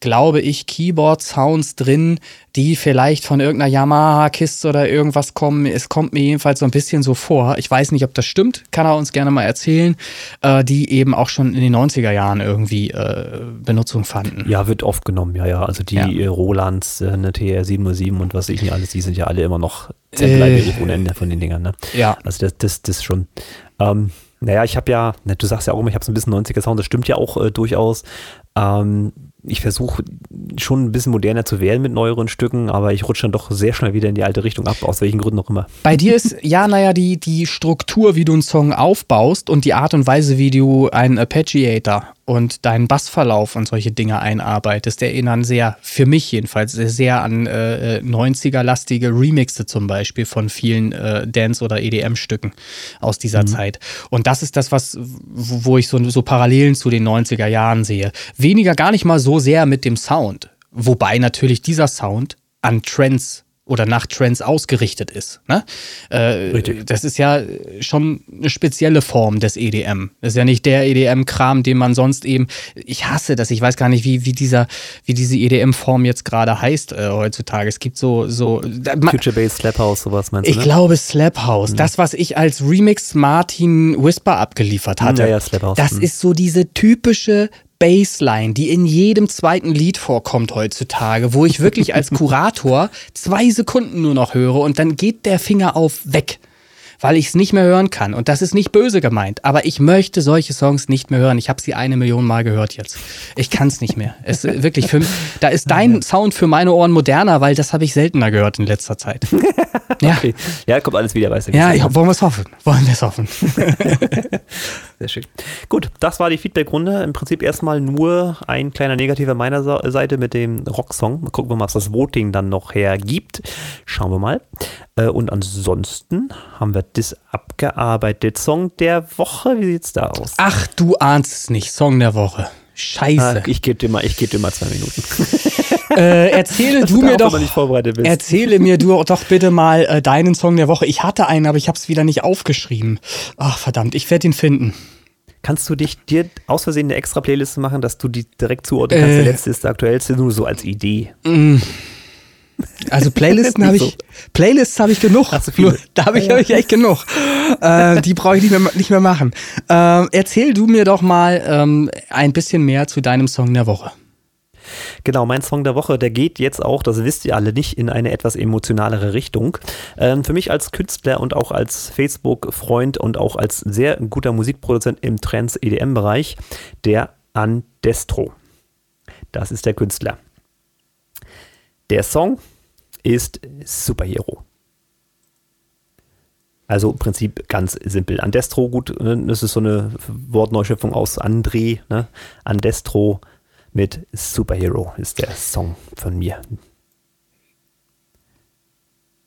C: glaube ich, Keyboard-Sounds drin, die vielleicht von irgendeiner Yamaha-Kiste oder irgendwas kommen. Es kommt mir jedenfalls so ein bisschen so vor. Ich weiß nicht, ob das stimmt, kann er uns gerne mal erzählen, äh, die eben auch schon in den 90er Jahren irgendwie äh, Benutzung fanden.
B: Ja, wird oft genommen, ja, ja. Also die ja. Äh, Rolands, äh, eine TR707 und was ich nicht alles, die sind ja alle immer noch Sampler ohne Ende von den Dingern, ne?
C: Ja.
B: Also das, das, das schon. Ähm, naja, ich habe ja, du sagst ja auch immer, ich habe so ein bisschen 90er Sound, das stimmt ja auch äh, durchaus. Ähm, ich versuche schon ein bisschen moderner zu werden mit neueren Stücken, aber ich rutsche dann doch sehr schnell wieder in die alte Richtung ab, aus welchen Gründen auch immer.
C: Bei dir ist, ja, naja, die, die Struktur, wie du einen Song aufbaust und die Art und Weise, wie du einen Arpeggiator und deinen Bassverlauf und solche Dinge einarbeitest, erinnern sehr, für mich jedenfalls, sehr an äh, 90er-lastige Remixe zum Beispiel von vielen äh, Dance- oder EDM-Stücken aus dieser mhm. Zeit. Und das ist das, was, wo ich so, so Parallelen zu den 90er Jahren sehe. Weniger gar nicht mal so sehr mit dem Sound, wobei natürlich dieser Sound an Trends oder nach Trends ausgerichtet ist. Ne? Äh, Richtig. Das ist ja schon eine spezielle Form des EDM. Das ist ja nicht der EDM-Kram, den man sonst eben. Ich hasse das. Ich weiß gar nicht, wie, wie, dieser, wie diese EDM-Form jetzt gerade heißt äh, heutzutage. Es gibt so. so
B: Future-Based Slap House, sowas meinst
C: du? Ich ne? glaube Slap House. Mhm. Das, was ich als Remix Martin Whisper abgeliefert hatte. Ja, ja, Slap House. Das mhm. ist so diese typische Bassline, die in jedem zweiten Lied vorkommt heutzutage, wo ich wirklich als Kurator zwei Sekunden nur noch höre und dann geht der Finger auf weg, weil ich es nicht mehr hören kann. Und das ist nicht böse gemeint, aber ich möchte solche Songs nicht mehr hören. Ich habe sie eine Million Mal gehört jetzt. Ich kann es nicht mehr. Es wirklich für, da ist dein Sound für meine Ohren moderner, weil das habe ich seltener gehört in letzter Zeit.
B: ja. Okay. Ja, kommt alles wieder, weißt du.
C: Ja, ja wollen wir es hoffen. Wollen wir es hoffen.
B: Sehr schön. Gut, das war die Feedback-Runde. Im Prinzip erstmal nur ein kleiner Negativer meiner Seite mit dem Rocksong. Gucken wir mal, was das Voting dann noch hergibt. Schauen wir mal. Äh, und ansonsten haben wir das abgearbeitet. Song der Woche, wie sieht's da aus?
C: Ach, du ahnst es nicht. Song der Woche. Scheiße.
B: Ah, ich gebe dir, mal, geb dir mal zwei Minuten.
C: Äh, erzähle du mir doch. Erzähle mir du doch bitte mal äh, deinen Song der Woche. Ich hatte einen, aber ich habe es wieder nicht aufgeschrieben. Ach verdammt, ich werde ihn finden.
B: Kannst du dich dir aus Versehen eine extra Playlist machen, dass du die direkt zuordnen kannst? Äh, der letzte ist der aktuellste, nur so als Idee. Mm.
C: Also Playlisten habe ich, Playlists habe ich genug. Hast du viele? Da habe ich, hab ich echt genug. Äh, die brauche ich nicht mehr, nicht mehr machen. Äh, erzähl du mir doch mal ähm, ein bisschen mehr zu deinem Song der Woche.
B: Genau, mein Song der Woche, der geht jetzt auch, das wisst ihr alle nicht, in eine etwas emotionalere Richtung. Ähm, für mich als Künstler und auch als Facebook-Freund und auch als sehr guter Musikproduzent im Trends-EDM-Bereich, der Andestro. Das ist der Künstler. Der Song ist Superhero. Also im Prinzip ganz simpel. Andestro, gut, ne, das ist so eine Wortneuschöpfung aus André. Ne? Andestro mit Superhero ist der Song von mir.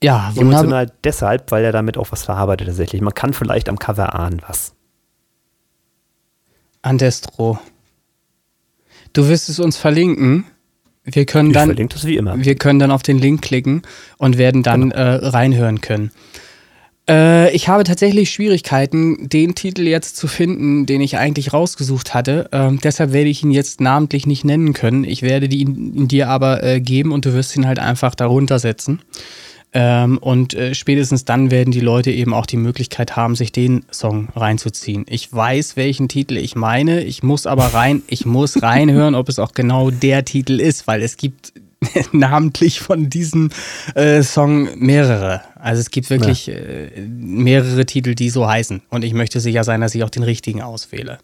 C: Ja,
B: wunderbar. Emotional deshalb, weil er damit auch was verarbeitet tatsächlich. Man kann vielleicht am Cover ahnen was.
C: Andestro. Du wirst es uns verlinken. Wir können ich dann, wir können dann auf den Link klicken und werden dann genau. äh, reinhören können. Äh, ich habe tatsächlich Schwierigkeiten, den Titel jetzt zu finden, den ich eigentlich rausgesucht hatte. Ähm, deshalb werde ich ihn jetzt namentlich nicht nennen können. Ich werde ihn, dir aber äh, geben und du wirst ihn halt einfach darunter setzen. Ähm, und äh, spätestens dann werden die Leute eben auch die Möglichkeit haben, sich den Song reinzuziehen. Ich weiß, welchen Titel ich meine. Ich muss aber rein, ich muss reinhören, ob es auch genau der Titel ist, weil es gibt namentlich von diesem äh, Song mehrere. Also es gibt wirklich ja. äh, mehrere Titel, die so heißen. Und ich möchte sicher sein, dass ich auch den richtigen auswähle.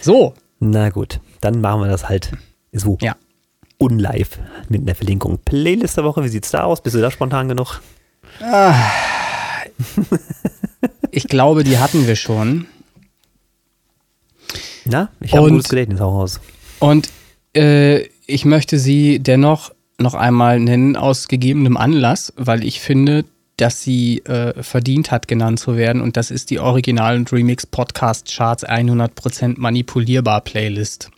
C: So.
B: Na gut, dann machen wir das halt so.
C: Ja
B: unlive mit einer Verlinkung. Playlist der Woche, wie sieht's da aus? Bist du da spontan genug?
C: Ah, ich glaube, die hatten wir schon.
B: Na, ich habe ein gutes Gedächtnis auch aus.
C: Und äh, ich möchte sie dennoch noch einmal nennen aus gegebenem Anlass, weil ich finde, dass sie äh, verdient hat, genannt zu werden. Und das ist die Original- und Remix Podcast Charts 100% manipulierbar Playlist.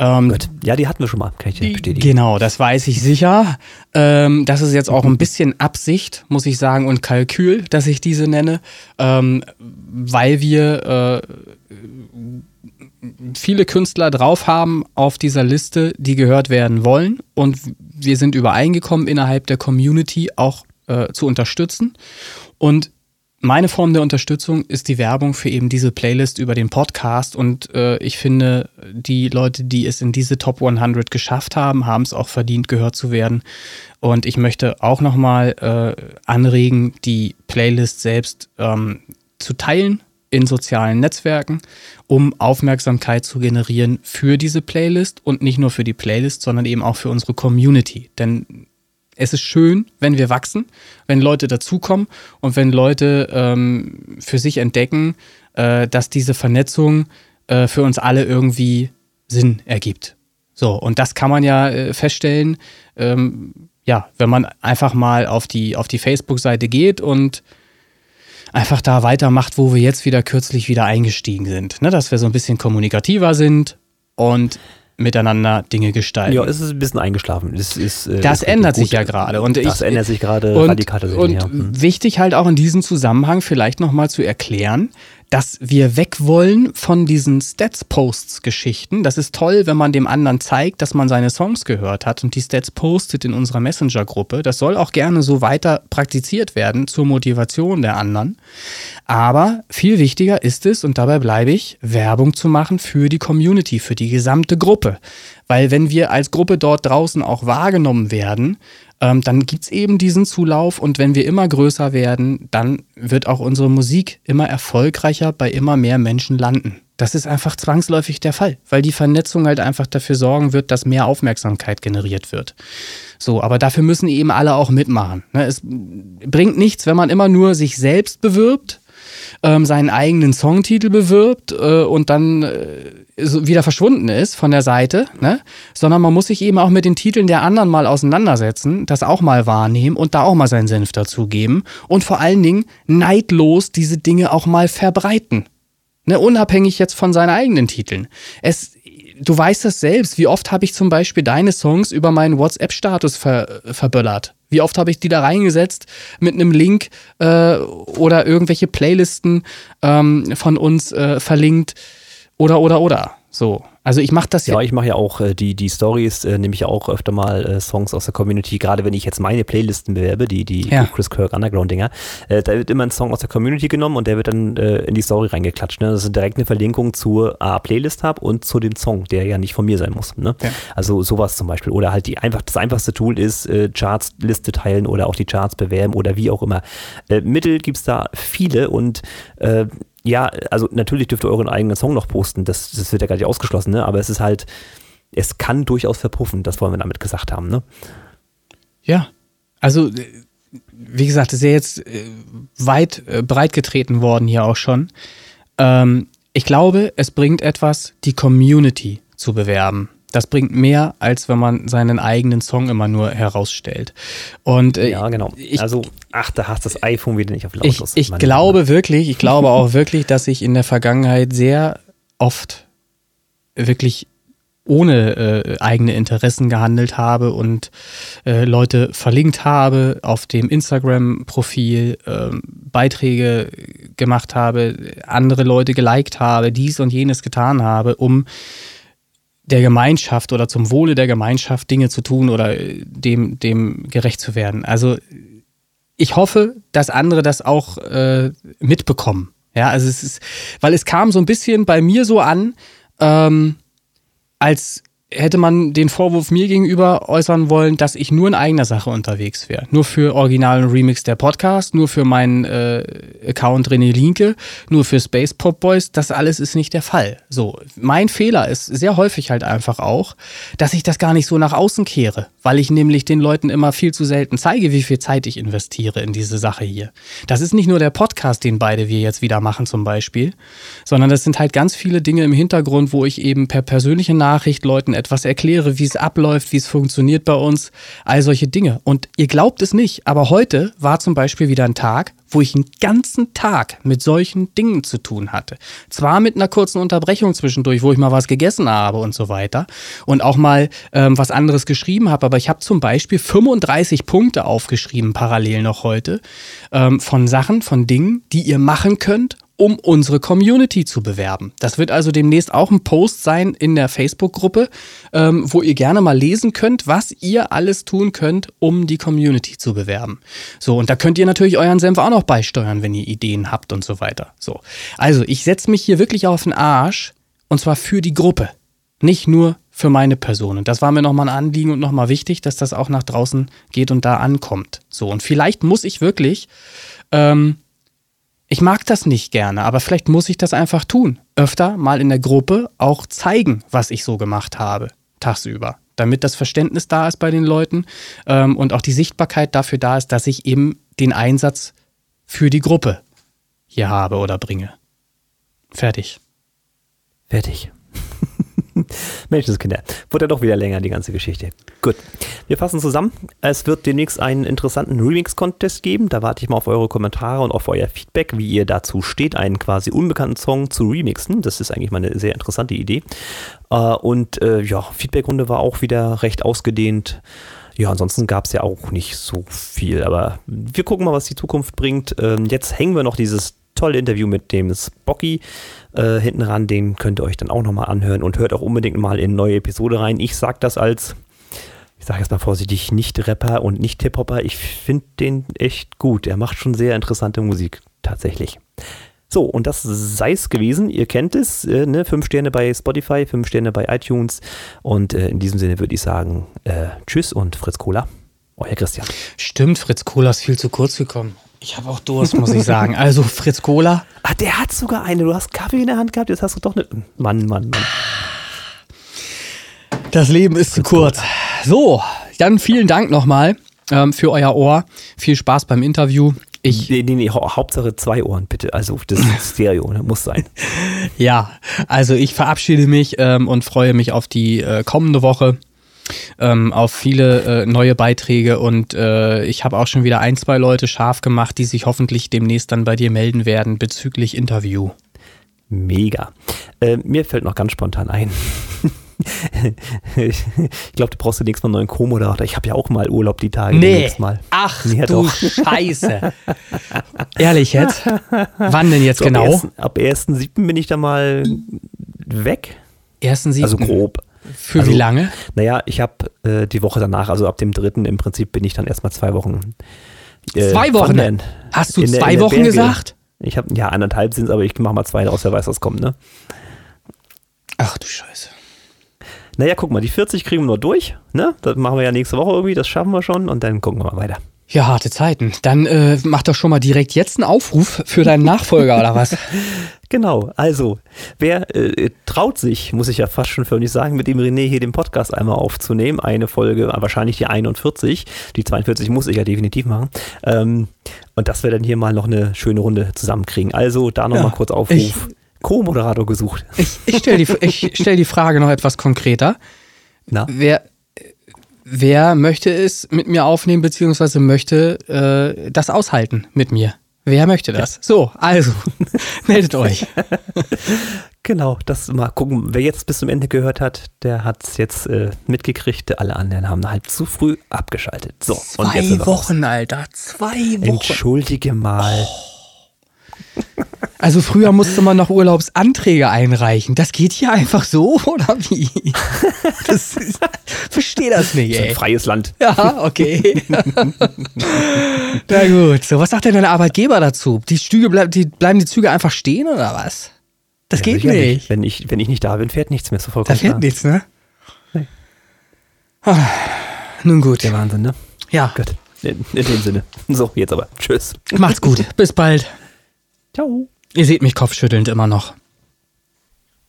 B: Ähm, ja, die hatten wir schon mal, kann ich dir bestätigen.
C: Genau, das weiß ich sicher. Ähm, das ist jetzt auch ein bisschen Absicht, muss ich sagen, und Kalkül, dass ich diese nenne, ähm, weil wir äh, viele Künstler drauf haben auf dieser Liste, die gehört werden wollen. Und wir sind übereingekommen, innerhalb der Community auch äh, zu unterstützen. Und meine Form der Unterstützung ist die Werbung für eben diese Playlist über den Podcast und äh, ich finde, die Leute, die es in diese Top 100 geschafft haben, haben es auch verdient, gehört zu werden. Und ich möchte auch nochmal äh, anregen, die Playlist selbst ähm, zu teilen in sozialen Netzwerken, um Aufmerksamkeit zu generieren für diese Playlist und nicht nur für die Playlist, sondern eben auch für unsere Community. Denn es ist schön, wenn wir wachsen, wenn Leute dazukommen und wenn Leute ähm, für sich entdecken, äh, dass diese Vernetzung äh, für uns alle irgendwie Sinn ergibt. So, und das kann man ja äh, feststellen, ähm, ja, wenn man einfach mal auf die, auf die Facebook-Seite geht und einfach da weitermacht, wo wir jetzt wieder kürzlich wieder eingestiegen sind. Ne? Dass wir so ein bisschen kommunikativer sind und miteinander Dinge gestalten.
B: Ja, es ist ein bisschen eingeschlafen. Es ist,
C: äh, das ändert sich ja gerade. Und
B: das
C: ich,
B: ändert sich gerade
C: radikal. Und ja. Hm. wichtig halt auch in diesem Zusammenhang vielleicht nochmal zu erklären, dass wir weg wollen von diesen Stats-Posts-Geschichten. Das ist toll, wenn man dem anderen zeigt, dass man seine Songs gehört hat und die Stats postet in unserer Messenger-Gruppe. Das soll auch gerne so weiter praktiziert werden zur Motivation der anderen. Aber viel wichtiger ist es, und dabei bleibe ich, Werbung zu machen für die Community, für die gesamte Gruppe. Weil wenn wir als Gruppe dort draußen auch wahrgenommen werden, ähm, dann gibt es eben diesen Zulauf und wenn wir immer größer werden, dann wird auch unsere Musik immer erfolgreicher bei immer mehr Menschen landen. Das ist einfach zwangsläufig der Fall, weil die Vernetzung halt einfach dafür sorgen wird, dass mehr Aufmerksamkeit generiert wird. So, aber dafür müssen eben alle auch mitmachen. Ne? Es bringt nichts, wenn man immer nur sich selbst bewirbt, ähm, seinen eigenen Songtitel bewirbt äh, und dann äh, wieder verschwunden ist von der Seite, ne? sondern man muss sich eben auch mit den Titeln der anderen mal auseinandersetzen, das auch mal wahrnehmen und da auch mal seinen Senf dazugeben und vor allen Dingen neidlos diese Dinge auch mal verbreiten. Ne, unabhängig jetzt von seinen eigenen Titeln. Es, du weißt das selbst. Wie oft habe ich zum Beispiel deine Songs über meinen WhatsApp-Status ver, verböllert? Wie oft habe ich die da reingesetzt mit einem Link äh, oder irgendwelche Playlisten ähm, von uns äh, verlinkt? Oder, oder, oder. So. Also ich mache das
B: ja. Ja, ich mache ja auch äh, die, die Stories, äh, nehme ich ja auch öfter mal äh, Songs aus der Community, gerade wenn ich jetzt meine Playlisten bewerbe, die, die, ja. Chris Kirk Underground-Dinger, äh, da wird immer ein Song aus der Community genommen und der wird dann äh, in die Story reingeklatscht. Ne? Das ist direkt eine Verlinkung zur A Playlist habe und zu dem Song, der ja nicht von mir sein muss. Ne? Ja. Also sowas zum Beispiel. Oder halt die einfach, das einfachste Tool ist äh, Charts-Liste teilen oder auch die Charts bewerben oder wie auch immer. Mittel gibt es da viele und ja, also natürlich dürft ihr euren eigenen Song noch posten, das, das wird ja gar nicht ausgeschlossen, ne? aber es ist halt, es kann durchaus verpuffen, das wollen wir damit gesagt haben. Ne?
C: Ja, also äh, wie gesagt, ist ja jetzt äh, weit äh, breit getreten worden hier auch schon. Ähm, ich glaube, es bringt etwas, die Community zu bewerben. Das bringt mehr, als wenn man seinen eigenen Song immer nur herausstellt. Und
B: äh, ja, genau. Ich, also, ach, da hast das iPhone wieder nicht auf
C: lautlos. Ich, ich glaube wirklich, ich glaube auch wirklich, dass ich in der Vergangenheit sehr oft wirklich ohne äh, eigene Interessen gehandelt habe und äh, Leute verlinkt habe auf dem Instagram-Profil, äh, Beiträge gemacht habe, andere Leute geliked habe, dies und jenes getan habe, um der Gemeinschaft oder zum Wohle der Gemeinschaft Dinge zu tun oder äh, dem, dem gerecht zu werden. Also ich hoffe, dass andere das auch äh, mitbekommen. Ja, also es ist, weil es kam so ein bisschen bei mir so an, ähm, als hätte man den Vorwurf mir gegenüber äußern wollen, dass ich nur in eigener Sache unterwegs wäre. Nur für originalen Remix der Podcast, nur für meinen äh, Account René Linke, nur für Space Pop Boys. Das alles ist nicht der Fall. So, mein Fehler ist sehr häufig halt einfach auch, dass ich das gar nicht so nach außen kehre, weil ich nämlich den Leuten immer viel zu selten zeige, wie viel Zeit ich investiere in diese Sache hier. Das ist nicht nur der Podcast, den beide wir jetzt wieder machen zum Beispiel, sondern das sind halt ganz viele Dinge im Hintergrund, wo ich eben per persönliche Nachricht Leuten etwas erkläre, wie es abläuft, wie es funktioniert bei uns, all solche Dinge. Und ihr glaubt es nicht, aber heute war zum Beispiel wieder ein Tag, wo ich einen ganzen Tag mit solchen Dingen zu tun hatte. Zwar mit einer kurzen Unterbrechung zwischendurch, wo ich mal was gegessen habe und so weiter und auch mal ähm, was anderes geschrieben habe, aber ich habe zum Beispiel 35 Punkte aufgeschrieben, parallel noch heute, ähm, von Sachen, von Dingen, die ihr machen könnt, um unsere Community zu bewerben. Das wird also demnächst auch ein Post sein in der Facebook-Gruppe, ähm, wo ihr gerne mal lesen könnt, was ihr alles tun könnt, um die Community zu bewerben. So, und da könnt ihr natürlich euren Senf auch noch beisteuern, wenn ihr Ideen habt und so weiter. So, also ich setze mich hier wirklich auf den Arsch und zwar für die Gruppe, nicht nur für meine Person. Und das war mir nochmal ein Anliegen und nochmal wichtig, dass das auch nach draußen geht und da ankommt. So, und vielleicht muss ich wirklich ähm, ich mag das nicht gerne, aber vielleicht muss ich das einfach tun. Öfter mal in der Gruppe auch zeigen, was ich so gemacht habe, tagsüber. Damit das Verständnis da ist bei den Leuten ähm, und auch die Sichtbarkeit dafür da ist, dass ich eben den Einsatz für die Gruppe hier habe oder bringe. Fertig.
B: Fertig. Menschenskinder. Wurde doch wieder länger, die ganze Geschichte. Gut. Wir fassen zusammen. Es wird demnächst einen interessanten Remix-Contest geben. Da warte ich mal auf eure Kommentare und auf euer Feedback, wie ihr dazu steht, einen quasi unbekannten Song zu remixen. Das ist eigentlich mal eine sehr interessante Idee. Äh, und äh, ja, Feedbackrunde war auch wieder recht ausgedehnt. Ja, ansonsten gab es ja auch nicht so viel, aber wir gucken mal, was die Zukunft bringt. Ähm, jetzt hängen wir noch dieses tolle Interview mit dem Spocky äh, hinten ran. Den könnt ihr euch dann auch nochmal anhören und hört auch unbedingt mal in eine neue Episode rein. Ich sage das als, ich sage jetzt mal vorsichtig, nicht Rapper und nicht Hip-Hopper. Ich finde den echt gut. Er macht schon sehr interessante Musik, tatsächlich. So, und das sei es gewesen. Ihr kennt es, äh, ne? Fünf Sterne bei Spotify, fünf Sterne bei iTunes. Und äh, in diesem Sinne würde ich sagen, äh, tschüss und Fritz Cola. Euer Christian.
C: Stimmt, Fritz Cola ist viel zu kurz gekommen. Ich habe auch Durst, muss ich sagen. Also Fritz Cola.
B: Ah, der hat sogar eine. Du hast Kaffee in der Hand gehabt, jetzt hast du doch eine. Mann, Mann, Mann.
C: Das Leben ist zu kurz. So, dann vielen Dank nochmal ähm, für euer Ohr. Viel Spaß beim Interview.
B: Ich nee, nee, nee, Hauptsache zwei Ohren bitte. Also das ist Stereo, ne? muss sein.
C: ja, also ich verabschiede mich ähm, und freue mich auf die äh, kommende Woche ähm, auf viele äh, neue Beiträge und äh, ich habe auch schon wieder ein, zwei Leute scharf gemacht, die sich hoffentlich demnächst dann bei dir melden werden bezüglich Interview.
B: Mega. Äh, mir fällt noch ganz spontan ein. ich glaube, du brauchst demnächst mal einen neuen Co-Moderator. Ich habe ja auch mal Urlaub die Tage.
C: Nee. Mal. Ach nee, du doch. Scheiße. Ehrlich jetzt? Wann denn jetzt so genau?
B: Ab 1.7. bin ich da mal weg.
C: 1.7.
B: Also grob.
C: Für
B: also,
C: wie lange?
B: Naja, ich habe äh, die Woche danach, also ab dem dritten im Prinzip bin ich dann erstmal zwei Wochen.
C: Äh, zwei Wochen? Wandern. Hast du zwei der, Wochen gesagt?
B: Ich habe, ja, anderthalb sind es, aber ich mache mal zwei draus, wer weiß, was kommt, ne?
C: Ach du Scheiße.
B: Naja, guck mal, die 40 kriegen wir nur durch, ne? Das machen wir ja nächste Woche irgendwie, das schaffen wir schon und dann gucken wir mal weiter.
C: Ja, harte Zeiten. Dann äh, mach doch schon mal direkt jetzt einen Aufruf für deinen Nachfolger oder was?
B: Genau, also, wer äh, traut sich, muss ich ja fast schon förmlich sagen, mit dem René hier den Podcast einmal aufzunehmen. Eine Folge, wahrscheinlich die 41. Die 42 muss ich ja definitiv machen. Ähm, und dass wir dann hier mal noch eine schöne Runde zusammenkriegen. Also, da nochmal ja, kurz Aufruf. Co-Moderator gesucht.
C: Ich, ich stelle die, stell die Frage noch etwas konkreter. Na? Wer, wer möchte es mit mir aufnehmen, beziehungsweise möchte äh, das aushalten mit mir? Wer möchte das? Ja. So, also, meldet euch.
B: Genau, das mal gucken. Wer jetzt bis zum Ende gehört hat, der hat es jetzt äh, mitgekriegt. Alle anderen haben halt zu früh abgeschaltet. So,
C: zwei Wochen, Alter. Zwei Wochen.
B: Entschuldige mal.
C: Oh. Also früher musste man noch Urlaubsanträge einreichen. Das geht hier einfach so, oder wie? Das ist, verstehe das nicht, ey. Das ist
B: ein freies Land.
C: Ja, okay. Na gut. So, was sagt denn dein Arbeitgeber dazu? Die, Züge bleib, die bleiben die Züge einfach stehen oder was? Das ja, geht nicht. nicht.
B: Wenn ich, wenn ich nicht da bin, fährt nichts mehr. So
C: vollkommen da fährt klar. nichts, ne? Nee. Ah, nun gut.
B: Der Wahnsinn, ne?
C: Ja.
B: Gut. In, in dem Sinne. So, jetzt aber. Tschüss.
C: Macht's gut. Bis bald.
B: Ciao.
C: Ihr seht mich kopfschüttelnd immer noch.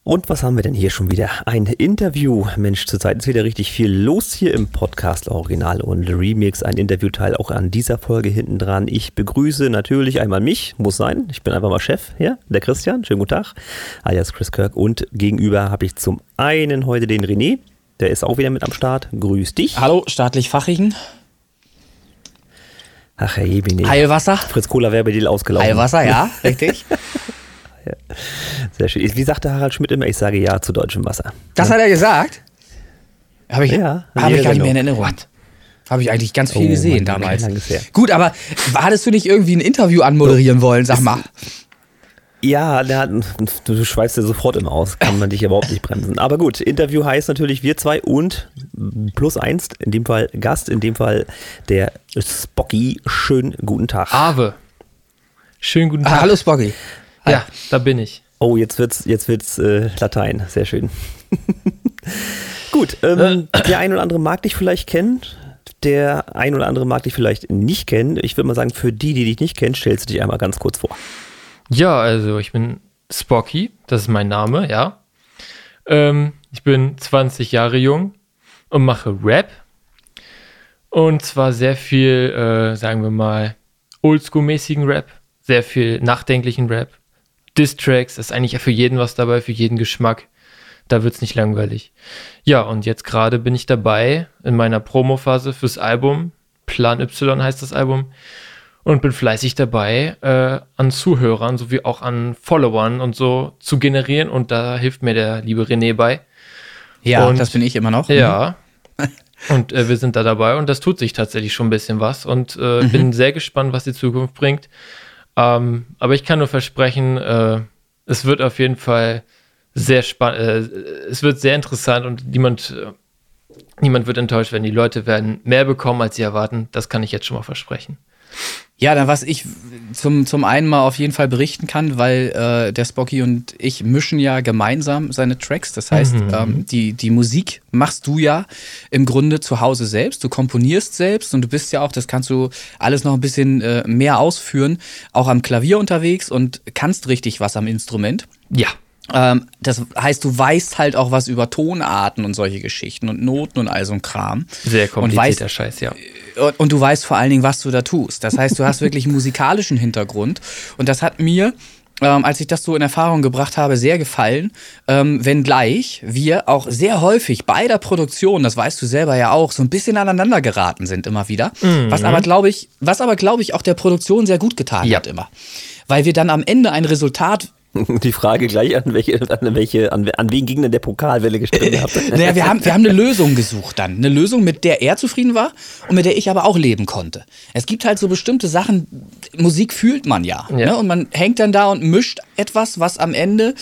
B: Und was haben wir denn hier schon wieder? Ein Interview. Mensch, zurzeit ist wieder richtig viel los hier im Podcast Original und Remix. Ein Interviewteil auch an dieser Folge hinten dran. Ich begrüße natürlich einmal mich, muss sein. Ich bin einfach mal Chef hier, der Christian. Schönen guten Tag, alias Chris Kirk. Und gegenüber habe ich zum einen heute den René. Der ist auch wieder mit am Start. Grüß dich.
C: Hallo, staatlich Fachigen.
B: Ach, Herr Jebini.
C: Heilwasser.
B: Fritz Kohler wäre bei dir ausgelaufen.
C: Heilwasser, ja, richtig.
B: ja. Sehr schön. Wie sagte Harald Schmidt immer, ich sage ja zu deutschem Wasser.
C: Das ja. hat er gesagt? Habe ich, ja, hab ich gar nicht mehr in Erinnerung. Habe ich eigentlich ganz viel oh, gesehen Mann, damals. Gut, aber hattest du nicht irgendwie ein Interview anmoderieren wollen, sag mal?
B: Ja, der, du, du schweifst ja sofort immer aus, kann man dich überhaupt nicht bremsen. Aber gut, Interview heißt natürlich wir zwei und plus eins, in dem Fall Gast, in dem Fall der Spocky. Schönen guten Tag.
C: Ave.
E: Schönen guten Tag.
C: Ah, hallo Spocky.
E: Hi. Ja, da bin ich.
B: Oh, jetzt wird's, jetzt wird's äh, Latein. Sehr schön. gut, ähm, der ein oder andere mag dich vielleicht kennen. Der ein oder andere mag dich vielleicht nicht kennen. Ich würde mal sagen, für die, die dich nicht kennen, stellst du dich einmal ganz kurz vor.
E: Ja, also ich bin Spocky, das ist mein Name, ja. Ähm, ich bin 20 Jahre jung und mache Rap. Und zwar sehr viel, äh, sagen wir mal, oldschool-mäßigen Rap, sehr viel nachdenklichen Rap. Distracks, ist eigentlich für jeden was dabei, für jeden Geschmack. Da wird es nicht langweilig. Ja, und jetzt gerade bin ich dabei in meiner Promophase fürs Album. Plan Y heißt das Album und bin fleißig dabei, äh, an Zuhörern sowie auch an Followern und so zu generieren. Und da hilft mir der liebe René bei.
C: Ja, und, das bin ich immer noch.
E: Ja. Mhm. und äh, wir sind da dabei und das tut sich tatsächlich schon ein bisschen was. Und äh, mhm. bin sehr gespannt, was die Zukunft bringt. Ähm, aber ich kann nur versprechen, äh, es wird auf jeden Fall sehr spannend, äh, es wird sehr interessant und niemand, äh, niemand wird enttäuscht werden. Die Leute werden mehr bekommen, als sie erwarten. Das kann ich jetzt schon mal versprechen.
C: Ja, dann was ich zum, zum einen mal auf jeden Fall berichten kann, weil äh, der Spocky und ich mischen ja gemeinsam seine Tracks. Das heißt, mhm. ähm, die, die Musik machst du ja im Grunde zu Hause selbst. Du komponierst selbst und du bist ja auch, das kannst du alles noch ein bisschen äh, mehr ausführen, auch am Klavier unterwegs und kannst richtig was am Instrument.
E: Ja.
C: Ähm, das heißt, du weißt halt auch was über Tonarten und solche Geschichten und Noten und all so ein Kram.
E: Sehr komplizierter weißt, Scheiß, ja.
C: Und, und, du weißt vor allen Dingen, was du da tust. Das heißt, du hast wirklich einen musikalischen Hintergrund. Und das hat mir, ähm, als ich das so in Erfahrung gebracht habe, sehr gefallen. Ähm, wenngleich wir auch sehr häufig bei der Produktion, das weißt du selber ja auch, so ein bisschen aneinander geraten sind immer wieder. Mhm. Was aber, glaube ich, was aber, glaube ich, auch der Produktion sehr gut getan ja. hat immer. Weil wir dann am Ende ein Resultat
B: Die Frage gleich an welche, an welche, an, an wen ging denn der Pokalwelle gestellt habt.
C: naja, wir haben, wir haben eine Lösung gesucht dann. Eine Lösung, mit der er zufrieden war und mit der ich aber auch leben konnte. Es gibt halt so bestimmte Sachen, Musik fühlt man ja. ja. Ne? Und man hängt dann da und mischt etwas, was am Ende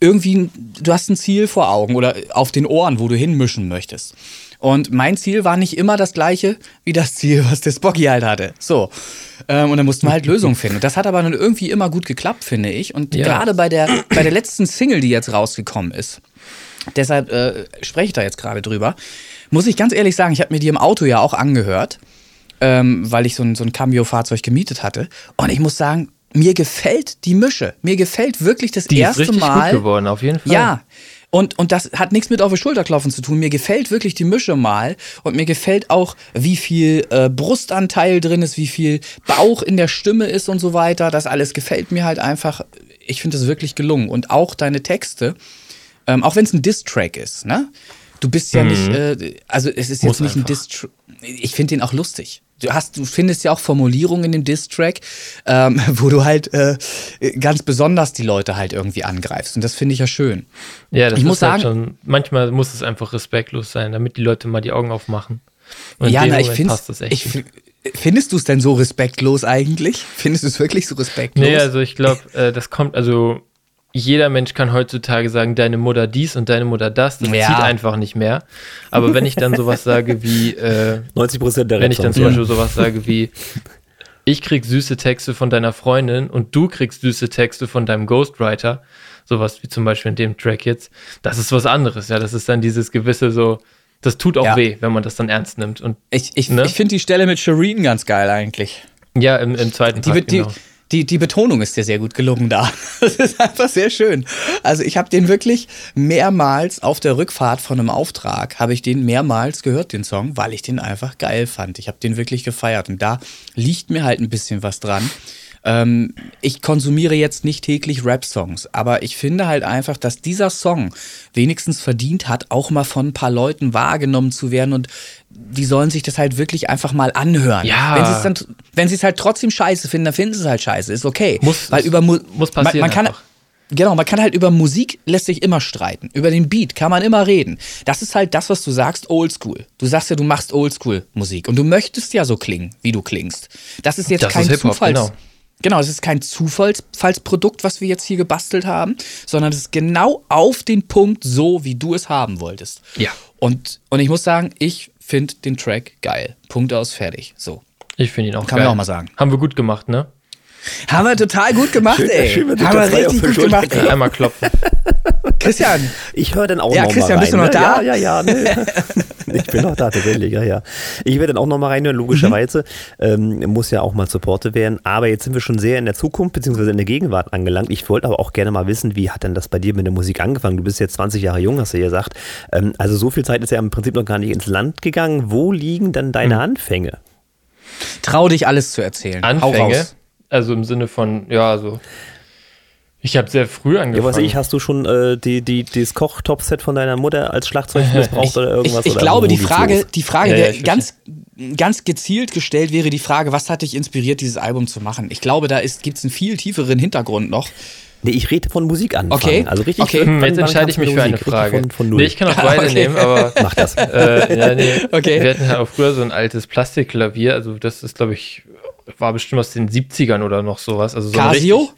C: irgendwie, du hast ein Ziel vor Augen oder auf den Ohren, wo du hinmischen möchtest. Und mein Ziel war nicht immer das gleiche wie das Ziel, was der Spocky halt hatte. So. Ähm, und dann mussten wir halt Lösungen finden. Das hat aber dann irgendwie immer gut geklappt, finde ich. Und ja. gerade bei der, bei der letzten Single, die jetzt rausgekommen ist, deshalb äh, spreche ich da jetzt gerade drüber, muss ich ganz ehrlich sagen, ich habe mir die im Auto ja auch angehört, ähm, weil ich so ein, so ein Cambio-Fahrzeug gemietet hatte. Und ich muss sagen, mir gefällt die Mische. Mir gefällt wirklich das
E: die
C: erste
E: ist richtig
C: Mal.
E: Gut geworden, auf jeden Fall.
C: Ja, und, und das hat nichts mit auf die Schulter klopfen zu tun. Mir gefällt wirklich die Mische mal. Und mir gefällt auch, wie viel äh, Brustanteil drin ist, wie viel Bauch in der Stimme ist und so weiter. Das alles gefällt mir halt einfach. Ich finde es wirklich gelungen. Und auch deine Texte, ähm, auch wenn es ein Diss-Track ist, ne? Du bist ja mhm. nicht, äh, also es ist Muss jetzt nicht einfach. ein Diss-Track. Ich finde den auch lustig du hast, du findest ja auch Formulierungen in dem Diss-Track, ähm, wo du halt äh, ganz besonders die Leute halt irgendwie angreifst. Und das finde ich ja schön.
E: Ja, das ich muss halt sagen, schon, manchmal muss es einfach respektlos sein, damit die Leute mal die Augen aufmachen.
C: Und ja, na, ich finde ich, Findest du es denn so respektlos eigentlich? Findest du es wirklich so respektlos?
E: Nee, also ich glaube, äh, das kommt, also jeder Mensch kann heutzutage sagen, deine Mutter dies und deine Mutter das. Das ja. zieht einfach nicht mehr. Aber wenn ich dann sowas sage wie äh,
B: 90 Prozent der
E: Wenn ich dann zum Beispiel sowas sage wie ich krieg süße Texte von deiner Freundin und du kriegst süße Texte von deinem Ghostwriter, sowas wie zum Beispiel in dem Track jetzt, das ist was anderes. Ja, das ist dann dieses gewisse so, das tut auch ja. weh, wenn man das dann ernst nimmt. Und
C: ich, ich, ne? ich finde die Stelle mit Shireen ganz geil eigentlich.
E: Ja, im, im zweiten
C: die, Part, genau. Die, die, die Betonung ist dir sehr gut gelungen da. Das ist einfach sehr schön. Also ich habe den wirklich mehrmals auf der Rückfahrt von einem Auftrag, habe ich den mehrmals gehört, den Song, weil ich den einfach geil fand. Ich habe den wirklich gefeiert und da liegt mir halt ein bisschen was dran. Ähm, ich konsumiere jetzt nicht täglich Rap-Songs, aber ich finde halt einfach, dass dieser Song wenigstens verdient hat, auch mal von ein paar Leuten wahrgenommen zu werden und die sollen sich das halt wirklich einfach mal anhören.
E: Ja.
C: Wenn sie es dann, wenn sie es halt trotzdem scheiße finden, dann finden sie es halt scheiße. Ist okay.
E: Muss,
C: Weil über Mu
E: muss passieren.
C: Man, man kann, Genau, man kann halt über Musik lässt sich immer streiten. Über den Beat kann man immer reden. Das ist halt das, was du sagst, Oldschool. Du sagst ja, du machst Oldschool Musik und du möchtest ja so klingen, wie du klingst. Das ist jetzt das kein ist Zufalls. Genau. Genau, es ist kein Zufallsprodukt, was wir jetzt hier gebastelt haben, sondern es ist genau auf den Punkt so, wie du es haben wolltest.
E: Ja.
C: Und, und ich muss sagen, ich finde den Track geil. Punkt aus, fertig. So.
E: Ich finde ihn auch
C: Kann geil. Kann man auch mal sagen.
E: Haben wir gut gemacht, ne?
C: Haben wir total gut gemacht, schön, ey. Schön, Haben wir richtig gut gemacht.
E: Ey. Einmal klopfen.
C: Christian.
B: Ich höre dann auch
C: ja,
B: noch
C: Christian,
B: mal rein.
C: bist du noch
B: ne?
C: da?
B: Ja, ja, ja. Ne? ich bin noch da, tatsächlich, ja, ja. Ich werde dann auch noch mal reinhören, logischerweise. Mhm. Ähm, muss ja auch mal supportet werden. Aber jetzt sind wir schon sehr in der Zukunft bzw. in der Gegenwart angelangt. Ich wollte aber auch gerne mal wissen, wie hat denn das bei dir mit der Musik angefangen? Du bist jetzt 20 Jahre jung, hast du ja gesagt. Ähm, also so viel Zeit ist ja im Prinzip noch gar nicht ins Land gegangen. Wo liegen dann deine mhm. Anfänge?
C: Trau dich alles zu erzählen.
E: Anfänge? Also im Sinne von, ja, so. Ich habe sehr früh angefangen. Ja,
B: was ich, hast du schon äh, die, die, dieses Kochtop-Set von deiner Mutter als Schlagzeug missbraucht
C: ich,
B: oder irgendwas?
C: Ich, ich
B: oder
C: glaube, die Frage, die Frage, ja, ja, ganz, ganz gezielt gestellt wäre die Frage, was hat dich inspiriert, dieses Album zu machen? Ich glaube, da gibt es einen viel tieferen Hintergrund noch.
B: Nee, ich rede von Musik an.
C: Okay.
B: Also richtig.
C: Okay.
E: Hm, jetzt entscheide ich mich für eine Frage. Von, von nee, ich kann auch beide okay. nehmen, aber.
B: Mach das.
E: Äh, ja, nee. Okay. Wir hatten ja auch früher so ein altes Plastikklavier. Also, das ist, glaube ich, war bestimmt aus den 70ern oder noch sowas. Also so
C: Casio?
E: Richtig,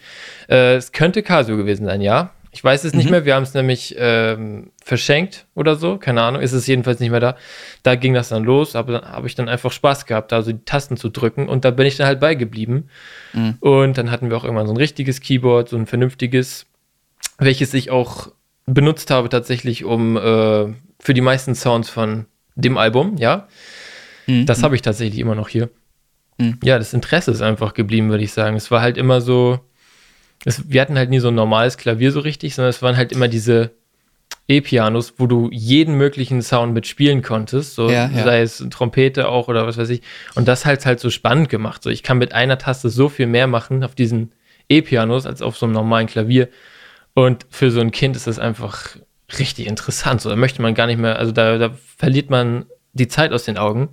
E: äh, es könnte Casio gewesen sein, ja. Ich weiß es mhm. nicht mehr. Wir haben es nämlich ähm, verschenkt oder so. Keine Ahnung. Ist es jedenfalls nicht mehr da. Da ging das dann los. Aber dann habe ich dann einfach Spaß gehabt, da so die Tasten zu drücken. Und da bin ich dann halt beigeblieben. Mhm. Und dann hatten wir auch irgendwann so ein richtiges Keyboard, so ein vernünftiges, welches ich auch benutzt habe tatsächlich, um äh, für die meisten Sounds von dem Album, ja. Mhm. Das habe ich tatsächlich immer noch hier. Mhm. Ja, das Interesse ist einfach geblieben, würde ich sagen. Es war halt immer so, es, wir hatten halt nie so ein normales Klavier so richtig, sondern es waren halt immer diese E-Pianos, wo du jeden möglichen Sound mitspielen konntest, so ja, ja. sei es Trompete auch oder was weiß ich. Und das halt halt so spannend gemacht. So, ich kann mit einer Taste so viel mehr machen auf diesen E-Pianos als auf so einem normalen Klavier. Und für so ein Kind ist das einfach richtig interessant. So, da möchte man gar nicht mehr, also da, da verliert man die Zeit aus den Augen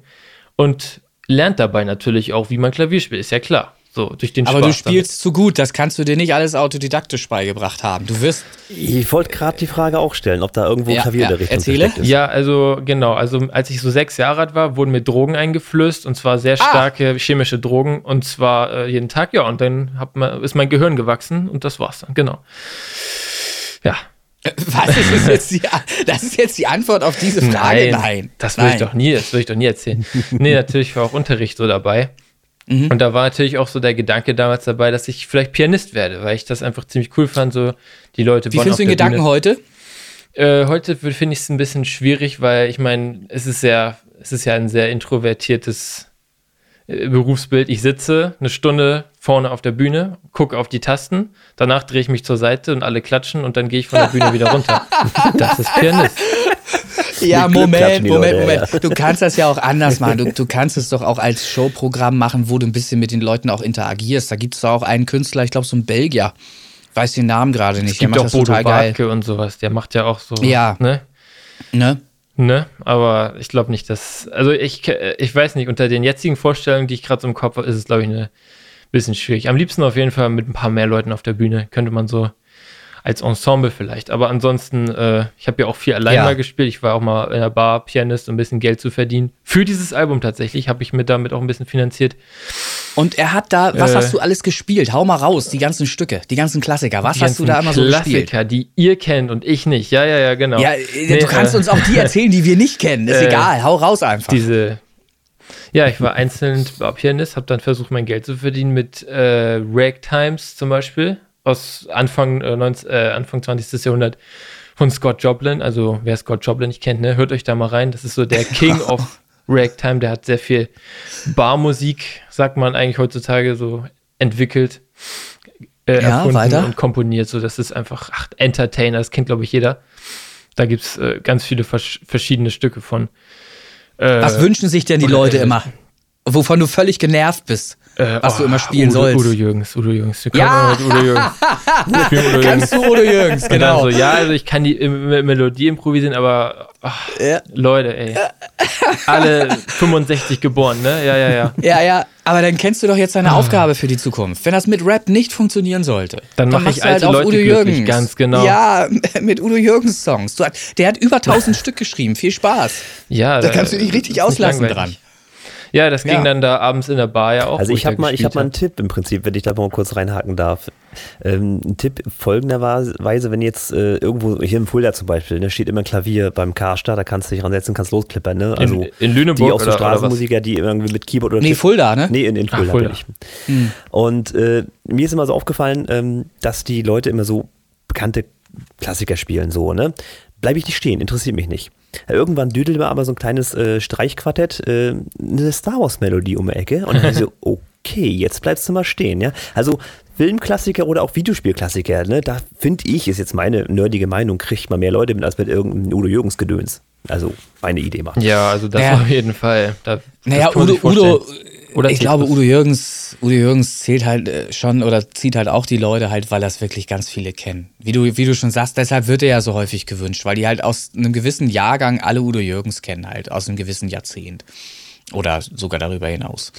E: und lernt dabei natürlich auch, wie man Klavier spielt, ist ja klar. So, durch den
C: Aber Spaß du spielst damit. zu gut, das kannst du dir nicht alles autodidaktisch beigebracht haben. Du wirst.
B: Ich wollte gerade die Frage auch stellen, ob da irgendwo ja, Klavierunterricht
E: ja, erzähle. ist. Ja, also genau, also als ich so sechs Jahre alt war, wurden mir Drogen eingeflößt und zwar sehr ah. starke ah. chemische Drogen und zwar äh, jeden Tag, ja, und dann man, ist mein Gehirn gewachsen und das war's dann, genau. Ja.
C: Was ist jetzt die, das ist jetzt die Antwort auf diese Frage?
E: Nein. Nein. Das will ich doch nie, das will ich doch nie erzählen. nee, natürlich war auch Unterricht so dabei. Mhm. Und da war natürlich auch so der Gedanke damals dabei, dass ich vielleicht Pianist werde, weil ich das einfach ziemlich cool fand, so die Leute.
C: Wie findest du den Gedanken Bühne. heute?
E: Äh, heute finde ich es ein bisschen schwierig, weil ich meine, es ist sehr, es ist ja ein sehr introvertiertes Berufsbild. Ich sitze eine Stunde vorne auf der Bühne, gucke auf die Tasten, danach drehe ich mich zur Seite und alle klatschen und dann gehe ich von der Bühne wieder runter. Das ist Pianist.
C: Ja, Moment, Moment, Moment. Du kannst das ja auch anders machen. Du, du kannst es doch auch als Showprogramm machen, wo du ein bisschen mit den Leuten auch interagierst. Da gibt es auch einen Künstler, ich glaube, so ein Belgier. Weiß den Namen gerade nicht. Es
E: gibt der macht auch Bodo Barke und sowas. Der macht ja auch so.
C: Ja.
E: Ne? Ne? Ne, aber ich glaube nicht, dass. Also ich, ich weiß nicht, unter den jetzigen Vorstellungen, die ich gerade so im Kopf habe, ist es, glaube ich, ein bisschen schwierig. Am liebsten auf jeden Fall mit ein paar mehr Leuten auf der Bühne. Könnte man so als Ensemble vielleicht. Aber ansonsten, äh, ich habe ja auch viel allein ja. mal gespielt. Ich war auch mal in der Bar Pianist, um ein bisschen Geld zu verdienen. Für dieses Album tatsächlich habe ich mir damit auch ein bisschen finanziert.
C: Und er hat da, was äh, hast du alles gespielt? Hau mal raus, die ganzen Stücke, die ganzen Klassiker. Was hast du da immer so gespielt? Klassiker,
E: die ihr kennt und ich nicht. Ja, ja, ja, genau. Ja,
C: nee, du kannst äh, uns auch die erzählen, die wir nicht kennen. Ist äh, egal, hau raus einfach.
E: Diese ja, ich war einzeln Pianist, habe dann versucht, mein Geld zu verdienen mit äh, Ragtimes zum Beispiel aus Anfang, äh, 19, äh, Anfang 20. Jahrhundert von Scott Joplin. Also wer Scott Joplin nicht kennt, ne, hört euch da mal rein. Das ist so der King of Ragtime. Der hat sehr viel Barmusik, sagt man eigentlich heutzutage, so entwickelt, äh, ja, erfunden weiter. und komponiert. So, das ist einfach ach, Entertainer. Das kennt glaube ich jeder. Da gibt es äh, ganz viele vers verschiedene Stücke von.
C: Äh, Was wünschen sich denn die Leute immer? Wovon du völlig genervt bist? Äh, was oh, du immer spielen
E: Udo,
C: sollst.
E: Udo Jürgens, Udo Jürgens.
C: Wir ja! Udo Jürgens. Udo Kannst du Udo Jürgens, genau.
E: So, ja, also ich kann die Melodie improvisieren, aber ach, ja. Leute, ey. Alle 65 geboren, ne? Ja, ja, ja.
C: Ja, ja, aber dann kennst du doch jetzt deine ah. Aufgabe für die Zukunft. Wenn das mit Rap nicht funktionieren sollte,
E: dann, dann mache ich halt auf Leute Udo Jürgens.
C: ganz genau. Ja, mit Udo Jürgens Songs. Der hat über 1000 Stück geschrieben. Viel Spaß.
E: Ja,
C: da kannst du dich richtig auslassen dran.
E: Ja, das ging ja. dann da abends in der Bar ja auch.
B: Also ich habe mal, ich hab mal einen Tipp im Prinzip, wenn ich da mal kurz reinhaken darf. Ähm, ein Tipp folgenderweise, wenn jetzt äh, irgendwo, hier im Fulda zum Beispiel, da ne, steht immer ein Klavier beim Karstadt, da kannst du dich ransetzen, kannst losklippern. Ne?
E: Also in, in Lüneburg
B: Die auch so Straßenmusiker, die irgendwie mit Keyboard oder...
C: Nee, Fulda, ne?
B: Nee, in, in Fulda, Ach, Fulda. Hm. Und äh, mir ist immer so aufgefallen, ähm, dass die Leute immer so bekannte Klassiker spielen, so, ne? Bleibe ich nicht stehen, interessiert mich nicht. Irgendwann düdelt mir aber so ein kleines äh, Streichquartett äh, eine Star Wars Melodie um die Ecke und dann so, okay, jetzt bleibst du mal stehen, ja. Also Filmklassiker oder auch Videospielklassiker, ne, da finde ich, ist jetzt meine nerdige Meinung, kriegt man mehr Leute mit als mit irgendeinem Udo Jürgens Gedöns. Also meine Idee machen.
E: Ja, also das naja. auf jeden Fall. Da,
C: naja, Udo, Udo, oder ich glaube, Udo Jürgens, Udo Jürgens zählt halt äh, schon oder zieht halt auch die Leute halt, weil das wirklich ganz viele kennen. Wie du, wie du schon sagst, deshalb wird er ja so häufig gewünscht, weil die halt aus einem gewissen Jahrgang alle Udo Jürgens kennen, halt, aus einem gewissen Jahrzehnt. Oder sogar darüber hinaus.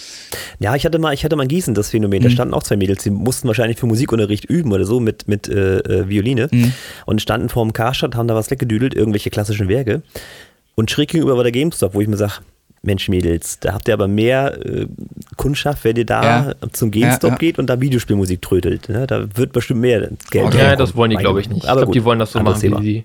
B: Ja, ich hatte mal, ich hatte mal in Gießen das Phänomen. Da mhm. standen auch zwei Mädels, die mussten wahrscheinlich für Musikunterricht üben oder so mit, mit äh, äh Violine mhm. und standen vor dem Karstadt, haben da was weggedüdelt, irgendwelche klassischen Werke. Und schräg gegenüber war der GameStop, wo ich mir sage, Mensch, Mädels, da habt ihr aber mehr äh, Kundschaft, wenn ihr da ja. zum GameStop ja, ja. geht und da Videospielmusik trödelt. Ne? Da wird bestimmt mehr
E: Geld. Okay. Ja, das wollen die, glaube ich, nicht. Aber ich glaube, die wollen das so machen, wie sie.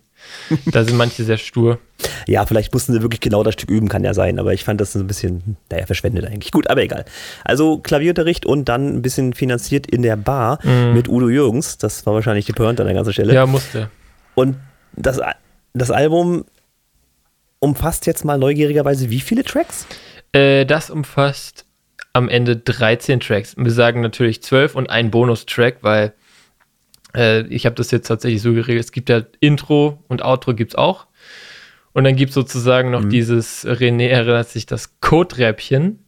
E: Da sind manche sehr stur.
B: Ja, vielleicht mussten sie wirklich genau das Stück üben, kann ja sein, aber ich fand das ein bisschen, naja, verschwendet eigentlich. Gut, aber egal. Also Klavierunterricht und dann ein bisschen finanziert in der Bar mm. mit Udo Jürgens. Das war wahrscheinlich die Pointe an der ganzen Stelle.
E: Ja, musste.
B: Und das, das Album umfasst jetzt mal neugierigerweise wie viele Tracks?
E: Äh, das umfasst am Ende 13 Tracks. Wir sagen natürlich 12 und ein Bonustrack, weil äh, ich habe das jetzt tatsächlich so geregelt. Es gibt ja Intro und Outro gibt es auch. Und dann gibt es sozusagen noch mhm. dieses, René erinnert sich, das Code-Räppchen.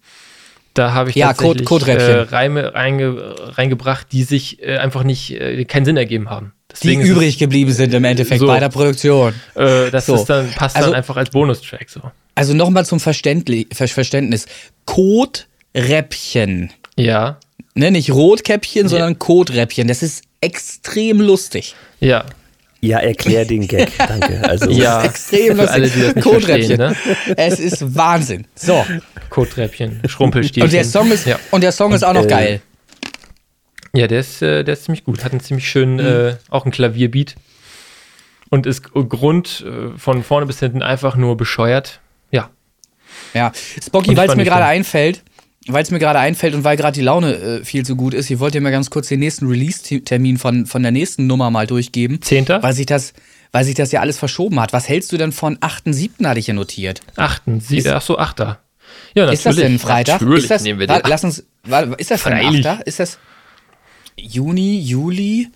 E: Da habe ich ja, tatsächlich Code, Code äh, Reime reinge reingebracht, die sich äh, einfach nicht, äh, keinen Sinn ergeben haben.
C: Deswegen die übrig geblieben sind im Endeffekt so, bei der Produktion.
E: Äh, das so. dann, passt also, dann einfach als Bonustrack so.
C: Also nochmal zum Verständnis. Koträppchen.
E: Ja.
C: Ne, nicht Rotkäppchen, ja. sondern Koträppchen. Das ist extrem lustig.
E: Ja.
B: Ja, erklär den Gag, danke.
C: Also ja, extrem lustig. Alle, die das nicht Koträppchen. Ne? Es ist Wahnsinn. So.
E: Koträppchen, Schrumpelstiefel.
C: Und der Song ist, ja. und der Song ist auch noch äh, geil.
E: Ja, der ist, äh, der ist ziemlich gut. Hat einen ziemlich schönen, mhm. äh, auch einen Klavierbeat. Und ist Grund äh, von vorne bis hinten einfach nur bescheuert. Ja.
C: Ja, Spocky, weil es mir gerade einfällt, weil es mir gerade einfällt und weil gerade die Laune äh, viel zu gut ist, ich wollte dir mal ganz kurz den nächsten Release-Termin von, von der nächsten Nummer mal durchgeben.
E: Zehnter?
C: Weil sich das, weil sich das ja alles verschoben hat. Was hältst du denn von 8.7. hatte ich hier notiert?
E: 8.7. Ach so, 8. Ja,
C: natürlich. Ist das denn ein Freitag?
E: Natürlich
C: ist das,
E: nehmen wir den.
C: Lass uns, ist das denn ein 8. Ist das Juni, Juli?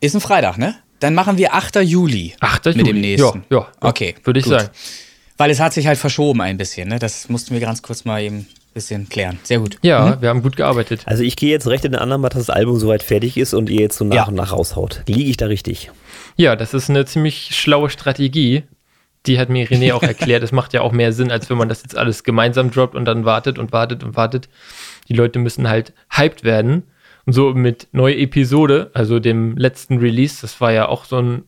C: Ist ein Freitag, ne? Dann machen wir 8. Juli.
E: 8.
C: Mit
E: Juli.
C: dem nächsten.
E: Ja, ja. Okay. Würde ich gut. sagen.
C: Weil es hat sich halt verschoben ein bisschen, ne? Das mussten wir ganz kurz mal eben bisschen klären. Sehr gut.
E: Ja, mhm. wir haben gut gearbeitet.
B: Also ich gehe jetzt recht in den anderen, dass das Album soweit fertig ist und ihr jetzt so nach ja. und nach raushaut. Liege ich da richtig?
E: Ja, das ist eine ziemlich schlaue Strategie. Die hat mir René auch erklärt. Es macht ja auch mehr Sinn, als wenn man das jetzt alles gemeinsam droppt und dann wartet und wartet und wartet. Die Leute müssen halt hyped werden. Und so mit neue Episode, also dem letzten Release, das war ja auch so ein,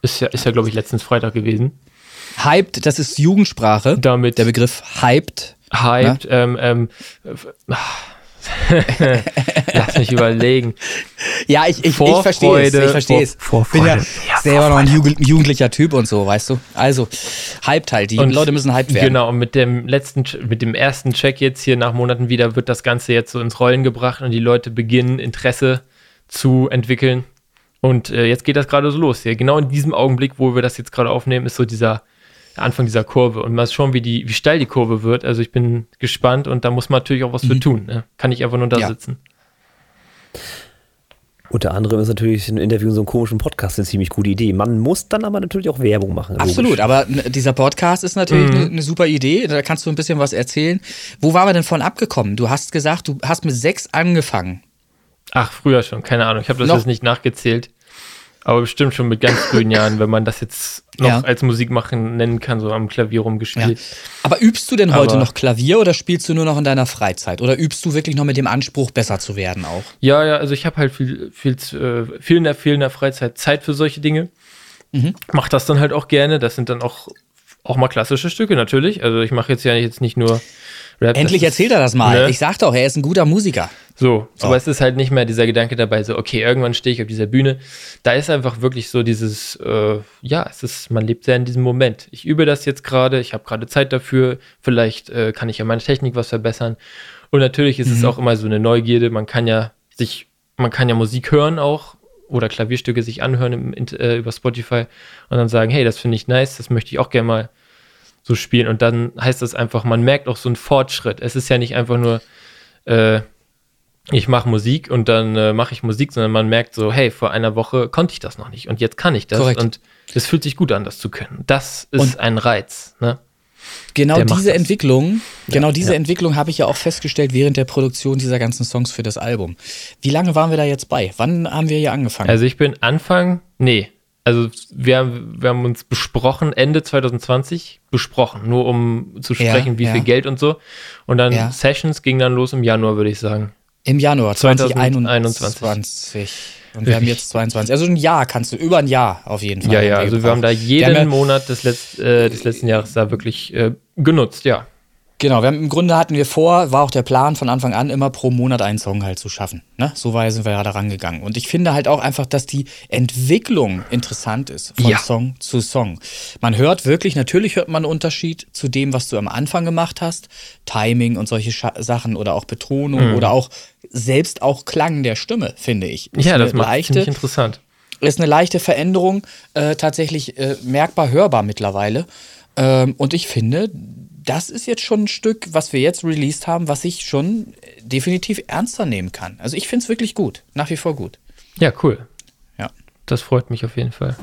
E: ist ja, ist ja glaube ich, letztens Freitag gewesen.
C: Hyped, das ist Jugendsprache.
E: Damit.
C: Der Begriff hyped.
E: Hyped, ähm, ähm, Lass mich überlegen.
C: Ja, ich, ich, ich verstehe es. Ich verstehe es. Bin ja, ja selber noch ein jugendlicher Typ und so, weißt du? Also, hyped halt. Die und Leute müssen hyped werden.
E: Genau, und mit dem letzten, mit dem ersten Check jetzt hier nach Monaten wieder wird das Ganze jetzt so ins Rollen gebracht und die Leute beginnen Interesse zu entwickeln. Und äh, jetzt geht das gerade so los. Hier. Genau in diesem Augenblick, wo wir das jetzt gerade aufnehmen, ist so dieser Anfang dieser Kurve und mal schauen, wie, die, wie steil die Kurve wird. Also ich bin gespannt und da muss man natürlich auch was mhm. für tun. Ne? Kann ich einfach nur da ja. sitzen.
B: Unter anderem ist natürlich ein Interview in so einem komischen Podcast eine ziemlich gute Idee. Man muss dann aber natürlich auch Werbung machen.
C: Absolut, logisch. aber dieser Podcast ist natürlich mhm. eine, eine, super Idee. Da kannst du ein bisschen was erzählen. Wo waren wir denn von abgekommen? Du hast gesagt, du hast mit sechs angefangen.
E: Ach, früher schon, keine Ahnung. Ich habe das Noch? jetzt nicht nachgezählt. Aber bestimmt schon mit ganz frühen Jahren, wenn man das jetzt noch ja. als Musik machen nennen kann, so am Klavier rumgespielt. Ja.
C: Aber übst du denn heute Aber noch Klavier oder spielst du nur noch in deiner Freizeit? Oder übst du wirklich noch mit dem Anspruch, besser zu werden auch?
E: Ja, ja, also ich habe halt viel, viel, äh, viel in, der, viel in der Freizeit Zeit für solche Dinge. Mhm. Mach das dann halt auch gerne. Das sind dann auch, auch mal klassische Stücke natürlich. Also ich mache jetzt ja jetzt nicht nur
C: Rap. Endlich erzählt er das mal. Ne? Ich sag doch, er ist ein guter Musiker.
E: So, so, aber es ist halt nicht mehr dieser Gedanke dabei, so, okay, irgendwann stehe ich auf dieser Bühne. Da ist einfach wirklich so dieses, äh, ja, es ist, man lebt sehr in diesem Moment. Ich übe das jetzt gerade, ich habe gerade Zeit dafür, vielleicht äh, kann ich ja meine Technik was verbessern. Und natürlich ist mhm. es auch immer so eine Neugierde, man kann ja sich, man kann ja Musik hören auch oder Klavierstücke sich anhören im, äh, über Spotify und dann sagen, hey, das finde ich nice, das möchte ich auch gerne mal so spielen. Und dann heißt das einfach, man merkt auch so einen Fortschritt. Es ist ja nicht einfach nur, äh, ich mache Musik und dann äh, mache ich Musik, sondern man merkt so, hey, vor einer Woche konnte ich das noch nicht und jetzt kann ich das Korrekt. und es fühlt sich gut an, das zu können. Das ist und ein Reiz. Ne?
C: Genau diese Entwicklung, ja, genau diese ja. Entwicklung habe ich ja auch festgestellt während der Produktion dieser ganzen Songs für das Album. Wie lange waren wir da jetzt bei? Wann haben wir hier angefangen?
E: Also ich bin Anfang, nee, also wir, wir haben uns besprochen, Ende 2020 besprochen, nur um zu sprechen, ja, wie viel Geld und so. Und dann Sessions ging dann los im Januar, würde ich sagen.
C: Im Januar 2021. 2021. Und wir haben jetzt 22. Also ein Jahr kannst du, über ein Jahr auf jeden Fall.
E: Ja, ja, also wir haben da jeden haben Monat des, Letz-, äh, des, letzten Jahres da wirklich äh, genutzt, ja.
C: Genau, haben, im Grunde hatten wir vor, war auch der Plan von Anfang an, immer pro Monat einen Song halt zu schaffen. Ne? So weit sind wir ja da rangegangen. Und ich finde halt auch einfach, dass die Entwicklung interessant ist von ja. Song zu Song. Man hört wirklich, natürlich hört man einen Unterschied zu dem, was du am Anfang gemacht hast. Timing und solche Scha Sachen oder auch Betonung mhm. oder auch selbst auch Klang der Stimme, finde ich.
E: Ist ja, das macht leichte, interessant.
C: Ist eine leichte Veränderung, äh, tatsächlich äh, merkbar hörbar mittlerweile. Ähm, und ich finde, das ist jetzt schon ein Stück, was wir jetzt released haben, was ich schon definitiv ernster nehmen kann. Also ich finde es wirklich gut, nach wie vor gut.
E: Ja, cool. Ja. Das freut mich auf jeden Fall.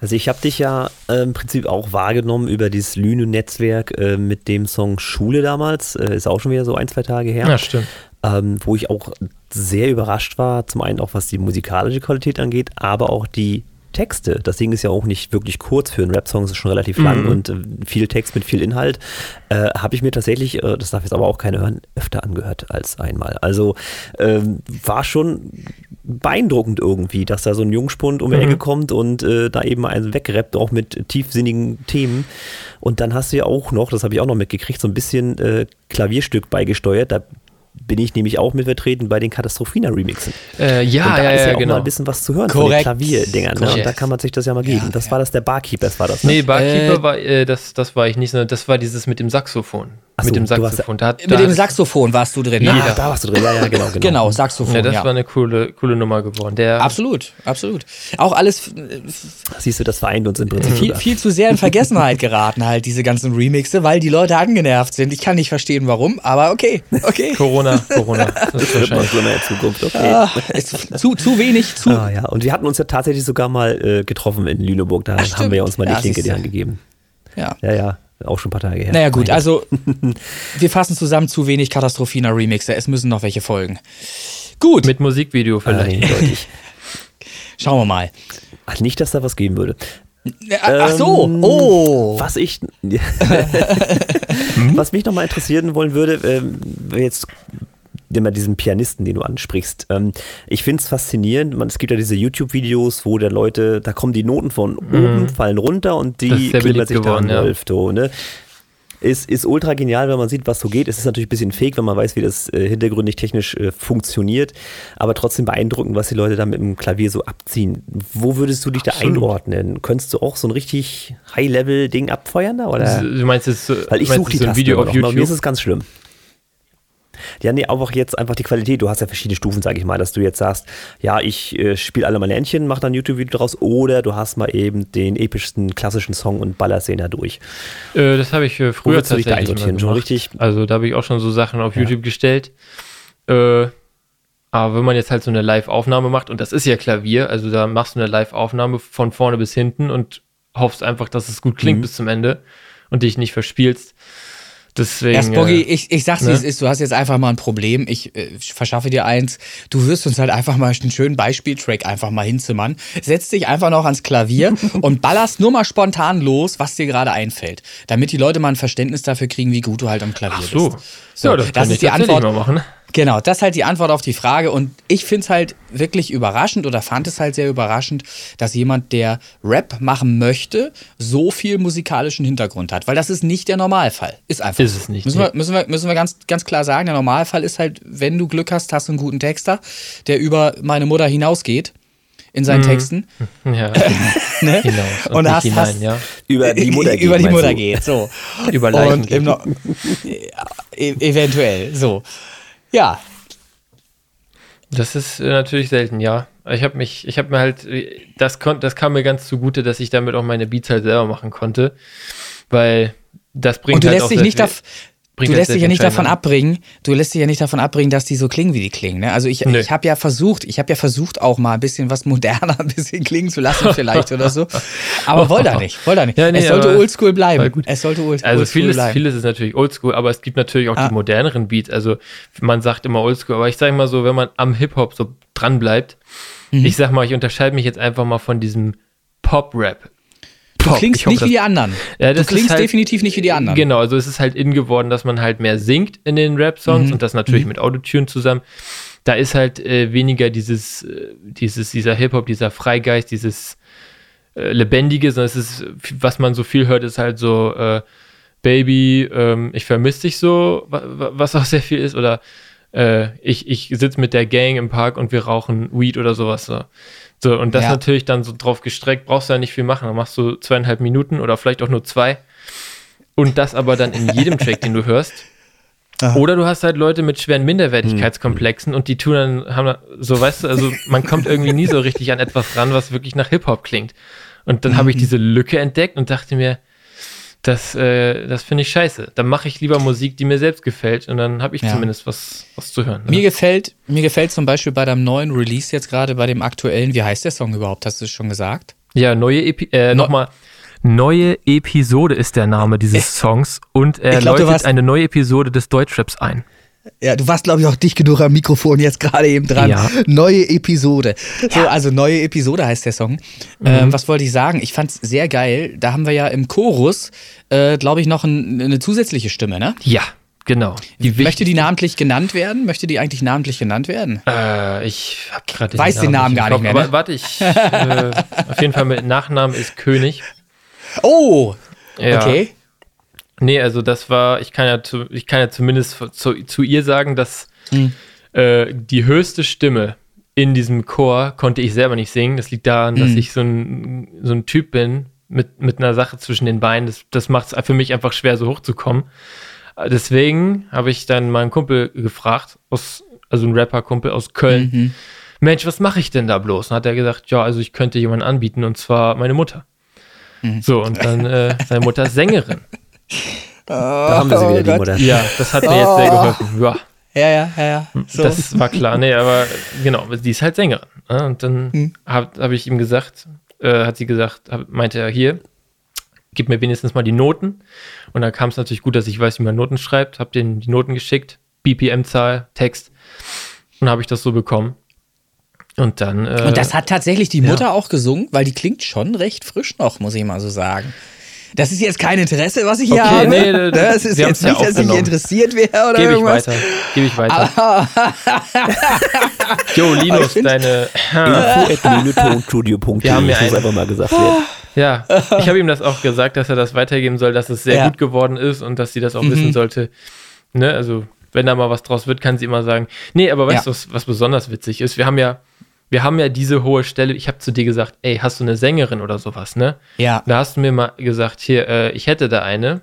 B: Also ich habe dich ja äh, im Prinzip auch wahrgenommen über dieses Lüne-Netzwerk äh, mit dem Song Schule damals. Äh, ist auch schon wieder so ein, zwei Tage her.
E: Ja, stimmt.
B: Ähm, wo ich auch sehr überrascht war, zum einen auch was die musikalische Qualität angeht, aber auch die Texte. Das Ding ist ja auch nicht wirklich kurz für einen Rap-Song, es ist schon relativ lang mhm. und äh, viel Text mit viel Inhalt. Äh, Habe ich mir tatsächlich, äh, das darf jetzt aber auch keiner hören, öfter angehört als einmal. Also ähm, war schon beeindruckend irgendwie, dass da so ein Jungspund um die mhm. Ecke kommt und äh, da eben einen wegrappt, auch mit tiefsinnigen Themen. Und dann hast du ja auch noch, das habe ich auch noch mitgekriegt, so ein bisschen äh, Klavierstück beigesteuert. Da bin ich nämlich auch mit vertreten bei den Katastrophina-Remixen.
E: Äh, ja, und da
B: ja,
E: ist
B: ja,
E: ja
B: genau. mal ein bisschen was zu hören Korrekt. von den Klavierdingern. Ne? Und da kann man sich das ja mal geben. Ja, das war das der Barkeeper, das war das.
E: Ne? Nee, Barkeeper äh, war, äh, das, das war ich nicht, sondern das war dieses mit dem Saxophon.
C: Ach mit dem Saxophon. Da, da mit dem Saxophon warst du drin.
B: Ne? Ja, da warst du drin. Ja, ja, genau. Genau,
C: genau Saxophon. Ja,
E: das ja. war eine coole, coole Nummer geworden. Der
C: absolut, absolut. Auch alles.
B: Siehst du, das vereint uns im Prinzip.
C: Viel, viel zu sehr in Vergessenheit geraten, halt, diese ganzen Remixe, weil die Leute angenervt sind. Ich kann nicht verstehen, warum, aber okay. okay.
E: Corona, Corona.
B: Das ist wahrscheinlich so in der Zukunft. Okay.
C: Ah, zu, zu wenig, zu.
B: Ah, ja. Und wir hatten uns ja tatsächlich sogar mal äh, getroffen in Lüneburg. Da Ach, haben wir uns mal die Klinke die Hand gegeben.
C: Ja.
B: Ja, ja. Auch schon ein paar Tage her.
C: Naja, gut, also wir fassen zusammen zu wenig Katastrophina Remixe. Es müssen noch welche folgen. Gut.
E: Mit Musikvideo vielleicht.
C: Eindeutig. Schauen wir mal.
B: Ach, nicht, dass da was geben würde.
C: Ach so, ähm, oh.
B: Was ich, was mich nochmal interessieren wollen würde, ähm, jetzt immer diesen Pianisten, den du ansprichst. Ähm, ich finde es faszinierend. Man, es gibt ja diese YouTube-Videos, wo der Leute, da kommen die Noten von mhm. oben, fallen runter und die klimmert sich geworden, da ja. oh, ne? Ist, ist ultra genial, wenn man sieht, was so geht. Es ist natürlich ein bisschen fake, wenn man weiß, wie das äh, hintergründig technisch äh, funktioniert, aber trotzdem beeindruckend, was die Leute da mit dem Klavier so abziehen. Wo würdest du dich Absolut. da einordnen? Könntest du auch so ein richtig High-Level-Ding abfeuern da? Oder?
E: Du meinst es,
B: Weil ich suche die
E: so ein Video auf YouTube.
B: Mir ist es ganz schlimm. Ja, nee, auch jetzt einfach die Qualität. Du hast ja verschiedene Stufen, sage ich mal, dass du jetzt sagst, ja, ich äh, spiele alle meine Entchen, mach dann ein YouTube-Video draus, oder du hast mal eben den epischsten klassischen Song und ballerst den da durch.
E: Äh, das habe ich äh, früher tatsächlich
B: da schon richtig.
E: Also da habe ich auch schon so Sachen auf ja. YouTube gestellt. Äh, aber wenn man jetzt halt so eine Live-Aufnahme macht, und das ist ja Klavier, also da machst du eine Live-Aufnahme von vorne bis hinten und hoffst einfach, dass es gut klingt mhm. bis zum Ende und dich nicht verspielst. Deswegen,
C: ja, Spoggy, äh, ich, ich sag's ne? wie es ist, du hast jetzt einfach mal ein Problem. Ich äh, verschaffe dir eins. Du wirst uns halt einfach mal einen schönen Beispieltrack einfach mal hinzimmern. Setz dich einfach noch ans Klavier und ballerst nur mal spontan los, was dir gerade einfällt. Damit die Leute mal ein Verständnis dafür kriegen, wie gut du halt am Klavier Ach so. bist.
E: So, ja, das, das ist die Antwort. Mal machen.
C: Genau, das ist halt die Antwort auf die Frage. Und ich finde es halt wirklich überraschend oder fand es halt sehr überraschend, dass jemand, der Rap machen möchte, so viel musikalischen Hintergrund hat. Weil das ist nicht der Normalfall. Ist einfach.
E: Ist es nicht.
C: Müssen, wir, müssen, wir, müssen wir ganz, ganz klar sagen, der Normalfall ist halt, wenn du Glück hast, hast du einen guten Texter, der über meine Mutter hinausgeht in seinen mhm. Texten.
E: Ja.
C: ne? Hinaus und, und hast, hinein, hast,
B: ja. über die Mutter geht.
C: Über die Mutter geht, so.
E: über Leichen. Und
C: no e eventuell, so. Ja.
E: Das ist äh, natürlich selten, ja. Ich habe mich, ich habe mir halt, das, kon das kam mir ganz zugute, dass ich damit auch meine Beats halt selber machen konnte, weil das bringt
C: Und du
E: halt
C: lässt dich nicht, auf, du lässt dich ja nicht davon abbringen, du lässt dich ja nicht davon abbringen, dass die so klingen, wie die klingen. Ne? Also ich, ich habe ja versucht, ich habe ja versucht auch mal ein bisschen was moderner, ein bisschen klingen zu lassen vielleicht oder so. Aber wollte er nicht, wollte er nicht. Ja, nee, es sollte oldschool bleiben. Es sollte oldschool
E: also vieles, bleiben. vieles ist natürlich oldschool, aber es gibt natürlich auch ah. die moderneren Beats. Also man sagt immer oldschool, aber ich sage mal so, wenn man am Hip-Hop so dran bleibt, mhm. ich sag mal, ich unterscheide mich jetzt einfach mal von diesem Pop-Rap.
C: Du klingst hoffe, nicht wie die anderen. Ja, du klingst halt, definitiv nicht wie die anderen.
E: Genau, also es ist halt in geworden, dass man halt mehr singt in den Rap-Songs mhm. und das natürlich mhm. mit Autotune zusammen. Da ist halt äh, weniger dieses, äh, dieses, dieser Hip-Hop, dieser Freigeist, dieses äh, Lebendige, sondern es ist, was man so viel hört, ist halt so äh, Baby, ähm, ich vermisse dich so, was auch sehr viel ist, oder äh, ich, ich sitze mit der Gang im Park und wir rauchen Weed oder sowas. So, so und das ja. natürlich dann so drauf gestreckt, brauchst du ja nicht viel machen. Dann machst du zweieinhalb Minuten oder vielleicht auch nur zwei. Und das aber dann in jedem Track, den du hörst. Aha. Oder du hast halt Leute mit schweren Minderwertigkeitskomplexen hm. und die tun dann, haben so, weißt du, also man kommt irgendwie nie so richtig an etwas ran, was wirklich nach Hip-Hop klingt. Und dann habe ich mhm. diese Lücke entdeckt und dachte mir, das, äh, das finde ich scheiße. Dann mache ich lieber Musik, die mir selbst gefällt und dann habe ich ja. zumindest was, was zu hören.
C: Ne? Mir gefällt, mir gefällt zum Beispiel bei deinem neuen Release jetzt gerade bei dem aktuellen, wie heißt der Song überhaupt? Hast du es schon gesagt?
E: Ja, neue Epi äh, no nochmal. Neue Episode ist der Name dieses Songs und er glaub, läutet eine neue Episode des Deutschraps ein.
C: Ja, du warst, glaube ich, auch dicht genug am Mikrofon jetzt gerade eben dran. Ja. Neue Episode. So, also neue Episode heißt der Song. Mhm. Ähm, was wollte ich sagen? Ich fand's sehr geil. Da haben wir ja im Chorus, äh, glaube ich, noch ein, eine zusätzliche Stimme, ne?
E: Ja, genau.
C: Die Möchte die namentlich genannt werden? Möchte die eigentlich namentlich genannt werden?
E: Äh, ich habe gerade
C: Weiß den Namen, gar nicht mehr. Ne?
E: Aber warte, ich. äh, auf jeden Fall mit Nachnamen ist König.
C: Oh! Ja. Okay.
E: Nee, also das war, ich kann ja, zu, ich kann ja zumindest zu, zu ihr sagen, dass mhm. äh, die höchste Stimme in diesem Chor konnte ich selber nicht singen. Das liegt daran, mhm. dass ich so ein, so ein Typ bin mit, mit einer Sache zwischen den Beinen. Das, das macht es für mich einfach schwer, so hochzukommen. Deswegen habe ich dann meinen Kumpel gefragt, aus, also ein Rapper-Kumpel aus Köln. Mhm. Mensch, was mache ich denn da bloß? Und hat er gesagt, ja, also ich könnte jemanden anbieten und zwar meine Mutter. Mhm. So, und dann äh, seine Mutter ist Sängerin.
B: da haben wir sie wieder, die oh Mutter.
E: Ja, das hat mir jetzt sehr oh. geholfen. Ja.
C: Ja, ja, ja, ja.
E: So. Das war klar. Nee, aber genau, die ist halt Sängerin. Ne? Und dann hm. habe hab ich ihm gesagt, äh, hat sie gesagt, hab, meinte er hier, gib mir wenigstens mal die Noten. Und dann kam es natürlich gut, dass ich weiß, wie man Noten schreibt. Habe denen die Noten geschickt, BPM-Zahl, Text. Und habe ich das so bekommen. Und dann. Äh,
C: und das hat tatsächlich die Mutter ja. auch gesungen, weil die klingt schon recht frisch noch, muss ich mal so sagen. Das ist jetzt kein Interesse, was ich hier okay, habe. Nee, nee, das ist jetzt nicht, dass ich interessiert wäre oder Gebe irgendwas.
E: ich weiter. Gebe ich weiter. jo, Linus, deine
B: info.lünetonstudio.de. Wir haben mir einfach mal gesagt werden.
E: Ja, ich habe ihm das auch gesagt, dass er das weitergeben soll, dass es sehr ja. gut geworden ist und dass sie das auch mhm. wissen sollte. Ne, also, wenn da mal was draus wird, kann sie immer sagen. Nee, aber weißt du, ja. was, was besonders witzig ist? Wir haben ja wir haben ja diese hohe Stelle. Ich habe zu dir gesagt, ey, hast du eine Sängerin oder sowas, ne?
C: Ja.
E: Da hast du mir mal gesagt, hier, äh, ich hätte da eine,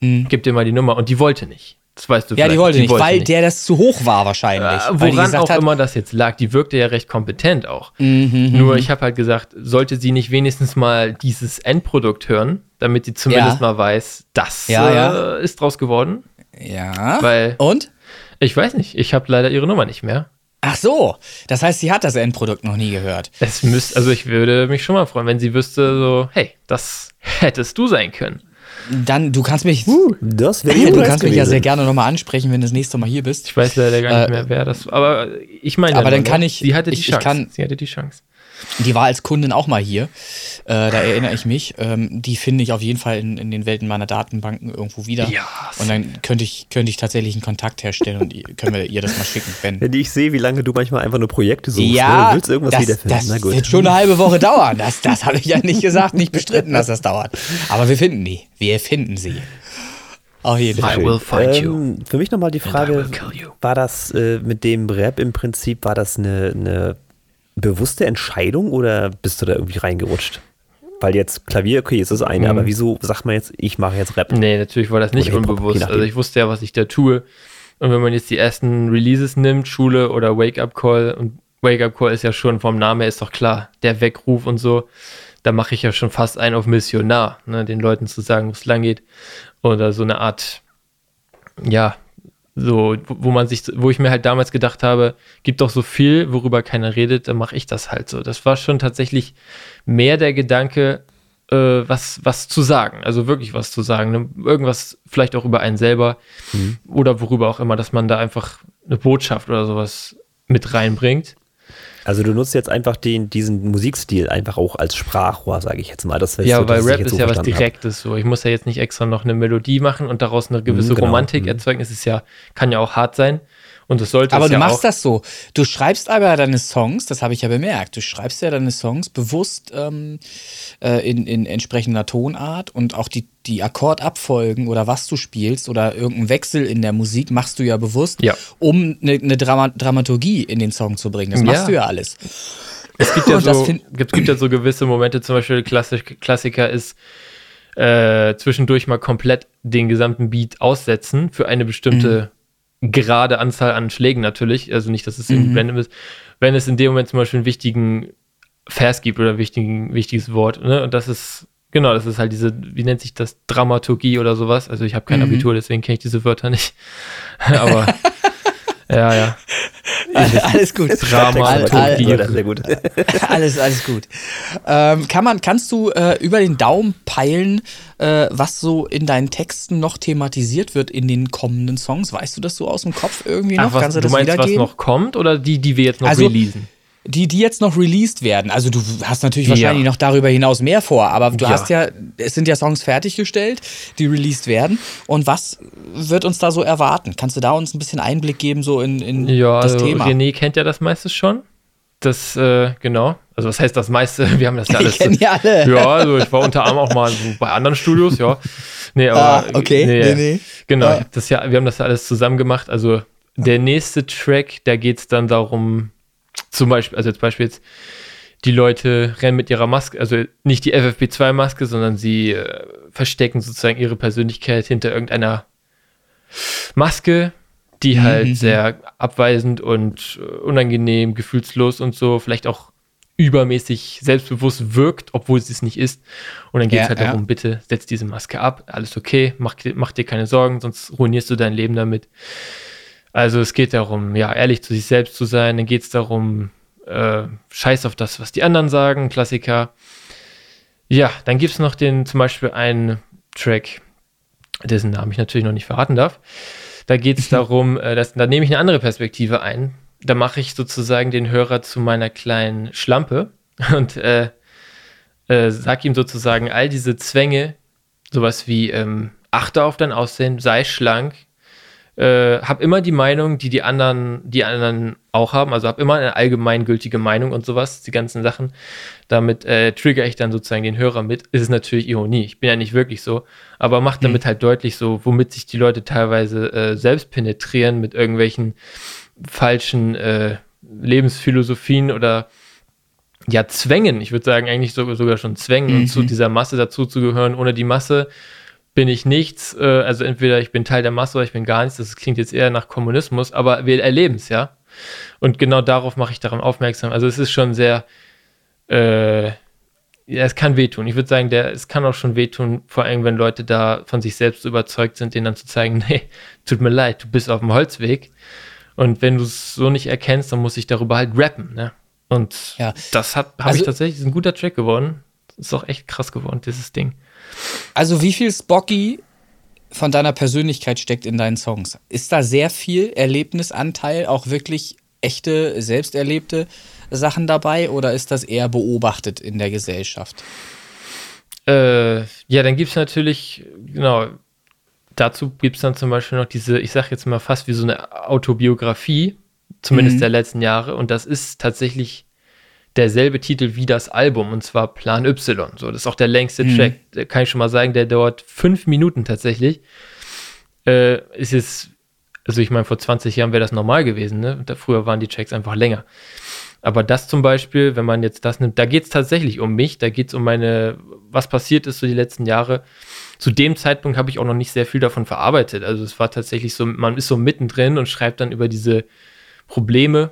E: mhm. gib dir mal die Nummer. Und die wollte nicht. Das weißt du
C: Ja, die wollte die nicht, wollte weil nicht. der das zu hoch war wahrscheinlich. Äh,
E: woran auch hat, immer das jetzt lag. Die wirkte ja recht kompetent auch. Mhm, Nur mhm. ich habe halt gesagt, sollte sie nicht wenigstens mal dieses Endprodukt hören, damit sie zumindest ja. mal weiß, das ja, ja. Äh, ist draus geworden.
C: Ja.
E: Weil
C: Und?
E: Ich weiß nicht. Ich habe leider ihre Nummer nicht mehr.
C: Ach so, das heißt, sie hat das Endprodukt noch nie gehört.
E: Es müsste, also ich würde mich schon mal freuen, wenn sie wüsste, so, hey, das hättest du sein können.
C: Dann, du kannst mich,
B: uh, das
C: du kannst mich ja sehr gerne nochmal ansprechen, wenn du das nächste Mal hier bist.
E: Ich weiß leider gar nicht äh, mehr, wer das, aber ich meine,
C: aber dann kann ich,
E: sie hatte die
C: ich,
E: Chance.
C: Ich kann,
E: sie hatte die Chance.
C: Die war als Kundin auch mal hier. Äh, da erinnere ich mich. Ähm, die finde ich auf jeden Fall in, in, den Welten meiner Datenbanken irgendwo wieder.
E: Ja,
C: und dann könnte ich, könnte ich tatsächlich einen Kontakt herstellen und können wir ihr das mal schicken. Wenn
B: Wenn ich sehe, wie lange du manchmal einfach nur Projekte suchst.
C: Ja,
B: ne? willst irgendwas
C: das,
B: wiederfinden.
C: Das wird schon eine halbe Woche dauern. Das, das habe ich ja nicht gesagt, nicht bestritten, dass das dauert. Aber wir finden die. Wir finden sie.
B: Auf jeden Fall. I will find you. Ähm, für mich nochmal die Frage, war das äh, mit dem Rap im Prinzip, war das eine, eine bewusste Entscheidung oder bist du da irgendwie reingerutscht? Weil jetzt Klavier, okay, ist das eine, mhm. aber wieso sagt man jetzt, ich mache jetzt Rap?
E: Nee, natürlich war das nicht unbewusst. Also ich wusste ja, was ich da tue. Und wenn man jetzt die ersten Releases nimmt, Schule oder Wake Up Call, und Wake Up Call ist ja schon vom Namen her ist doch klar, der Weckruf und so, da mache ich ja schon fast einen auf Missionar, ne, den Leuten zu sagen, wo es lang geht. Oder so eine Art, ja, so, wo man sich, wo ich mir halt damals gedacht habe, gibt doch so viel, worüber keiner redet, dann mache ich das halt so. Das war schon tatsächlich mehr der Gedanke, äh, was, was zu sagen, also wirklich was zu sagen. Ne? Irgendwas vielleicht auch über einen selber mhm. oder worüber auch immer, dass man da einfach eine Botschaft oder sowas mit reinbringt.
B: Also du nutzt jetzt einfach den, diesen Musikstil einfach auch als Sprachrohr, sage ich jetzt mal. Das
E: ja, so, weil Rap ist so ja was Direktes so. Ich muss ja jetzt nicht extra noch eine Melodie machen und daraus eine gewisse mhm, genau. Romantik mhm. erzeugen. Es ist ja, kann ja auch hart sein. Und das sollte
C: Aber du
E: ja
C: machst das so. Du schreibst aber deine Songs, das habe ich ja bemerkt, du schreibst ja deine Songs bewusst ähm, äh, in, in entsprechender Tonart und auch die, die Akkordabfolgen oder was du spielst oder irgendeinen Wechsel in der Musik machst du ja bewusst,
E: ja.
C: um eine, eine Drama Dramaturgie in den Song zu bringen. Das machst ja. du ja alles.
E: Es gibt ja, so, gibt, gibt ja so gewisse Momente, zum Beispiel Klassik, Klassiker ist äh, zwischendurch mal komplett den gesamten Beat aussetzen für eine bestimmte mhm. Gerade Anzahl an Schlägen natürlich. Also nicht, dass es mhm. random ist. Wenn es in dem Moment zum Beispiel einen wichtigen Vers gibt oder ein wichtigen, wichtiges Wort. Ne? Und das ist, genau, das ist halt diese, wie nennt sich das, Dramaturgie oder sowas. Also ich habe kein mhm. Abitur, deswegen kenne ich diese Wörter nicht. Aber ja, ja.
C: alles gut.
E: Drama, all, all,
C: sehr gut. alles, alles gut. Ähm, kann man, kannst du äh, über den Daumen peilen, äh, was so in deinen Texten noch thematisiert wird in den kommenden Songs? Weißt du das so aus dem Kopf irgendwie noch?
E: Ach, was,
C: kannst du,
E: das du meinst, was noch kommt oder die, die wir jetzt noch also, releasen?
C: Die, die jetzt noch released werden. Also du hast natürlich wahrscheinlich ja. noch darüber hinaus mehr vor, aber du ja. hast ja, es sind ja Songs fertiggestellt, die released werden. Und was wird uns da so erwarten? Kannst du da uns ein bisschen Einblick geben, so in, in
E: ja,
C: das
E: also
C: Thema?
E: René kennt ja das meiste schon. Das, äh, genau. Also was heißt das meiste? Wir haben das ja alles.
C: kennen ja alle.
E: Ja, also ich war unter anderem auch mal so bei anderen Studios, ja. Nee, aber.
C: Ah, okay,
E: nee,
C: nee, nee.
E: Genau, ah. das ja, wir haben das ja alles zusammen gemacht. Also der nächste Track, da geht es dann darum, zum Beispiel, also als Beispiel jetzt, die Leute rennen mit ihrer Maske, also nicht die FFP2-Maske, sondern sie äh, verstecken sozusagen ihre Persönlichkeit hinter irgendeiner Maske, die mhm. halt mhm. sehr abweisend und äh, unangenehm, gefühlslos und so, vielleicht auch übermäßig selbstbewusst wirkt, obwohl sie es nicht ist. Und dann geht es ja, halt ja. darum, bitte setz diese Maske ab, alles okay, mach, mach dir keine Sorgen, sonst ruinierst du dein Leben damit. Also es geht darum, ja, ehrlich zu sich selbst zu sein. Dann geht es darum, äh, scheiß auf das, was die anderen sagen, Klassiker. Ja, dann gibt es noch den, zum Beispiel einen Track, dessen Namen ich natürlich noch nicht verraten darf. Da geht es darum, äh, dass, da nehme ich eine andere Perspektive ein. Da mache ich sozusagen den Hörer zu meiner kleinen Schlampe und äh, äh, sag ihm sozusagen all diese Zwänge, sowas wie ähm, achte auf dein Aussehen, sei schlank, äh, habe immer die Meinung, die die anderen, die anderen auch haben. Also habe immer eine allgemeingültige Meinung und sowas, die ganzen Sachen. Damit äh, trigger ich dann sozusagen den Hörer mit. Ist es natürlich Ironie. Ich bin ja nicht wirklich so, aber macht damit mhm. halt deutlich so, womit sich die Leute teilweise äh, selbst penetrieren mit irgendwelchen falschen äh, Lebensphilosophien oder ja, Zwängen. Ich würde sagen, eigentlich so, sogar schon Zwängen mhm. und zu dieser Masse dazu zu gehören. Ohne die Masse bin ich nichts, äh, also entweder ich bin Teil der Masse oder ich bin gar nichts, das klingt jetzt eher nach Kommunismus, aber wir erleben es, ja. Und genau darauf mache ich daran aufmerksam. Also es ist schon sehr, äh, ja, es kann wehtun. Ich würde sagen, der, es kann auch schon wehtun, vor allem wenn Leute da von sich selbst überzeugt sind, denen dann zu zeigen, nee, tut mir leid, du bist auf dem Holzweg. Und wenn du es so nicht erkennst, dann muss ich darüber halt rappen, ne? Und ja. das habe also, ich tatsächlich, ist ein guter Track geworden. Ist auch echt krass geworden, dieses Ding.
C: Also wie viel Spocky von deiner Persönlichkeit steckt in deinen Songs? Ist da sehr viel Erlebnisanteil, auch wirklich echte, selbsterlebte Sachen dabei oder ist das eher beobachtet in der Gesellschaft?
E: Äh, ja, dann gibt es natürlich, genau, dazu gibt es dann zum Beispiel noch diese, ich sag jetzt mal fast wie so eine Autobiografie, zumindest mhm. der letzten Jahre. Und das ist tatsächlich derselbe Titel wie das Album, und zwar Plan Y. So, das ist auch der längste mhm. Track, da kann ich schon mal sagen, der dauert fünf Minuten tatsächlich. Äh, ist jetzt, also ich meine, vor 20 Jahren wäre das normal gewesen, ne? Da, früher waren die Tracks einfach länger. Aber das zum Beispiel, wenn man jetzt das nimmt, da geht es tatsächlich um mich, da geht es um meine, was passiert ist so die letzten Jahre. Zu dem Zeitpunkt habe ich auch noch nicht sehr viel davon verarbeitet. Also es war tatsächlich so, man ist so mittendrin und schreibt dann über diese Probleme,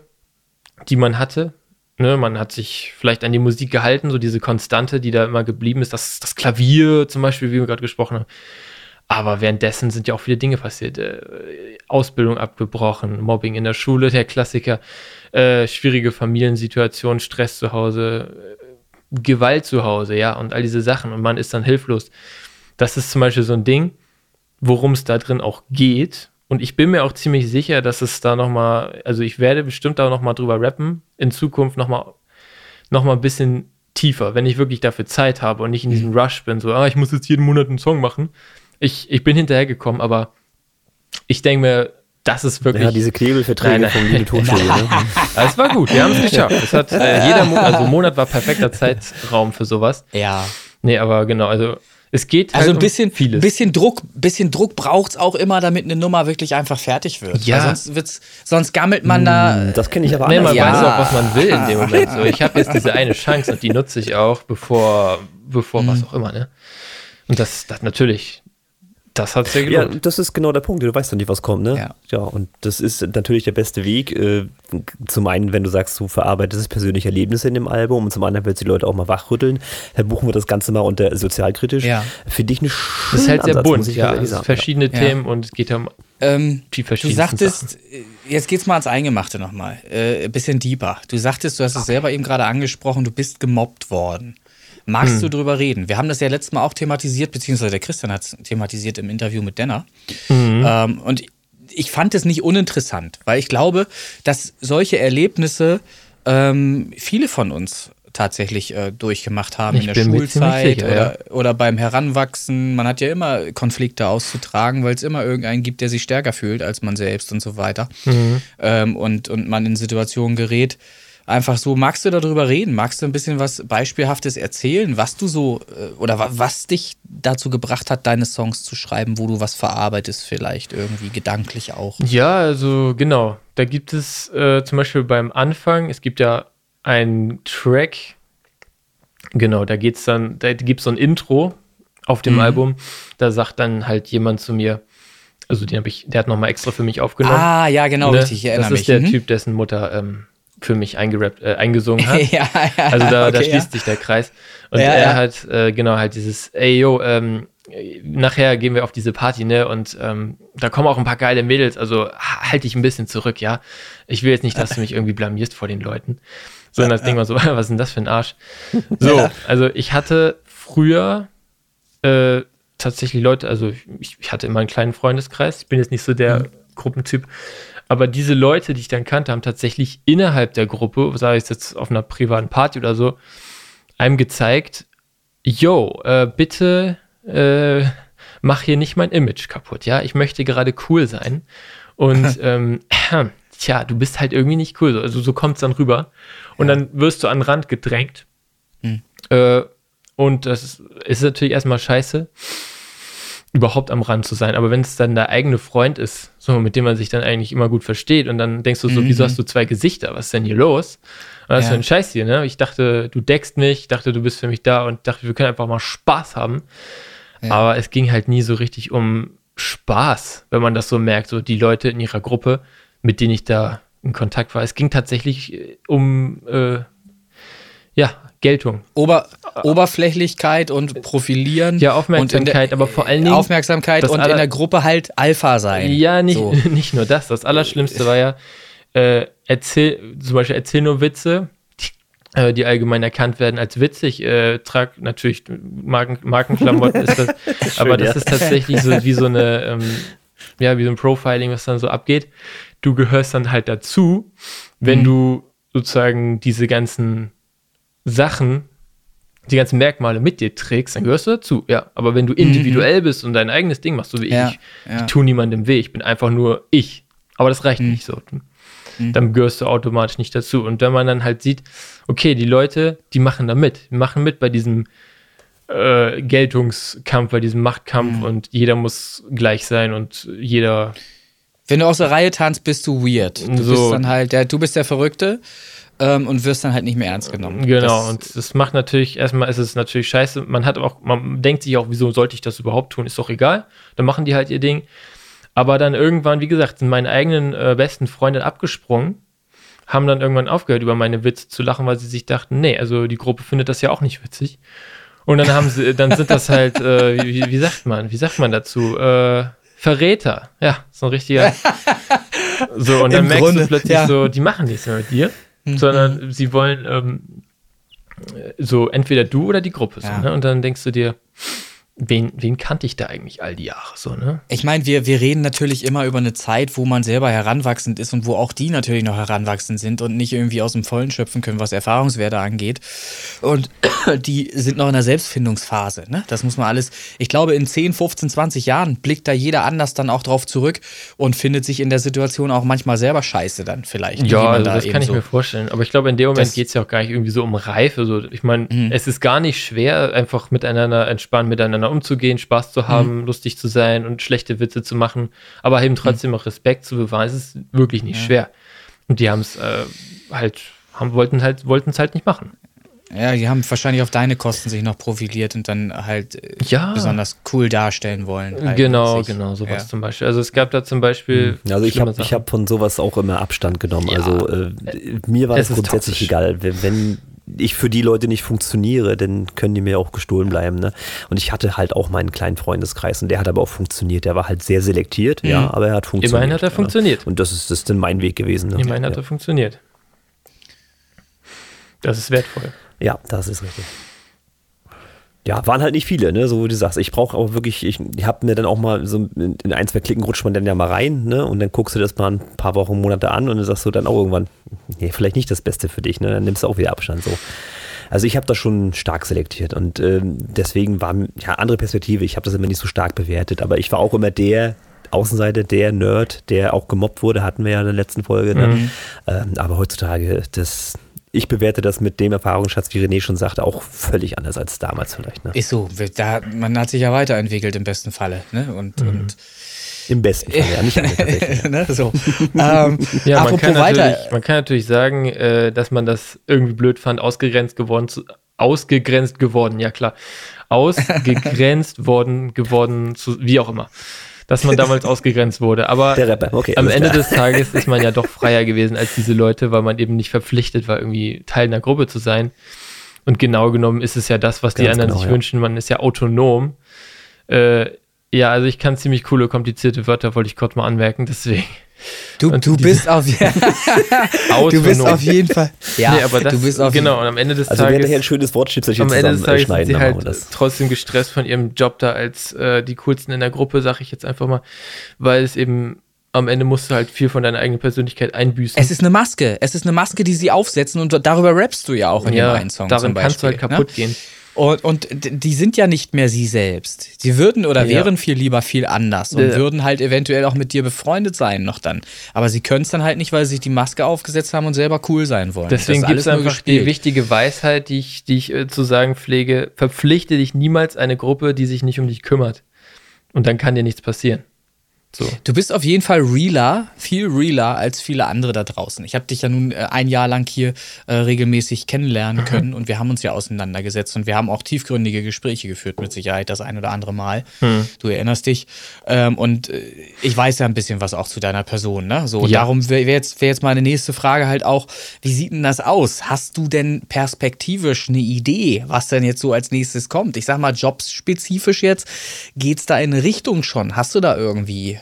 E: die man hatte, Ne, man hat sich vielleicht an die Musik gehalten, so diese Konstante, die da immer geblieben ist, das, das Klavier zum Beispiel, wie wir gerade gesprochen haben. Aber währenddessen sind ja auch viele Dinge passiert. Äh, Ausbildung abgebrochen, Mobbing in der Schule, der Klassiker, äh, schwierige Familiensituation, Stress zu Hause, äh, Gewalt zu Hause, ja, und all diese Sachen. Und man ist dann hilflos. Das ist zum Beispiel so ein Ding, worum es da drin auch geht. Und ich bin mir auch ziemlich sicher, dass es da nochmal, also ich werde bestimmt da nochmal drüber rappen, in Zukunft nochmal noch mal ein bisschen tiefer, wenn ich wirklich dafür Zeit habe und nicht in diesem mhm. Rush bin, so, ah, ich muss jetzt jeden Monat einen Song machen. Ich, ich bin hinterhergekommen, aber ich denke mir, das ist wirklich.
B: Ja, diese Knebelverträge vom Liebe Tonschule. ne?
E: Es war gut, wir haben es geschafft. Es hat, äh, jeder Mo also Monat war perfekter Zeitraum für sowas.
C: Ja.
E: Nee, aber genau, also es geht
C: halt also ein bisschen, um vieles. Bisschen Druck, bisschen Druck braucht es auch immer, damit eine Nummer wirklich einfach fertig wird.
E: Ja.
C: Weil sonst, wird's, sonst gammelt man da.
B: Hm, das kenne ich aber
E: nee, man ja. weiß auch, was man will in dem Moment. So, ich habe jetzt diese eine Chance und die nutze ich auch, bevor, bevor mhm. was auch immer, ne? Und das, das natürlich, das hat sehr gelohnt.
B: Ja, das ist genau der Punkt. Du weißt doch nicht, was kommt, ne?
C: Ja.
B: ja und das ist natürlich der beste Weg. Äh, zum einen, wenn du sagst, du verarbeitest persönliche Erlebnisse in dem Album und zum anderen willst du die Leute auch mal wachrütteln, dann buchen wir das Ganze mal unter sozialkritisch.
C: Ja.
B: Finde ich eine
E: Das ist halt sehr Ansatz, bunt, ja. Also verschiedene ja. Themen und es geht um
C: ähm, die verschiedenen Du sagtest, Sachen. Äh, jetzt geht's mal ans Eingemachte nochmal. Äh, ein bisschen deeper. Du sagtest, du hast es selber eben gerade angesprochen, du bist gemobbt worden. Magst hm. du drüber reden? Wir haben das ja letztes Mal auch thematisiert, beziehungsweise der Christian hat es thematisiert im Interview mit Denner. Mhm. Ähm, und ich fand es nicht uninteressant, weil ich glaube, dass solche Erlebnisse ähm, viele von uns tatsächlich äh, durchgemacht haben
E: ich
C: in der Schulzeit
E: sicher,
C: oder, ja. oder beim Heranwachsen. Man hat ja immer Konflikte auszutragen, weil es immer irgendeinen gibt, der sich stärker fühlt als man selbst und so weiter. Mhm. Ähm, und, und man in Situationen gerät, Einfach so, magst du darüber reden? Magst du ein bisschen was Beispielhaftes erzählen, was du so äh, oder was dich dazu gebracht hat, deine Songs zu schreiben, wo du was verarbeitest, vielleicht irgendwie gedanklich auch?
E: Ja, also genau. Da gibt es äh, zum Beispiel beim Anfang, es gibt ja einen Track, genau, da geht's dann, da gibt es so ein Intro auf dem mhm. Album, da sagt dann halt jemand zu mir, also den habe ich, der hat nochmal extra für mich aufgenommen.
C: Ah, ja, genau, ne? richtig, ich
E: erinnere Das ist
C: mich.
E: der mhm. Typ, dessen Mutter ähm, für mich eingerappt, äh, eingesungen hat.
C: ja, ja,
E: also da,
C: okay,
E: da schließt sich der Kreis. Und er hat äh, genau halt dieses, ey yo, ähm, nachher gehen wir auf diese Party, ne? Und ähm, da kommen auch ein paar geile Mädels, also halte dich ein bisschen zurück, ja. Ich will jetzt nicht, dass du mich irgendwie blamierst vor den Leuten. Sondern das Ding war so, was ist denn das für ein Arsch? So, also ich hatte früher äh, tatsächlich Leute, also ich, ich, hatte immer einen kleinen Freundeskreis, ich bin jetzt nicht so der mhm. Gruppentyp, aber diese Leute, die ich dann kannte, haben tatsächlich innerhalb der Gruppe, sei es jetzt auf einer privaten Party oder so, einem gezeigt, yo, äh, bitte äh, mach hier nicht mein Image kaputt, ja, ich möchte gerade cool sein. Und ähm, äh, tja, du bist halt irgendwie nicht cool, also so kommt es dann rüber. Und ja. dann wirst du an den Rand gedrängt. Mhm. äh, und das ist, ist natürlich erstmal scheiße, überhaupt am Rand zu sein. Aber wenn es dann der eigene Freund ist, so mit dem man sich dann eigentlich immer gut versteht und dann denkst du so, mhm. wieso hast du zwei Gesichter? Was ist denn hier los? Und das ja. ist ein Scheiß hier, ne? Ich dachte, du deckst mich, ich dachte, du bist für mich da und dachte, wir können einfach mal Spaß haben. Ja. Aber es ging halt nie so richtig um Spaß, wenn man das so merkt, so die Leute in ihrer Gruppe, mit denen ich da in Kontakt war. Es ging tatsächlich äh, um äh, ja, Geltung.
C: Ober, Oberflächlichkeit und Profilieren.
E: Ja, Aufmerksamkeit, der, aber vor allen Dingen.
C: Aufmerksamkeit und in der Gruppe halt Alpha sein.
E: Ja, nicht, so. nicht nur das. Das Allerschlimmste war ja, äh, erzähl, zum Beispiel erzähl nur Witze, die, äh, die allgemein erkannt werden als witzig. Äh, trag natürlich Marken, Markenklamotten ist das. Schön, aber das ja. ist tatsächlich so wie so eine, ähm, ja, wie so ein Profiling, was dann so abgeht. Du gehörst dann halt dazu, wenn mhm. du sozusagen diese ganzen Sachen, die ganzen Merkmale mit dir trägst, dann gehörst du dazu. Ja, aber wenn du individuell mhm. bist und dein eigenes Ding machst, so wie ja, ich, ja. ich tue niemandem weh, ich bin einfach nur ich. Aber das reicht mhm. nicht so. Mhm. Dann gehörst du automatisch nicht dazu. Und wenn man dann halt sieht, okay, die Leute, die machen da mit, die machen mit bei diesem äh, Geltungskampf, bei diesem Machtkampf mhm. und jeder muss gleich sein und jeder.
C: Wenn du aus der Reihe tanzt, bist du weird. Du so. bist dann halt der, du bist der Verrückte ähm, und wirst dann halt nicht mehr ernst genommen.
E: Genau, das, und das macht natürlich, erstmal ist es natürlich scheiße. Man hat auch, man denkt sich auch, wieso sollte ich das überhaupt tun? Ist doch egal. Dann machen die halt ihr Ding. Aber dann irgendwann, wie gesagt, sind meine eigenen äh, besten Freunde abgesprungen, haben dann irgendwann aufgehört, über meine Witze zu lachen, weil sie sich dachten, nee, also die Gruppe findet das ja auch nicht witzig. Und dann haben sie, dann sind das halt, äh, wie, wie, sagt man, wie sagt man dazu? Äh, Verräter. Ja, so ein richtiger. so, und dann Im merkst Grunde, du plötzlich ja. so, die machen nichts mehr mit dir mhm. sondern sie wollen ähm, so entweder du oder die Gruppe. So, ja. ne? Und dann denkst du dir, wen, wen kannte ich da eigentlich all die Jahre so, ne?
C: Ich meine, wir, wir reden natürlich immer über eine Zeit, wo man selber heranwachsend ist und wo auch die natürlich noch heranwachsend sind und nicht irgendwie aus dem Vollen schöpfen können, was Erfahrungswerte angeht. Und die sind noch in der Selbstfindungsphase, ne? Das muss man alles, ich glaube, in 10, 15, 20 Jahren blickt da jeder anders dann auch drauf zurück und findet sich in der Situation auch manchmal selber scheiße dann vielleicht.
E: Ja, also da das kann ich so mir vorstellen. Aber ich glaube, in dem Moment geht es ja auch gar nicht irgendwie so um Reife. So, ich meine, mhm. es ist gar nicht schwer, einfach miteinander entspannt miteinander miteinander umzugehen, Spaß zu haben, mhm. lustig zu sein und schlechte Witze zu machen, aber eben trotzdem mhm. auch Respekt zu beweisen, ist wirklich nicht ja. schwer. Und die haben es äh, halt, haben, wollten halt, wollten es halt nicht machen.
C: Ja, die haben wahrscheinlich auf deine Kosten sich noch profiliert und dann halt äh, ja. besonders cool darstellen wollen.
E: Genau, genau, sowas ja. zum Beispiel. Also es gab da zum Beispiel.
B: Mhm. Also ich habe hab von sowas auch immer Abstand genommen. Ja. Also äh, mir war es grundsätzlich toxisch. egal. Wenn, wenn ich für die Leute nicht funktioniere, dann können die mir auch gestohlen bleiben. Ne? Und ich hatte halt auch meinen kleinen Freundeskreis und der hat aber auch funktioniert. Der war halt sehr selektiert, mhm. ja, aber er hat funktioniert.
E: Immerhin hat er
B: ja.
E: funktioniert.
B: Und das ist, das ist dann mein Weg gewesen.
E: Ne? Immerhin hat er funktioniert. Das ist wertvoll.
B: Ja, das ist richtig ja, waren halt nicht viele, ne, so wie du sagst. Ich brauche auch wirklich, ich, ich habe mir dann auch mal so in ein, zwei Klicken rutscht man dann ja mal rein, ne, und dann guckst du das mal ein paar Wochen, Monate an und dann sagst du dann auch irgendwann, nee, vielleicht nicht das Beste für dich, ne, dann nimmst du auch wieder Abstand so. Also ich habe das schon stark selektiert und ähm, deswegen war ja andere Perspektive. Ich habe das immer nicht so stark bewertet, aber ich war auch immer der Außenseite, der Nerd, der auch gemobbt wurde, hatten wir ja in der letzten Folge. Ne? Mhm. Ähm, aber heutzutage, das ich bewerte das mit dem Erfahrungsschatz, wie René schon sagte, auch völlig anders als damals vielleicht. Ne?
C: Ist so, da, man hat sich ja weiterentwickelt im besten Falle. Ne? Und, mhm. und
B: im besten Fall, ja, nicht
C: tatsächlich. ne, so.
E: ähm, ja, man kann, weiter. man kann natürlich sagen, äh, dass man das irgendwie blöd fand, ausgegrenzt geworden, zu, ausgegrenzt geworden, ja klar, ausgegrenzt worden, geworden, zu, wie auch immer dass man damals ausgegrenzt wurde. Aber okay, am Ende klar. des Tages ist man ja doch freier gewesen als diese Leute, weil man eben nicht verpflichtet war, irgendwie Teil einer Gruppe zu sein. Und genau genommen ist es ja das, was Ganz die anderen genau, sich ja. wünschen. Man ist ja autonom. Äh, ja, also ich kann ziemlich coole, komplizierte Wörter, wollte ich kurz mal anmerken, deswegen.
C: Du, du bist auf du bist auf jeden Fall.
E: Ja, nee, aber das, du bist auf
B: genau. Und am Ende des also Tages. Also ein schönes Wortschnitzel
E: Am Ende des Tages sind sie halt trotzdem gestresst von ihrem Job da als äh, die coolsten in der Gruppe, sag ich jetzt einfach mal, weil es eben am Ende musst du halt viel von deiner eigenen Persönlichkeit einbüßen.
C: Es ist eine Maske. Es ist eine Maske, die sie aufsetzen und darüber rappst du ja auch in ja, dem einen Song.
E: Darin kannst du halt ne? kaputt ne? gehen.
C: Und, und die sind ja nicht mehr sie selbst. Sie würden oder ja. wären viel lieber viel anders und ja. würden halt eventuell auch mit dir befreundet sein noch dann. Aber sie können es dann halt nicht, weil sie sich die Maske aufgesetzt haben und selber cool sein wollen.
E: Deswegen gibt es einfach die wichtige Weisheit, die ich, die ich äh, zu sagen pflege. Verpflichte dich niemals eine Gruppe, die sich nicht um dich kümmert. Und dann kann dir nichts passieren.
C: So. Du bist auf jeden Fall realer, viel realer als viele andere da draußen. Ich habe dich ja nun äh, ein Jahr lang hier äh, regelmäßig kennenlernen mhm. können und wir haben uns ja auseinandergesetzt und wir haben auch tiefgründige Gespräche geführt, mit Sicherheit das ein oder andere Mal. Mhm. Du erinnerst dich. Ähm, und äh, ich weiß ja ein bisschen was auch zu deiner Person. Ne? So, ja. darum wäre jetzt, wär jetzt meine nächste Frage halt auch, wie sieht denn das aus? Hast du denn perspektivisch eine Idee, was denn jetzt so als nächstes kommt? Ich sag mal, jobsspezifisch jetzt, geht's da in eine Richtung schon? Hast du da irgendwie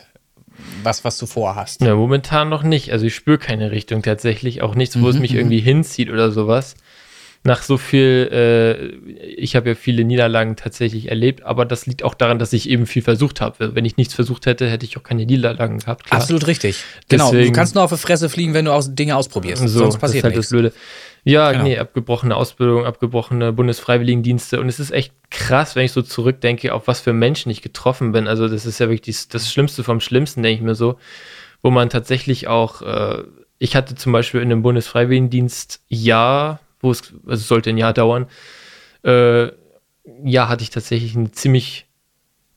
C: was, was du vorhast?
E: Ja, momentan noch nicht. Also ich spüre keine Richtung tatsächlich. Auch nichts, wo mhm, es mich mhm. irgendwie hinzieht oder sowas. Nach so viel, äh, ich habe ja viele Niederlagen tatsächlich erlebt, aber das liegt auch daran, dass ich eben viel versucht habe. Wenn ich nichts versucht hätte, hätte ich auch keine Niederlagen gehabt.
C: Klar. Absolut richtig. Genau, Deswegen, du kannst nur auf die Fresse fliegen, wenn du aus, Dinge ausprobierst. So, Sonst passiert das ist halt nichts. das Blöde.
E: Ja, genau. nee, abgebrochene Ausbildung, abgebrochene Bundesfreiwilligendienste. Und es ist echt krass, wenn ich so zurückdenke, auf was für Menschen ich getroffen bin. Also, das ist ja wirklich das, Schlimmste vom Schlimmsten, denke ich mir so. Wo man tatsächlich auch, äh, ich hatte zum Beispiel in einem Bundesfreiwilligendienst Jahr, wo es, also es sollte ein Jahr dauern, äh, ja, hatte ich tatsächlich eine ziemlich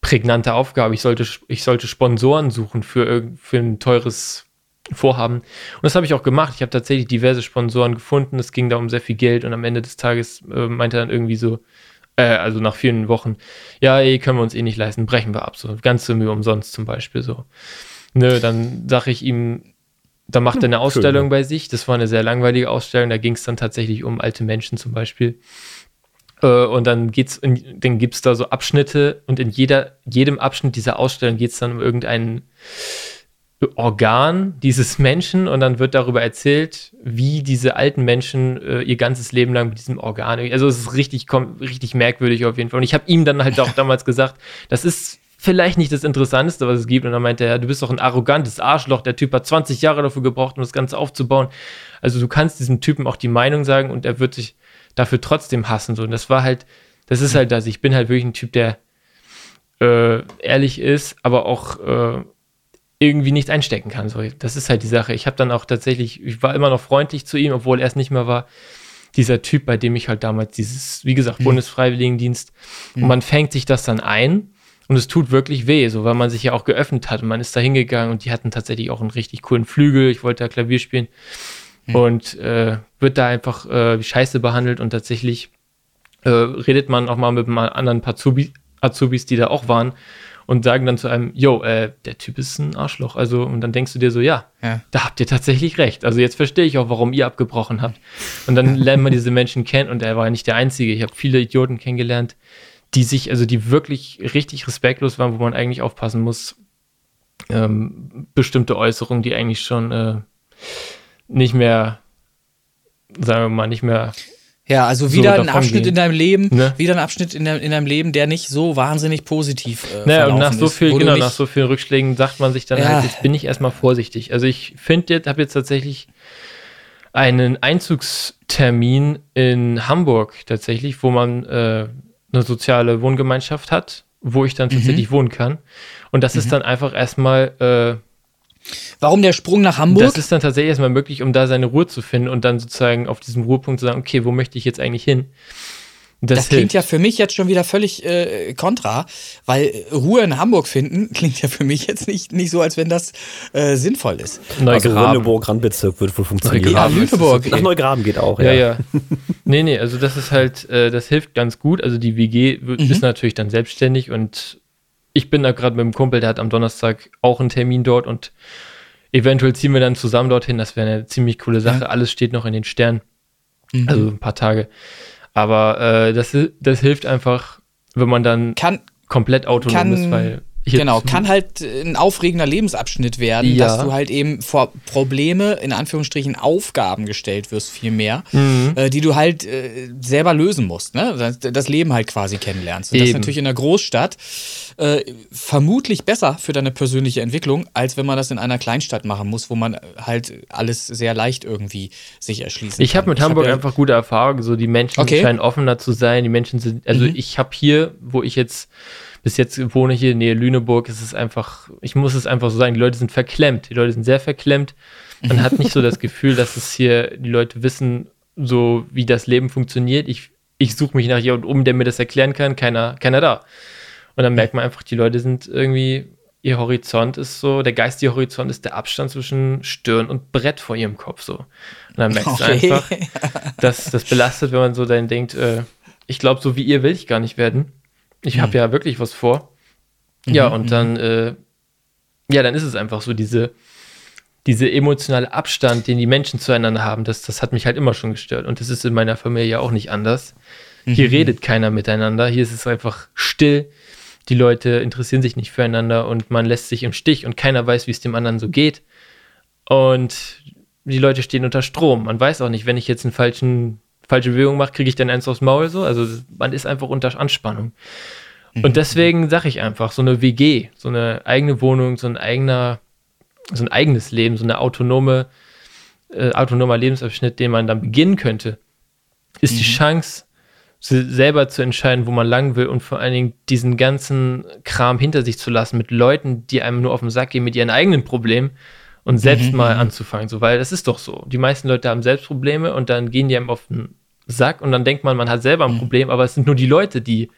E: prägnante Aufgabe. Ich sollte, ich sollte Sponsoren suchen für, für ein teures vorhaben. Und das habe ich auch gemacht. Ich habe tatsächlich diverse Sponsoren gefunden. Es ging da um sehr viel Geld und am Ende des Tages äh, meinte er dann irgendwie so, äh, also nach vielen Wochen, ja, ey, können wir uns eh nicht leisten, brechen wir ab. So ganze Mühe umsonst zum Beispiel so. Nö, dann sage ich ihm, da macht er eine Ausstellung Schön, bei sich. Das war eine sehr langweilige Ausstellung. Da ging es dann tatsächlich um alte Menschen zum Beispiel. Äh, und dann geht's, in, dann gibt es da so Abschnitte und in jeder, jedem Abschnitt dieser Ausstellung geht es dann um irgendeinen Organ dieses Menschen und dann wird darüber erzählt, wie diese alten Menschen äh, ihr ganzes Leben lang mit diesem Organ. Also es ist richtig, richtig merkwürdig auf jeden Fall. Und ich habe ihm dann halt auch damals gesagt, das ist vielleicht nicht das Interessanteste, was es gibt. Und dann meinte er, du bist doch ein arrogantes Arschloch. Der Typ hat 20 Jahre dafür gebraucht, um das Ganze aufzubauen. Also du kannst diesem Typen auch die Meinung sagen und er wird sich dafür trotzdem hassen. So. Und das war halt, das ist halt das. Ich bin halt wirklich ein Typ, der äh, ehrlich ist, aber auch äh, irgendwie nichts einstecken kann. So, das ist halt die Sache. Ich habe dann auch tatsächlich, ich war immer noch freundlich zu ihm, obwohl er es nicht mehr war. Dieser Typ, bei dem ich halt damals dieses, wie gesagt, mhm. Bundesfreiwilligendienst, mhm. und man fängt sich das dann ein und es tut wirklich weh, so weil man sich ja auch geöffnet hat und man ist da hingegangen und die hatten tatsächlich auch einen richtig coolen Flügel. Ich wollte da Klavier spielen mhm. und äh, wird da einfach äh, wie Scheiße behandelt und tatsächlich äh, redet man auch mal mit einem anderen paar Azubis, die da auch waren und sagen dann zu einem, yo, äh, der Typ ist ein Arschloch. Also, und dann denkst du dir so, ja, ja, da habt ihr tatsächlich recht. Also jetzt verstehe ich auch, warum ihr abgebrochen habt. Und dann lernt man diese Menschen kennen und er war ja nicht der Einzige. Ich habe viele Idioten kennengelernt, die sich, also die wirklich richtig respektlos waren, wo man eigentlich aufpassen muss. Ähm, bestimmte Äußerungen, die eigentlich schon äh, nicht mehr, sagen wir mal, nicht mehr
C: ja, also wieder so ein Abschnitt gehen. in deinem Leben, ne? wieder ein Abschnitt in, de, in, deinem Leben, der nicht so wahnsinnig positiv
E: äh, naja, und nach so viel, ist, genau, nach so vielen Rückschlägen sagt man sich dann ja. halt, jetzt bin ich erstmal vorsichtig. Also ich finde jetzt, habe jetzt tatsächlich einen Einzugstermin in Hamburg tatsächlich, wo man äh, eine soziale Wohngemeinschaft hat, wo ich dann mhm. tatsächlich wohnen kann. Und das mhm. ist dann einfach erstmal äh,
C: Warum der Sprung nach Hamburg?
E: Das ist dann tatsächlich erstmal möglich, um da seine Ruhe zu finden und dann sozusagen auf diesem Ruhepunkt zu sagen, okay, wo möchte ich jetzt eigentlich hin?
C: Das, das klingt ja für mich jetzt schon wieder völlig äh, kontra, weil Ruhe in Hamburg finden klingt ja für mich jetzt nicht, nicht so, als wenn das äh, sinnvoll ist.
B: Neugraben. Also Lüneburg Randbezirk wird wohl funktionieren.
C: Ja, Lüneburg.
B: Nach Neugraben geht auch,
E: ja. Ja, ja. nee, nee, also das ist halt, äh, das hilft ganz gut. Also die WG mhm. ist natürlich dann selbstständig und ich bin da gerade mit einem Kumpel, der hat am Donnerstag auch einen Termin dort und eventuell ziehen wir dann zusammen dorthin. Das wäre eine ziemlich coole Sache. Ja. Alles steht noch in den Sternen. Mhm. Also ein paar Tage. Aber äh, das, das hilft einfach, wenn man dann
C: kann,
E: komplett autonom
C: kann,
E: ist, weil
C: genau, kann halt ein aufregender Lebensabschnitt werden, ja. dass du halt eben vor Probleme, in Anführungsstrichen Aufgaben gestellt wirst, vielmehr, mhm. äh, die du halt äh, selber lösen musst, ne? Das, das, Leben halt quasi kennenlernst. Und das ist natürlich in der Großstadt äh, vermutlich besser für deine persönliche Entwicklung, als wenn man das in einer Kleinstadt machen muss, wo man halt alles sehr leicht irgendwie sich erschließen
E: ich kann. Hab ich habe mit Hamburg hab ja einfach gute Erfahrungen, so die Menschen okay. scheinen offener zu sein, die Menschen sind, also mhm. ich habe hier, wo ich jetzt bis jetzt wohne ich hier in Nähe Lüneburg, es ist einfach, ich muss es einfach so sagen, die Leute sind verklemmt. Die Leute sind sehr verklemmt. Man hat nicht so das Gefühl, dass es hier, die Leute wissen, so wie das Leben funktioniert. Ich, ich suche mich nach jemandem um, der mir das erklären kann, keiner, keiner da. Und dann merkt man einfach, die Leute sind irgendwie, ihr Horizont ist so, der geistige Horizont ist der Abstand zwischen Stirn und Brett vor ihrem Kopf so. Und dann merkst okay. du einfach, dass das belastet, wenn man so dann denkt, äh, ich glaube, so wie ihr will ich gar nicht werden. Ich habe mhm. ja wirklich was vor. Ja, mhm, und mhm. dann, äh, ja, dann ist es einfach so, diese, diese emotionale Abstand, den die Menschen zueinander haben, das, das hat mich halt immer schon gestört. Und das ist in meiner Familie auch nicht anders. Hier mhm. redet keiner miteinander. Hier ist es einfach still. Die Leute interessieren sich nicht füreinander und man lässt sich im Stich und keiner weiß, wie es dem anderen so geht. Und die Leute stehen unter Strom. Man weiß auch nicht, wenn ich jetzt einen falschen falsche Bewegung mache, kriege ich dann eins aufs Maul so. Also man ist einfach unter Anspannung. Und mhm. deswegen sage ich einfach, so eine WG, so eine eigene Wohnung, so ein eigener, so ein eigenes Leben, so eine autonome, äh, autonomer Lebensabschnitt, den man dann beginnen könnte, ist mhm. die Chance, selber zu entscheiden, wo man lang will und vor allen Dingen diesen ganzen Kram hinter sich zu lassen mit Leuten, die einem nur auf den Sack gehen mit ihren eigenen Problemen und selbst mhm. mal anzufangen, so, weil das ist doch so. Die meisten Leute haben selbst Probleme und dann gehen die einem auf den Sack und dann denkt man, man hat selber ein mhm. Problem, aber es sind nur die Leute, die,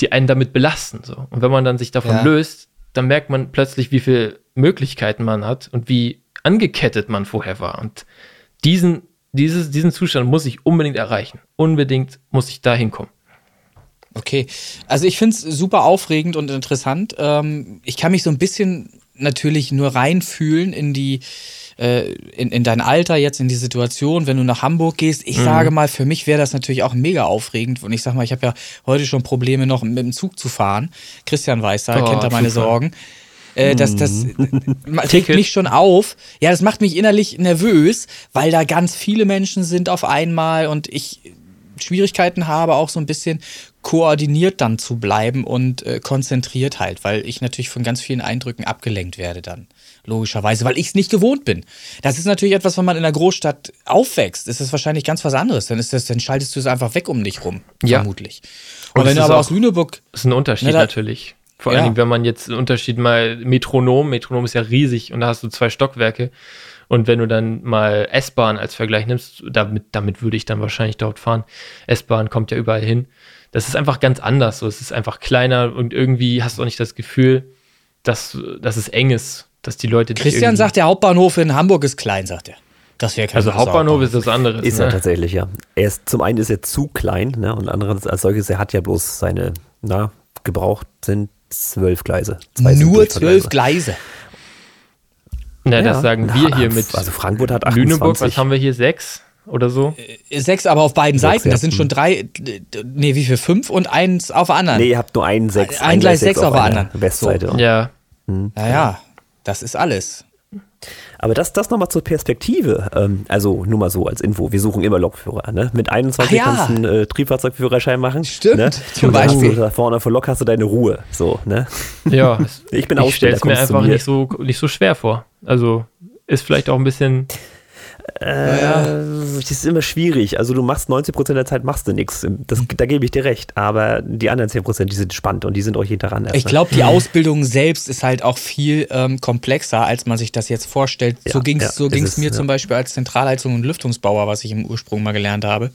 E: die einen damit belasten, so. Und wenn man dann sich davon ja. löst, dann merkt man plötzlich, wie viele Möglichkeiten man hat und wie angekettet man vorher war. Und diesen, dieses, diesen Zustand muss ich unbedingt erreichen. Unbedingt muss ich da hinkommen.
C: Okay, also ich finde es super aufregend und interessant. Ähm, ich kann mich so ein bisschen natürlich nur reinfühlen in die äh, in, in dein Alter jetzt, in die Situation, wenn du nach Hamburg gehst. Ich mhm. sage mal, für mich wäre das natürlich auch mega aufregend. Und ich sag mal, ich habe ja heute schon Probleme noch mit dem Zug zu fahren. Christian weiß da, oh, kennt da meine super. Sorgen. Äh, das das regt mich schon auf. Ja, das macht mich innerlich nervös, weil da ganz viele Menschen sind auf einmal und ich Schwierigkeiten habe, auch so ein bisschen koordiniert dann zu bleiben und äh, konzentriert halt, weil ich natürlich von ganz vielen Eindrücken abgelenkt werde dann. Logischerweise, weil ich es nicht gewohnt bin. Das ist natürlich etwas, wenn man in einer Großstadt aufwächst, ist es wahrscheinlich ganz was anderes. Dann ist das, dann schaltest du es einfach weg um dich rum, ja. vermutlich. Und, und wenn du aber aus Lüneburg.
E: Das ist ein Unterschied na, da, natürlich. Vor ja. allen Dingen, wenn man jetzt einen Unterschied mal Metronom, Metronom ist ja riesig und da hast du zwei Stockwerke. Und wenn du dann mal S-Bahn als Vergleich nimmst, damit, damit würde ich dann wahrscheinlich dort fahren. S-Bahn kommt ja überall hin. Das ist einfach ganz anders. So, es ist einfach kleiner und irgendwie hast du auch nicht das Gefühl, dass, dass es eng ist, dass die Leute.
C: Christian sagt, der Hauptbahnhof in Hamburg ist klein, sagt er.
E: Das wäre Also Hauptbahnhof ist das andere.
B: Ist ne? er tatsächlich, ja. Er ist, zum einen ist er zu klein, ne? Und andererseits als solches, er hat ja bloß seine, na, gebraucht sind zwölf Gleise.
C: Nur zwölf Gleise.
E: Na, ja. das sagen wir hier mit.
B: Also Frankfurt hat 28. Lüneburg,
E: was haben wir hier? Sechs oder so?
C: Äh, sechs, aber auf beiden sechs, Seiten. Das sind schon drei. Nee, wie viel? Fünf und eins auf der anderen.
B: Nee, ihr habt nur einen sechs.
C: Ein, ein Gleis sechs auf, auf der anderen.
B: Westseite.
E: So. Ja.
C: Hm. Naja, das ist alles.
B: Aber das, das nochmal zur Perspektive. Ähm, also nur mal so als Info. Wir suchen immer Lokführer. Ne? Mit 21 ja. kannst du einen äh, Triebfahrzeugführerschein machen.
C: Stimmt.
B: Ne? Zum Beispiel. Da vorne vor Lok hast du deine Ruhe. So, ne?
E: Ja. ich bin Ich stelle es mir einfach nicht so, nicht so schwer vor. Also ist vielleicht auch ein bisschen
B: äh, ja. Das ist immer schwierig. Also du machst 90% der Zeit machst du nichts. Da gebe ich dir recht. Aber die anderen 10%, die sind spannend und die sind auch jeden Tag anders.
C: Ich glaube, die mhm. Ausbildung selbst ist halt auch viel ähm, komplexer, als man sich das jetzt vorstellt. Ja, so ging es ja, so ging's mir zum Beispiel als Zentralheizung und Lüftungsbauer, was ich im Ursprung mal gelernt habe.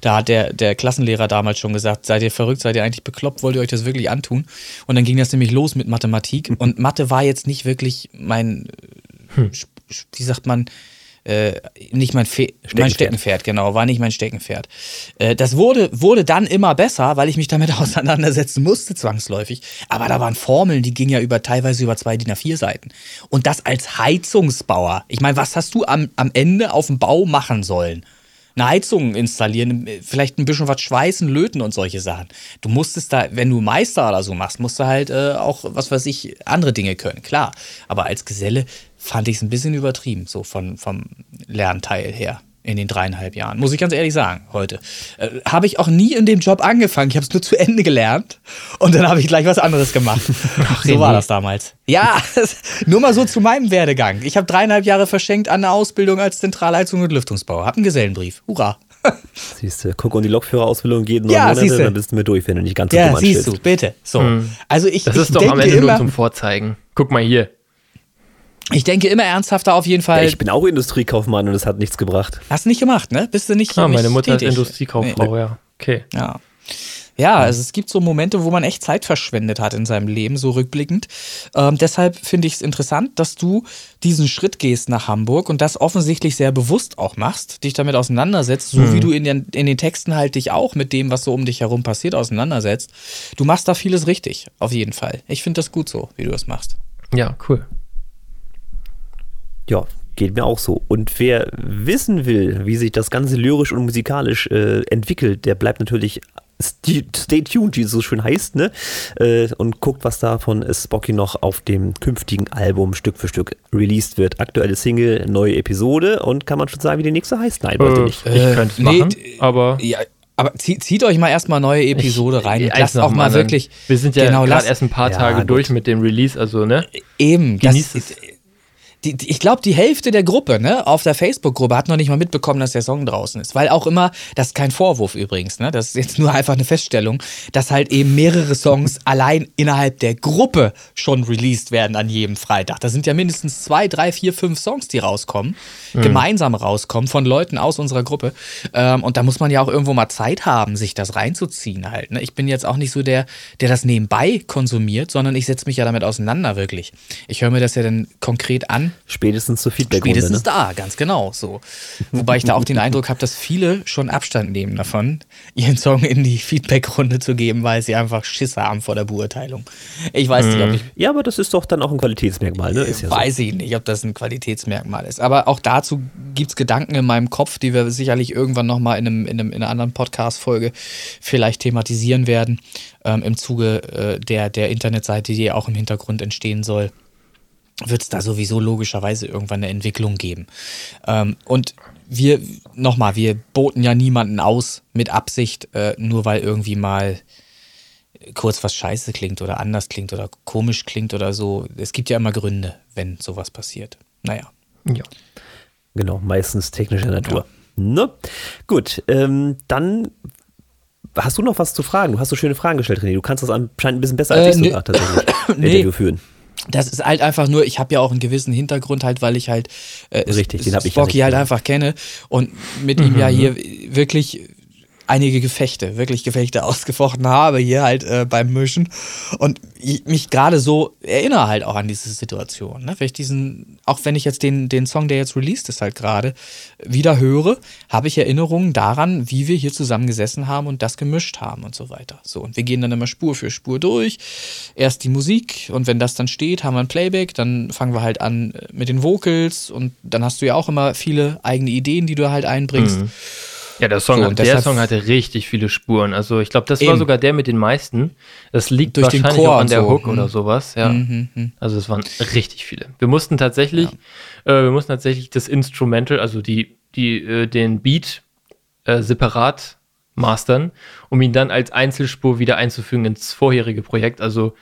C: Da hat der, der Klassenlehrer damals schon gesagt, seid ihr verrückt, seid ihr eigentlich bekloppt, wollt ihr euch das wirklich antun? Und dann ging das nämlich los mit Mathematik. Und Mathe war jetzt nicht wirklich mein, hm. wie sagt man, äh, nicht mein, Fe Steckenpferd. mein Steckenpferd, genau, war nicht mein Steckenpferd. Äh, das wurde, wurde dann immer besser, weil ich mich damit auseinandersetzen musste, zwangsläufig. Aber da waren Formeln, die gingen ja über teilweise über zwei DIN A4 Seiten. Und das als Heizungsbauer. Ich meine, was hast du am, am Ende auf dem Bau machen sollen? eine Heizung installieren, vielleicht ein bisschen was schweißen, löten und solche Sachen. Du musstest da, wenn du Meister oder so machst, musst du halt äh, auch, was weiß ich, andere Dinge können, klar. Aber als Geselle fand ich es ein bisschen übertrieben, so von, vom Lernteil her in den dreieinhalb Jahren, muss ich ganz ehrlich sagen, heute. Äh, habe ich auch nie in dem Job angefangen. Ich habe es nur zu Ende gelernt und dann habe ich gleich was anderes gemacht. Ach, so war das damals. Ja, nur mal so zu meinem Werdegang. Ich habe dreieinhalb Jahre verschenkt an der Ausbildung als Zentralheizung und Lüftungsbauer. Hab einen Gesellenbrief. Hurra.
B: Siehst du, guck, und die Lokführerausbildung geht neun ja, Monate, siehste. dann bist du mir durch, wenn du nicht ganz so
C: Ja, siehst du, bitte. So. Hm. Also ich,
E: das
C: ich
E: ist doch am Ende immer, nur zum Vorzeigen. Guck mal hier.
C: Ich denke immer ernsthafter auf jeden Fall. Ja,
B: ich bin auch Industriekaufmann und es hat nichts gebracht.
C: Hast du nicht gemacht, ne? Bist du nicht.
E: Ah, meine Mutter tätig? ist Industriekauffrau, nee. ja. Okay.
C: Ja. Ja, also es gibt so Momente, wo man echt Zeit verschwendet hat in seinem Leben, so rückblickend. Ähm, deshalb finde ich es interessant, dass du diesen Schritt gehst nach Hamburg und das offensichtlich sehr bewusst auch machst, dich damit auseinandersetzt, so mhm. wie du in den, in den Texten halt dich auch mit dem, was so um dich herum passiert, auseinandersetzt. Du machst da vieles richtig, auf jeden Fall. Ich finde das gut so, wie du das machst.
E: Ja, cool.
B: Ja, geht mir auch so. Und wer wissen will, wie sich das Ganze lyrisch und musikalisch äh, entwickelt, der bleibt natürlich stay tuned, wie es so schön heißt, ne? Äh, und guckt, was da von Spocky noch auf dem künftigen Album Stück für Stück released wird. Aktuelle Single, neue Episode und kann man schon sagen, wie die nächste heißt? Nein,
E: wollte äh, nicht. Ich könnte es machen, nee, aber.
C: Ja, aber zieht, zieht euch mal erstmal neue Episode rein.
E: Ich, lasst auch mal wirklich. Wir sind ja genau, gerade erst ein paar Tage ja, durch mit dem Release, also ne?
C: Eben. Genießt das, es die, die, ich glaube, die Hälfte der Gruppe, ne, auf der Facebook-Gruppe hat noch nicht mal mitbekommen, dass der Song draußen ist. Weil auch immer, das ist kein Vorwurf übrigens, ne, das ist jetzt nur einfach eine Feststellung, dass halt eben mehrere Songs allein innerhalb der Gruppe schon released werden an jedem Freitag. Da sind ja mindestens zwei, drei, vier, fünf Songs, die rauskommen, mhm. gemeinsam rauskommen von Leuten aus unserer Gruppe. Ähm, und da muss man ja auch irgendwo mal Zeit haben, sich das reinzuziehen halt. Ne? Ich bin jetzt auch nicht so der, der das nebenbei konsumiert, sondern ich setze mich ja damit auseinander wirklich. Ich höre mir das ja dann konkret an
B: Spätestens zur feedback
C: Spätestens ne? da, ganz genau so. Wobei ich da auch den Eindruck habe, dass viele schon Abstand nehmen davon, ihren Song in die Feedback-Runde zu geben, weil sie einfach Schisse haben vor der Beurteilung. Ich weiß nicht, ob mhm. ich.
B: Ja, aber das ist doch dann auch ein Qualitätsmerkmal, ne?
C: Ja weiß so. ich nicht, ob das ein Qualitätsmerkmal ist. Aber auch dazu gibt es Gedanken in meinem Kopf, die wir sicherlich irgendwann nochmal in, einem, in, einem, in einer anderen Podcast-Folge vielleicht thematisieren werden, ähm, im Zuge äh, der, der Internetseite, die auch im Hintergrund entstehen soll. Wird es da sowieso logischerweise irgendwann eine Entwicklung geben. Ähm, und wir, nochmal, wir boten ja niemanden aus mit Absicht, äh, nur weil irgendwie mal kurz was scheiße klingt oder anders klingt oder komisch klingt oder so. Es gibt ja immer Gründe, wenn sowas passiert. Naja.
B: Ja. Genau, meistens technischer Natur. Ja. Ne? Gut, ähm, dann hast du noch was zu fragen? Du hast so schöne Fragen gestellt, René. Du kannst das anscheinend ein bisschen besser als äh, ich sogar tatsächlich nee. Interview führen.
C: Das ist halt einfach nur, ich habe ja auch einen gewissen Hintergrund halt, weil ich halt
B: äh, Richtig, den hab
C: ich Spocky halt einfach kenne und mit mhm. ihm ja hier wirklich einige Gefechte, wirklich Gefechte ausgefochten habe hier halt äh, beim Mischen und ich mich gerade so erinnere halt auch an diese Situation. Ne? Wenn ich diesen, auch wenn ich jetzt den, den Song, der jetzt released ist, halt gerade wieder höre, habe ich Erinnerungen daran, wie wir hier zusammengesessen haben und das gemischt haben und so weiter. So, und wir gehen dann immer Spur für Spur durch. Erst die Musik und wenn das dann steht, haben wir ein Playback, dann fangen wir halt an mit den Vocals und dann hast du ja auch immer viele eigene Ideen, die du halt einbringst. Mhm.
E: Ja, der Song, so, der Song hatte richtig viele Spuren. Also ich glaube, das Eben. war sogar der mit den meisten. Das liegt Durch wahrscheinlich den Chor auch an der so. Hook mhm. oder sowas. Ja. Mhm, mhm. Also es waren richtig viele. Wir mussten tatsächlich, ja. äh, wir mussten tatsächlich das Instrumental, also die, die, äh, den Beat äh, separat mastern, um ihn dann als Einzelspur wieder einzufügen ins vorherige Projekt. Also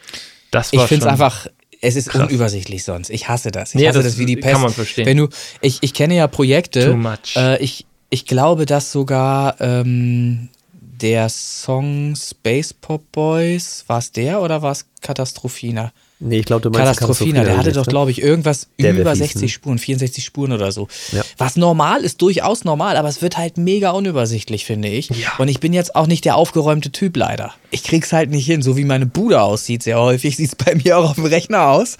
E: das war
C: Ich finde es einfach, es ist Krass. unübersichtlich sonst. Ich hasse das. Ich nee, hasse das, das, wie die Pest.
E: Kann man verstehen.
C: Wenn du, ich, ich kenne ja Projekte. Too much. Äh, ich, ich glaube, dass sogar ähm, der Song Space Pop Boys, war es der oder war es Katastrophina?
B: Nee, ich glaube, du meinst
C: Katastrophina, der hatte doch, ne? glaube ich, irgendwas der über 60 ne? Spuren, 64 Spuren oder so. Ja. Was normal ist, durchaus normal, aber es wird halt mega unübersichtlich, finde ich. Ja. Und ich bin jetzt auch nicht der aufgeräumte Typ leider. Ich krieg's halt nicht hin, so wie meine Bude aussieht. Sehr häufig sieht es bei mir auch auf dem Rechner aus.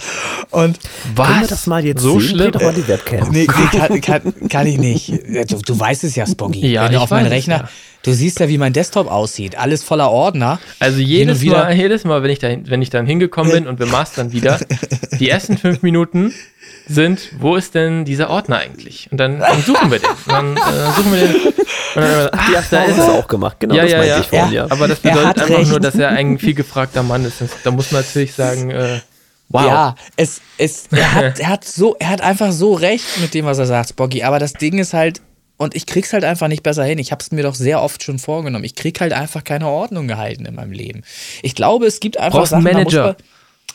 C: Und
B: was? Können wir das mal jetzt so sehen? schlimm? Doch mal die Webcam.
C: Nee, nee kann, kann, kann, ich nicht. Du, du weißt es ja, Spoggy. Ja, Wenn du auf meinen Rechner. Ja Du siehst ja, wie mein Desktop aussieht. Alles voller Ordner.
E: Also jedes Mal, jedes Mal, wenn ich, da, wenn ich dann hingekommen bin und wir mastern wieder, die ersten fünf Minuten sind, wo ist denn dieser Ordner eigentlich? Und dann, dann suchen wir den. Und dann äh, suchen wir den. Und
B: dann, ach, ach, da ist es auch gemacht. Genau,
E: ja, das ja, ja. ich vorhin, ja. Aber das bedeutet einfach recht. nur, dass er ein viel gefragter Mann ist. Da muss man natürlich sagen, äh, Wow.
C: Ja, es, es, er, hat, er, hat so, er hat einfach so recht mit dem, was er sagt, Spoggy. Aber das Ding ist halt, und ich krieg's halt einfach nicht besser hin. Ich habe es mir doch sehr oft schon vorgenommen. Ich krieg halt einfach keine Ordnung gehalten in meinem Leben. Ich glaube, es gibt einfach
E: Brauchst Sachen, einen Manager.
C: Man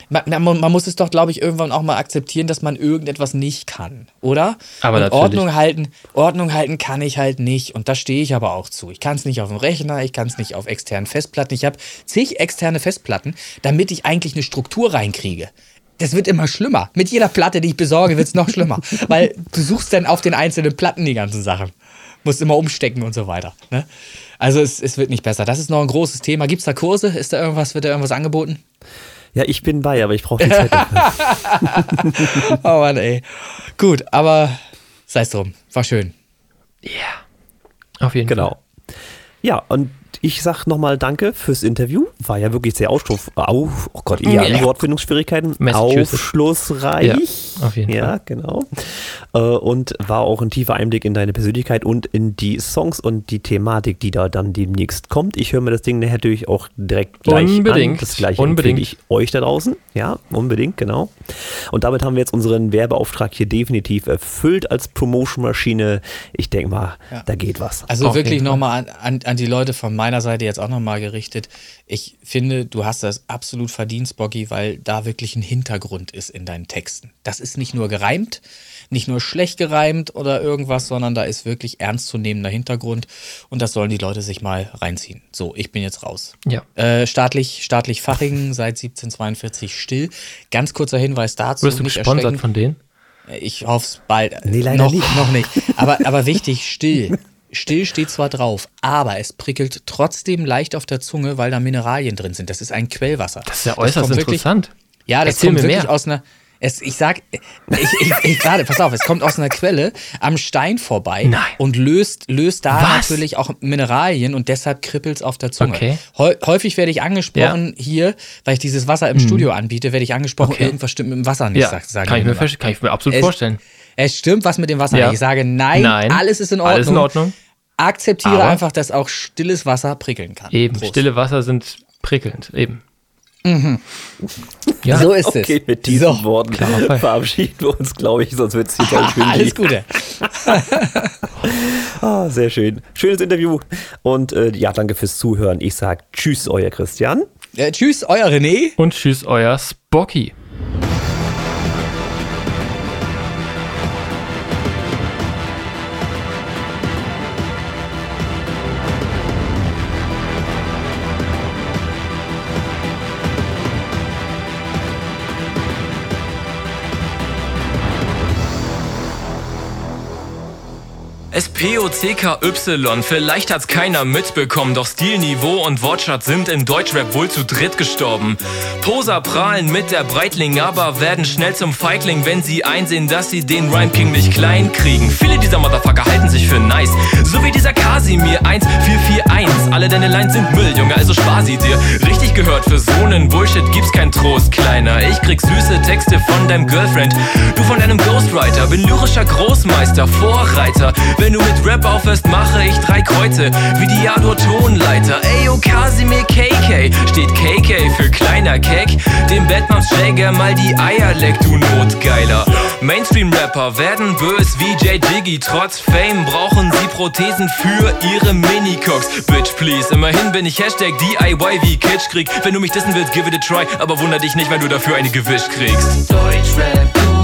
C: muss, man, man, muss es doch, glaube ich, irgendwann auch mal akzeptieren, dass man irgendetwas nicht kann, oder?
E: Aber
C: natürlich. Ordnung halten, Ordnung halten kann ich halt nicht. Und da stehe ich aber auch zu. Ich kann es nicht auf dem Rechner, ich kann es nicht auf externen Festplatten. Ich habe zig externe Festplatten, damit ich eigentlich eine Struktur reinkriege das wird immer schlimmer. Mit jeder Platte, die ich besorge, wird es noch schlimmer. Weil du suchst dann auf den einzelnen Platten die ganzen Sachen. Musst immer umstecken und so weiter. Ne? Also es, es wird nicht besser. Das ist noch ein großes Thema. Gibt es da Kurse? Ist da irgendwas, wird da irgendwas angeboten?
B: Ja, ich bin bei, aber ich brauche die Zeit
C: dafür. oh Mann, ey. Gut, aber sei es drum. War schön.
E: Ja. Yeah. Auf jeden
B: genau. Fall. Genau. Ja, und ich sag nochmal Danke fürs Interview. War ja wirklich sehr ausstoff, auf, oh Gott, ja, ja. Wortfindungsschwierigkeiten. Aufschlussreich. Ja, auf jeden ja Fall. genau. Äh, und war auch ein tiefer Einblick in deine Persönlichkeit und in die Songs und die Thematik, die da dann demnächst kommt. Ich höre mir das Ding natürlich auch direkt gleich
E: unbedingt.
B: an. Das gleiche unbedingt. ich euch da draußen. Ja, unbedingt, genau. Und damit haben wir jetzt unseren Werbeauftrag hier definitiv erfüllt als Promotion-Maschine. Ich denke mal, ja. da geht was.
C: Also auf wirklich nochmal an, an, an die Leute von meiner meiner Seite jetzt auch nochmal gerichtet. Ich finde, du hast das absolut verdient, Spocky, weil da wirklich ein Hintergrund ist in deinen Texten. Das ist nicht nur gereimt, nicht nur schlecht gereimt oder irgendwas, sondern da ist wirklich ernstzunehmender Hintergrund und das sollen die Leute sich mal reinziehen. So, ich bin jetzt raus.
E: Ja.
C: Äh, staatlich, staatlich Fachingen seit 1742 still. Ganz kurzer Hinweis dazu.
E: Wirst du gesponsert von denen?
C: Ich hoffe es bald.
B: Nee, leider
C: noch,
B: nicht.
C: Noch nicht. Aber, aber wichtig, still. Still steht zwar drauf, aber es prickelt trotzdem leicht auf der Zunge, weil da Mineralien drin sind. Das ist ein Quellwasser.
E: Das ist ja äußerst interessant.
C: Wirklich, ja, das Erzähl kommt wirklich mehr. aus einer. Es, ich sag, ich, ich, ich, warte, pass auf, es kommt aus einer Quelle am Stein vorbei
E: Nein.
C: und löst, löst da Was? natürlich auch Mineralien und deshalb kribbelt es auf der Zunge.
E: Okay.
C: Häufig werde ich angesprochen ja. hier, weil ich dieses Wasser im hm. Studio anbiete, werde ich angesprochen, okay. irgendwas stimmt mit dem Wasser nicht,
E: ja. sag, sagen kann, ich mir, kann ich mir absolut es, vorstellen.
C: Es stimmt was mit dem Wasser. Ja. Ich sage nein, nein, alles ist in Ordnung. Alles
E: in Ordnung
C: akzeptiere Aber einfach, dass auch stilles Wasser prickeln kann.
E: Eben, Prost. stille Wasser sind prickelnd, eben.
C: Mhm. Ja, so ist okay,
B: es. mit diesen so. Worten Klar, verabschieden wir uns, glaube ich, sonst wird es hier ganz schön.
C: Alles Gute.
B: ah, sehr schön. Schönes Interview. Und äh, ja, danke fürs Zuhören. Ich sage Tschüss, euer Christian.
C: Äh, tschüss, euer René.
F: Und tschüss, euer Spocky.
E: S-P-O-C-K-Y, vielleicht hat's keiner mitbekommen, doch Stilniveau und Wortschatz sind im Deutschrap wohl zu dritt gestorben. Poser prahlen mit der Breitling, aber werden schnell zum Feigling, wenn sie einsehen, dass sie den Rhyme King nicht klein kriegen. Viele dieser Motherfucker halten sich für nice, so wie dieser Kasimir 1441. Alle deine Lines sind Müll, Junge, also spar sie dir. Richtig gehört, für so nen Bullshit gibt's kein Trost, Kleiner. Ich krieg süße Texte von deinem Girlfriend, du von deinem Ghostwriter. Bin lyrischer Großmeister, Vorreiter. Wenn du mit Rap aufhörst, mache ich drei Kreuze wie die Tonleiter. Ayo, Casimir KK steht KK für kleiner Keck. Dem Batmans Jäger mal die Eier leckt, du Notgeiler. Mainstream-Rapper werden bös wie J. Diggy. Trotz Fame brauchen sie Prothesen für ihre Minicocks. Bitch, please. Immerhin bin ich Hashtag DIY wie Kitschkrieg. Wenn du mich dissen willst, give it a try. Aber wunder dich nicht, wenn du dafür eine Gewisch kriegst.
G: Deutschrap, du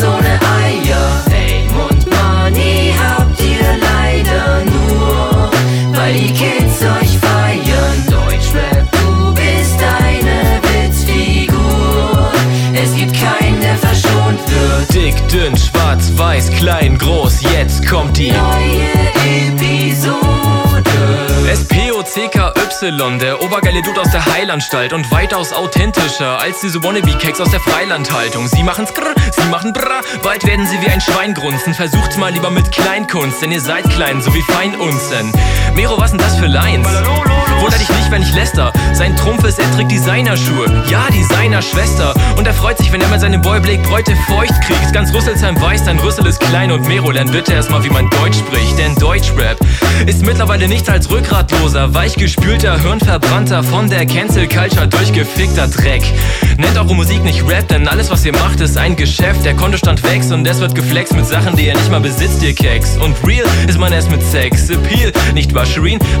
G: ohne Eier. Fame und Money habt ihr leider nur, weil die Kids euch feiern. Deutschrap, du bist eine Witzfigur. Es gibt keinen, der verschont wird.
E: Dick, dünn, schwarz, weiß, klein, groß, jetzt kommt die
G: neue Episode.
E: SPOCKY, der obergeile Dude aus der Heilanstalt und weitaus authentischer als diese Wannabe-Cakes aus der Freilandhaltung. Sie machen's grrr, sie machen brrr, bald werden sie wie ein Schwein grunzen. Versucht's mal lieber mit Kleinkunst, denn ihr seid klein, so wie Feinunzen. Mero, was denn das für Lines? Wunder dich nicht, wenn ich läster. Sein Trumpf ist, er trägt Designerschuhe. Ja, Designer-Schwester. Und er freut sich, wenn er mal seine Boyblake Bräute feucht kriegt. Ganz Rüsselsheim weiß, dein Rüssel ist klein und Mero lernt bitte erstmal, wie man Deutsch spricht. Denn Deutschrap ist mittlerweile nichts als rückgratloser, weichgespülter, hirnverbrannter, von der Cancel Culture durchgefickter Dreck. Nennt eure Musik nicht Rap, denn alles, was ihr macht, ist ein Geschäft. Der Kontostand wächst und es wird geflext mit Sachen, die ihr nicht mal besitzt, ihr Keks. Und real ist man erst mit Sex. Appeal, nicht wahr?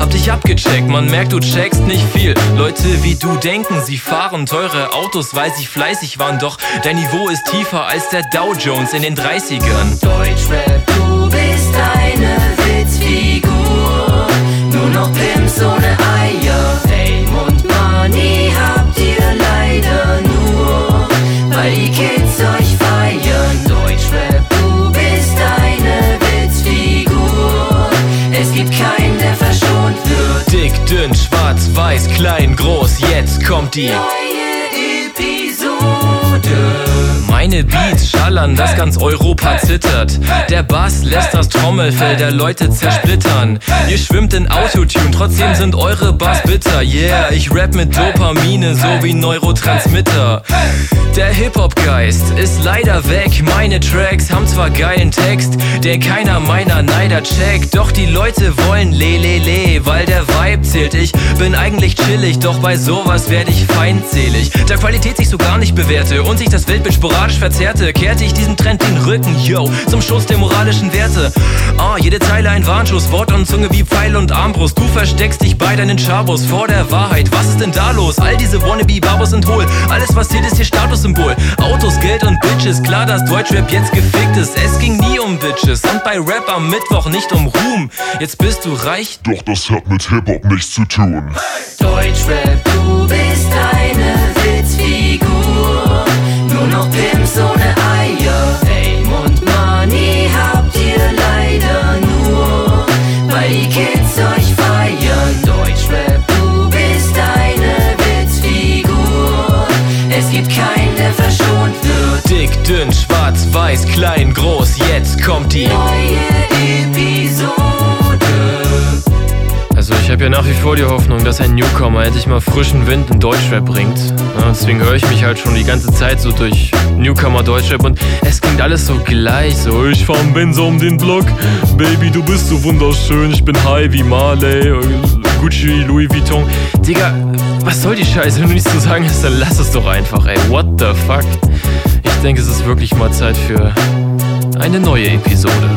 E: Hab dich abgecheckt, man merkt, du checkst nicht viel. Leute wie du denken, sie fahren teure Autos, weil sie fleißig waren, doch dein Niveau ist tiefer als der Dow Jones in den 30ern.
G: Deutschrap, du bist eine Witzfigur, nur noch Pimps ohne Eier. Money habt ihr leider nur, weil die Kids euch feiern. Deutschrap, du bist eine Witzfigur, es gibt keinen, der verschont wird.
E: Dick, dünn, schwarz, weiß, klein, groß, jetzt kommt die
G: neue Episode.
E: Meine Beats schallern, dass ganz Europa zittert. Der Bass lässt das Trommelfell der Leute zersplittern. Ihr schwimmt in Autotune, trotzdem sind eure Bass bitter. Yeah, ich rap mit Dopamine, so wie Neurotransmitter. Der Hip-Hop-Geist ist leider weg. Meine Tracks haben zwar geilen Text, der keiner meiner Neider checkt. Doch die Leute wollen le le le, weil der Vibe zählt. Ich bin eigentlich chillig, doch bei sowas werde ich feindselig. Da Qualität sich so gar nicht bewährte und sich das Weltbild sporadisch moralisch Verzerrte, kehrte ich diesem Trend den Rücken, yo, zum Schuss der moralischen Werte. Ah, jede Zeile ein Warnschuss, Wort und Zunge wie Pfeil und Armbrust. Du versteckst dich bei deinen Chabos vor der Wahrheit. Was ist denn da los? All diese Wannabe-Babos sind hohl. Alles, was zählt, ist hier Statussymbol. Autos, Geld und Bitches. Klar, dass Deutschrap jetzt gefickt ist. Es ging nie um Bitches und bei Rap am Mittwoch nicht um Ruhm. Jetzt bist du reich.
H: Doch das hat mit Hip-Hop nichts zu tun.
G: Deutschrap, du bist eine Pimps ohne Eier. Fame und Money habt ihr leider nur, weil die Kids euch feiern. Deutschrap, du bist eine Witzfigur. Es gibt keinen, der verschont wird.
E: Dick, dünn, schwarz, weiß, klein, groß, jetzt kommt die
G: neue Episode.
F: Also ich habe ja nach wie vor die Hoffnung, dass ein Newcomer endlich mal frischen Wind in Deutschrap bringt. Ja, deswegen höre ich mich halt schon die ganze Zeit so durch Newcomer Deutschrap und es klingt alles so gleich. So, ich fahr Benzer um den Block. Baby, du bist so wunderschön. Ich bin high wie Marley.
E: Gucci, Louis Vuitton. Digga, was soll die Scheiße? Wenn du nichts zu sagen hast, dann lass es doch einfach, ey. What the fuck? Ich denke, es ist wirklich mal Zeit für eine neue Episode.